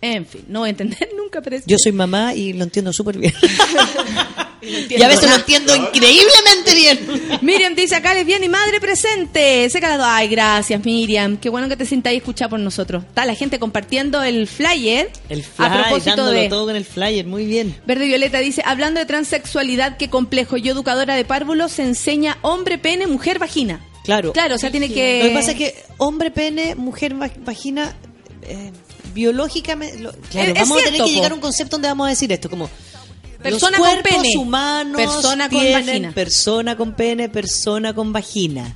En fin, no voy a entender *laughs* nunca, pero es Yo soy mamá y lo entiendo súper bien. *laughs* y a veces lo entiendo *laughs* increíblemente bien. Miriam dice acá, lesbiana y madre presente. Seca las dos. Ay, gracias, Miriam. Qué bueno que te sintáis escuchada por nosotros. Está la gente compartiendo el flyer. El a flyer, propósito dándolo de... todo con el flyer, muy bien. Verde Violeta dice, hablando de transexualidad, qué complejo. Yo, educadora de párvulos, se enseña hombre, pene, mujer, vagina. Claro. Claro, o sea, tiene que... Lo que pasa es que hombre, pene, mujer, va- vagina, eh, biológicamente... lo- claro, Es- es vamos a tener que po. llegar a un concepto donde vamos a decir esto, como... Persona los con pene, humanos persona con vagina. persona con pene, persona con vagina.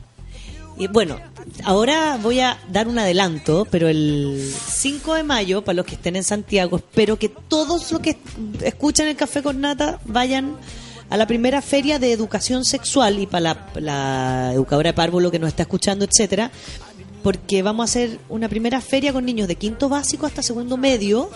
Y bueno, ahora voy a dar un adelanto, pero el 5 de mayo, para los que estén en Santiago, espero que todos los que escuchan el Café con Nata vayan a la primera feria de educación sexual y para la, la educadora de párvulo que nos está escuchando, etcétera, porque vamos a hacer una primera feria con niños de quinto básico hasta segundo medio,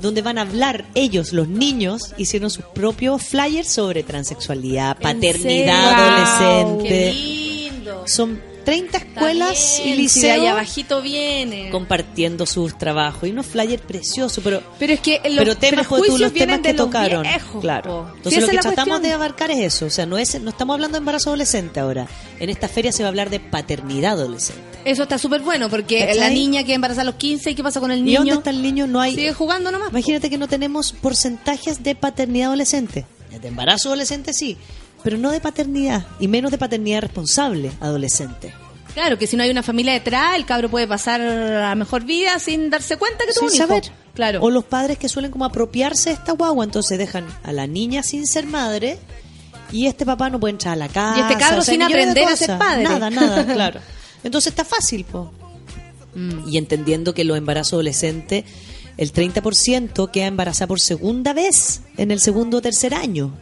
donde van a hablar ellos, los niños, hicieron sus propios flyers sobre transexualidad, paternidad adolescente. Qué lindo. Son 30 escuelas y bien, si de liceos abajito viene. compartiendo sus trabajos y unos flyers preciosos, pero Pero es que los pero temas pues, tú, los temas que de los tocaron. viejos, claro. Entonces Si lo que tratamos cuestión. de abarcar es eso, o sea, no es no estamos hablando de embarazo adolescente ahora. En esta feria se va a hablar de paternidad adolescente. Eso está súper bueno, porque ¿Cachai? la niña que embaraza a los 15, ¿y qué pasa con el ¿Y niño? dónde está el niño? No hay Sigue jugando nomás. Imagínate que no tenemos porcentajes de paternidad adolescente. De embarazo adolescente sí, pero no de paternidad, y menos de paternidad responsable adolescente. Claro, que si no hay una familia detrás, el cabro puede pasar a mejor vida sin darse cuenta que tuvo un Sin hijo. saber. Claro. O los padres que suelen como apropiarse de esta guagua, entonces dejan a la niña sin ser madre y este papá no puede entrar a la casa. Y este cabro o sea, sin aprender a ser padre. Nada, nada, *laughs* claro. Entonces está fácil, po. Mm. Y entendiendo que los embarazos adolescentes, el 30% queda embarazada por segunda vez en el segundo o tercer año.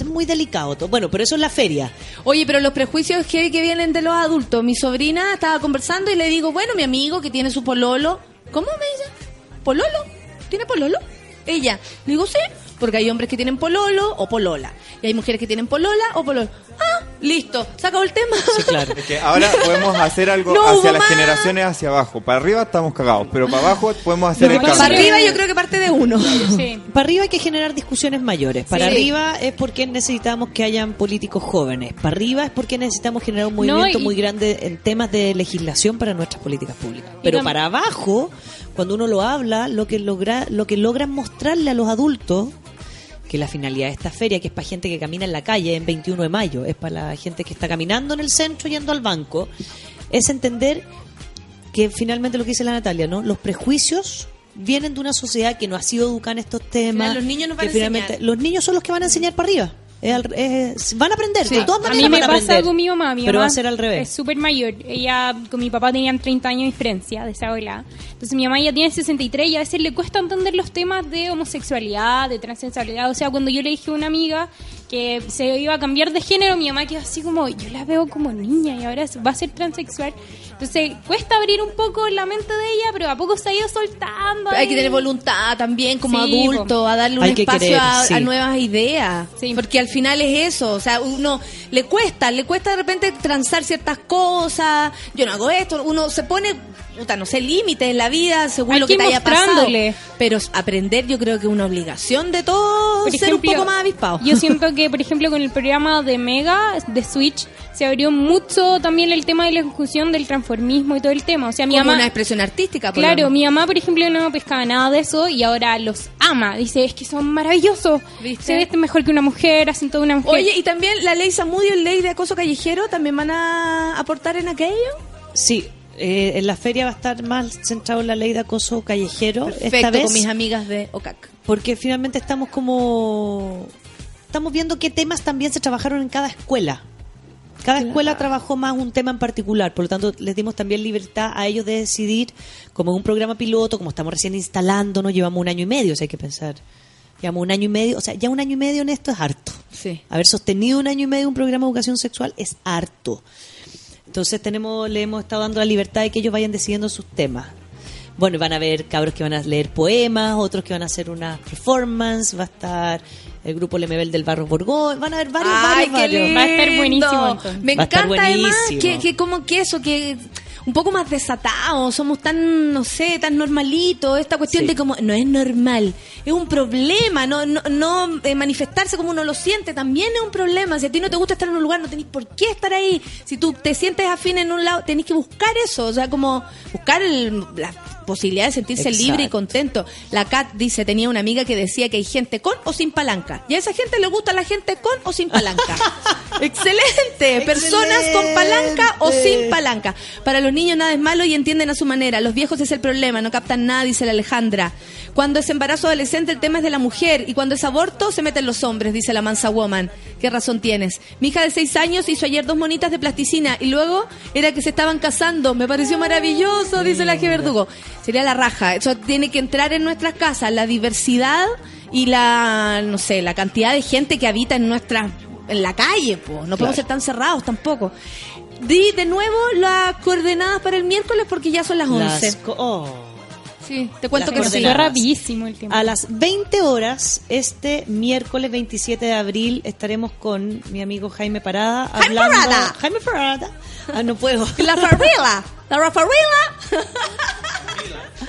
Es muy delicado todo. Bueno, pero eso es la feria. Oye, pero los prejuicios que, que vienen de los adultos. Mi sobrina estaba conversando y le digo, bueno, mi amigo que tiene su pololo. ¿Cómo me dice? ¿Pololo? ¿Tiene pololo? Ella. Le digo, sí, porque hay hombres que tienen pololo o polola. Y hay mujeres que tienen polola o pololo. Ah, listo, se acabó el tema. Sí, claro. Es que ahora podemos hacer algo *laughs* No hacia las más. generaciones hacia abajo. Para arriba estamos cagados, pero para abajo podemos hacer el cambio. Para arriba yo creo que parte de uno. Sí. Para arriba hay que generar discusiones mayores. Para Sí. arriba es porque necesitamos que hayan políticos jóvenes. Para arriba es porque necesitamos generar un movimiento y- muy grande en temas de legislación para nuestras políticas públicas. Pero para abajo, cuando uno lo habla, lo que logra, lo que logran mostrarle a los adultos que la finalidad de esta feria, que es para gente que camina en la calle en 21 de mayo, es para la gente que está caminando en el centro yendo al banco, es entender que finalmente lo que dice la Natalia, ¿no? Los prejuicios vienen de una sociedad que no ha sido educada en estos temas. los niños van que a finalmente- enseñar. los niños son los que van a enseñar para arriba. Es al- es- van a aprender, Sí. de todas A maneras mí me van a pasa aprender. con mi mamá. Mi pero mamá va a ser al revés. Es súper mayor. Ella con mi papá tenían 30 años de diferencia de esa abuela. Entonces mi mamá ya tiene 63 y a veces le cuesta entender los temas de homosexualidad, de transexualidad. O sea, cuando yo le dije a una amiga que se iba a cambiar de género, mi mamá quedó así como, yo la veo como niña y ahora va a ser transexual. Entonces cuesta abrir un poco la mente de ella, pero a poco se ha ido soltando. Hay que tener voluntad también como Sí, adulto, a darle un Hay espacio querer, a, sí. a nuevas ideas. Sí. Porque al final es eso, o sea, uno le cuesta, le cuesta de repente transar ciertas cosas, yo no hago esto, uno se pone, puta, no sé, límites en la vida según Hay lo que, que te haya pasado. Pero aprender yo creo que es una obligación de todos Por ser un poco más avispados. Yo *laughs* siento que, por ejemplo, con el programa de Mega, de Switch, se abrió mucho también el tema de la discusión del transformismo y todo el tema. O sea, mi Como mamá... una expresión artística. por Claro, mi mamá, por ejemplo, no pescaba nada de eso y ahora los ama. Dice, es que son maravillosos. ¿Viste? Se visten mejor que una mujer, hacen toda una mujer. Oye, y también la ley Samudio y la ley de acoso callejero también van a aportar en aquello. Sí, eh, en la feria va a estar más centrado en la ley de acoso callejero esta Perfecto, vez. con mis amigas de OCAC. porque finalmente estamos como estamos viendo qué temas también se trabajaron en cada escuela. Cada escuela trabajó más un tema en particular, por lo tanto les dimos también libertad a ellos de decidir, como un programa piloto, como estamos recién instalándonos, llevamos un año y medio, o sea, hay que pensar. Llevamos un año y medio, o sea, ya un año y medio en esto es harto. Sí. Haber sostenido un año y medio un programa de educación sexual es harto. Entonces tenemos, le hemos estado dando la libertad de que ellos vayan decidiendo sus temas. Bueno, van a haber cabros que van a leer poemas, otros que van a hacer una performance, va a estar el grupo Lemebel del Barro Borgón, van a haber varios, Ay, varios, qué varios. lindo. Va a estar buenísimo, entonces. Me Va a estar encanta además buenísimo. que, que como que eso, que un poco más desatados, somos tan, no sé, tan normalitos, esta cuestión Sí. de como, no es normal, es un problema, no, no, no eh, manifestarse como uno lo siente también es un problema, si a ti no te gusta estar en un lugar, no tenés por qué estar ahí, si tú te sientes afín en un lado, tenés que buscar eso, o sea, como buscar el- la posibilidad de sentirse Exacto. libre y contento. La Kat dice, tenía una amiga que decía que hay gente con o sin palanca, y a esa gente le gusta la gente con o sin palanca. *laughs* Excelente. Personas con palanca o sin palanca. Para los niños nada es malo y entienden a su manera. Los viejos es el problema, no captan nada, dice la Alejandra. Cuando es embarazo adolescente el tema es de la mujer y cuando es aborto se meten los hombres, dice la mansa woman. ¿Qué razón tienes? Mi hija de seis años hizo ayer dos monitas de plasticina y luego era que se estaban casando. Me pareció maravilloso, dice la G. Verdugo. Sería la raja. Eso tiene que entrar en nuestras casas, la diversidad y la, no sé, la cantidad de gente que habita en nuestra, en la calle, pues. No podemos ser tan cerrados tampoco. Di de nuevo las coordenadas para el miércoles porque ya son las 11. Las co- oh. Sí, te cuento que sí. rapidísimo el tiempo. A las 20 horas, este miércoles 27 de abril, estaremos con mi amigo Jaime Parada. ¡Jaime hablando- Parada! Jaime Parada. Ah, no puedo. La farrila, la rafarrila. *laughs*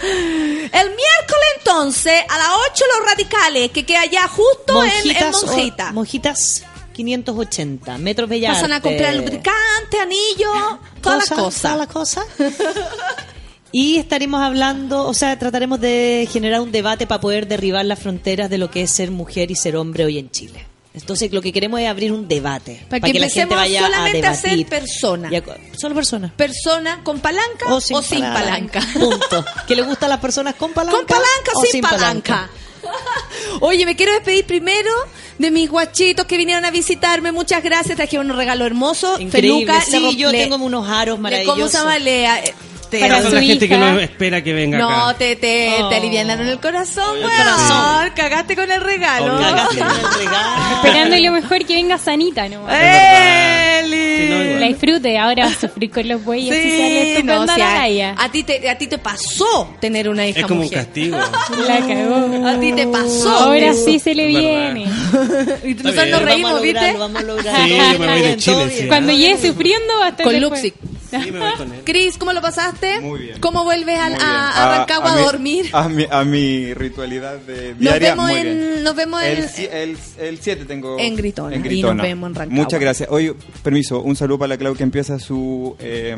El miércoles entonces, a las 8 los radicales, que queda ya justo en, en Monjitas, Monjita. o- Monjitas 580, Metros Bellas Pasan a comprar lubricante, anillo, todas las Cosa, cosas. *laughs* Y estaremos hablando, o sea, trataremos de generar un debate para poder derribar las fronteras de lo que es ser mujer y ser hombre hoy en Chile. Entonces, lo que queremos es abrir un debate. Para que, la gente empecemos vaya solamente a a, ser debatir. persona. Y a- solo personas. Persona con palanca o sin, palanca. *laughs* Punto. ¿Que le gustan las personas con palanca? Con palanca o sin, palanca. *laughs* Oye, me quiero despedir primero de mis guachitos que vinieron a visitarme. Muchas gracias. Traje unos regalos hermosos. Increíble. Feluca, sí, le yo tengo unos aros maravillosos. ¿Cómo se llama? Eh, te- gente que no espera que venga No, acá. te, te, Oh. te alivianaron el corazón, weón. corazón. Cagaste con el regalo. Cagaste con el *laughs* regalo. Esperando *laughs* lo mejor que venga sanita, ¿no? ¡Eli! Sí, no. La disfrute, ahora va a sufrir con los bueyes y sale Sí, no, o sea, la galla. a ti te a ti te pasó tener una hija Es como un castigo. *laughs* La cagó. A ti te pasó. Ahora sí se le viene. y nosotros nos Vamos reímos, a ¿viste? vamos a. Sí, yo me voy de Chile. Cuando llegue sufriendo va a estar Con después. Luxi. Sí, me voy con él. Cris, ¿cómo lo pasaste? Muy bien. ¿Cómo vuelves a, Muy bien. a, a Rancagua a, mi- dormir? A mi, a mi ritualidad de Nos diaria. vemos muy en- bien. nos vemos en- El, el, el 7 tengo. En Gritona. En Y Gritona. nos vemos en Rancagua. Muchas gracias. Hoy, permiso, un saludo para la Clau que empieza su eh,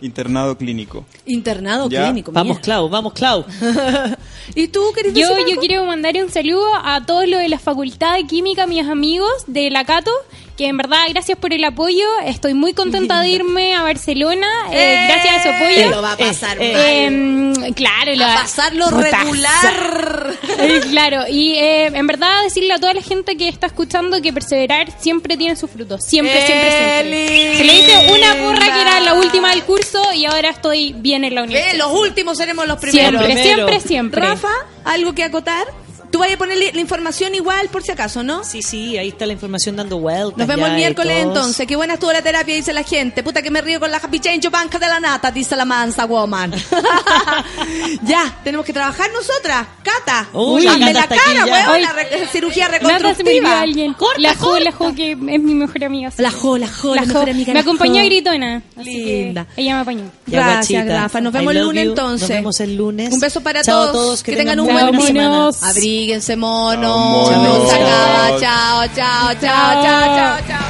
internado clínico. Internado Ya. clínico. Vamos. Clau, vamos, Clau. *laughs* ¿Y tú, querés Yo, decir yo quiero mandar un saludo a todos los de la Facultad de Química, mis amigos de la Cato, que en verdad gracias por el apoyo. Estoy muy contenta de irme a Barcelona, eh, ¡Eh! gracias a su apoyo. Lo va a pasar Eh, mal. Eh, claro, a la- pasarlo regular. Eh, claro, y eh, en verdad decirle a toda la gente que está escuchando que perseverar siempre tiene sus frutos. Siempre, siempre, siempre. Se le hice una porra que era la última del curso y ahora estoy bien en la Ve, universidad. los últimos seremos los primeros. Siempre, siempre, siempre. Rafa, ¿algo que acotar? Tú vas a ponerle la información igual por si acaso, ¿no? Sí, sí, ahí está la información dando vueltas. Nos vemos el miércoles entonces. Qué buena estuvo la terapia, dice la gente. Puta que me río con la happy change banca de la nata, dice la mansa woman. *laughs* ya, tenemos que trabajar nosotras. Cata, Uy, Cata la cara, weón, la re- cirugía reconstructiva. alguien. la Jo, la Jo, que es mi mejor amiga. La Jo, la Jo, la, La mejor Jo. amiga. Me acompañó Jo. a Gritona. Linda. Ella me apañó. Gracias. Rafa. Nos vemos el lunes you. entonces. Nos vemos el lunes. Un beso para Chao todos. Que, tengan un buen un día. Abríguense, monos. Chao. Se acaba. Chao, chao, chao, chao, chao, chao.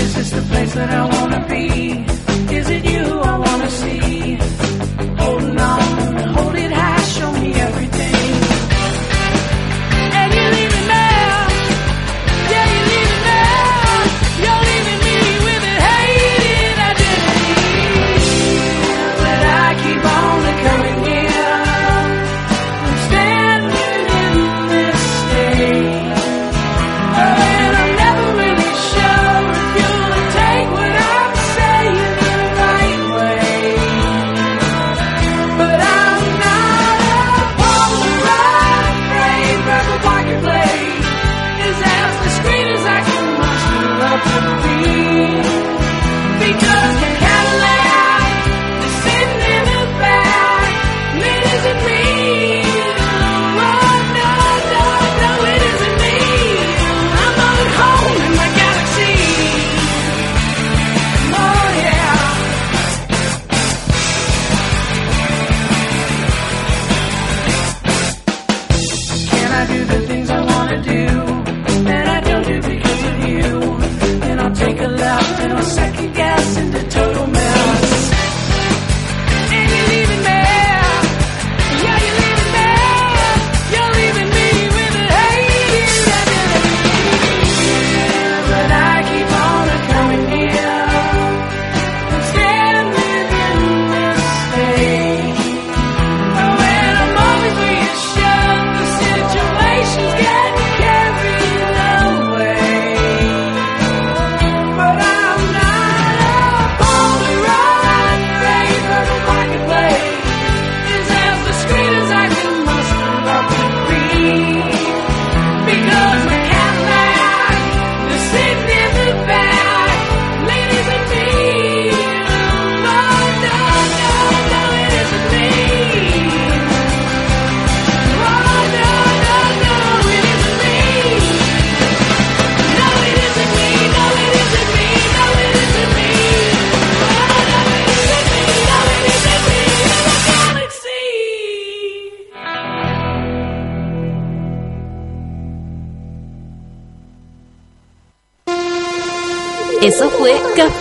Is this the place that I wanna be? Is it you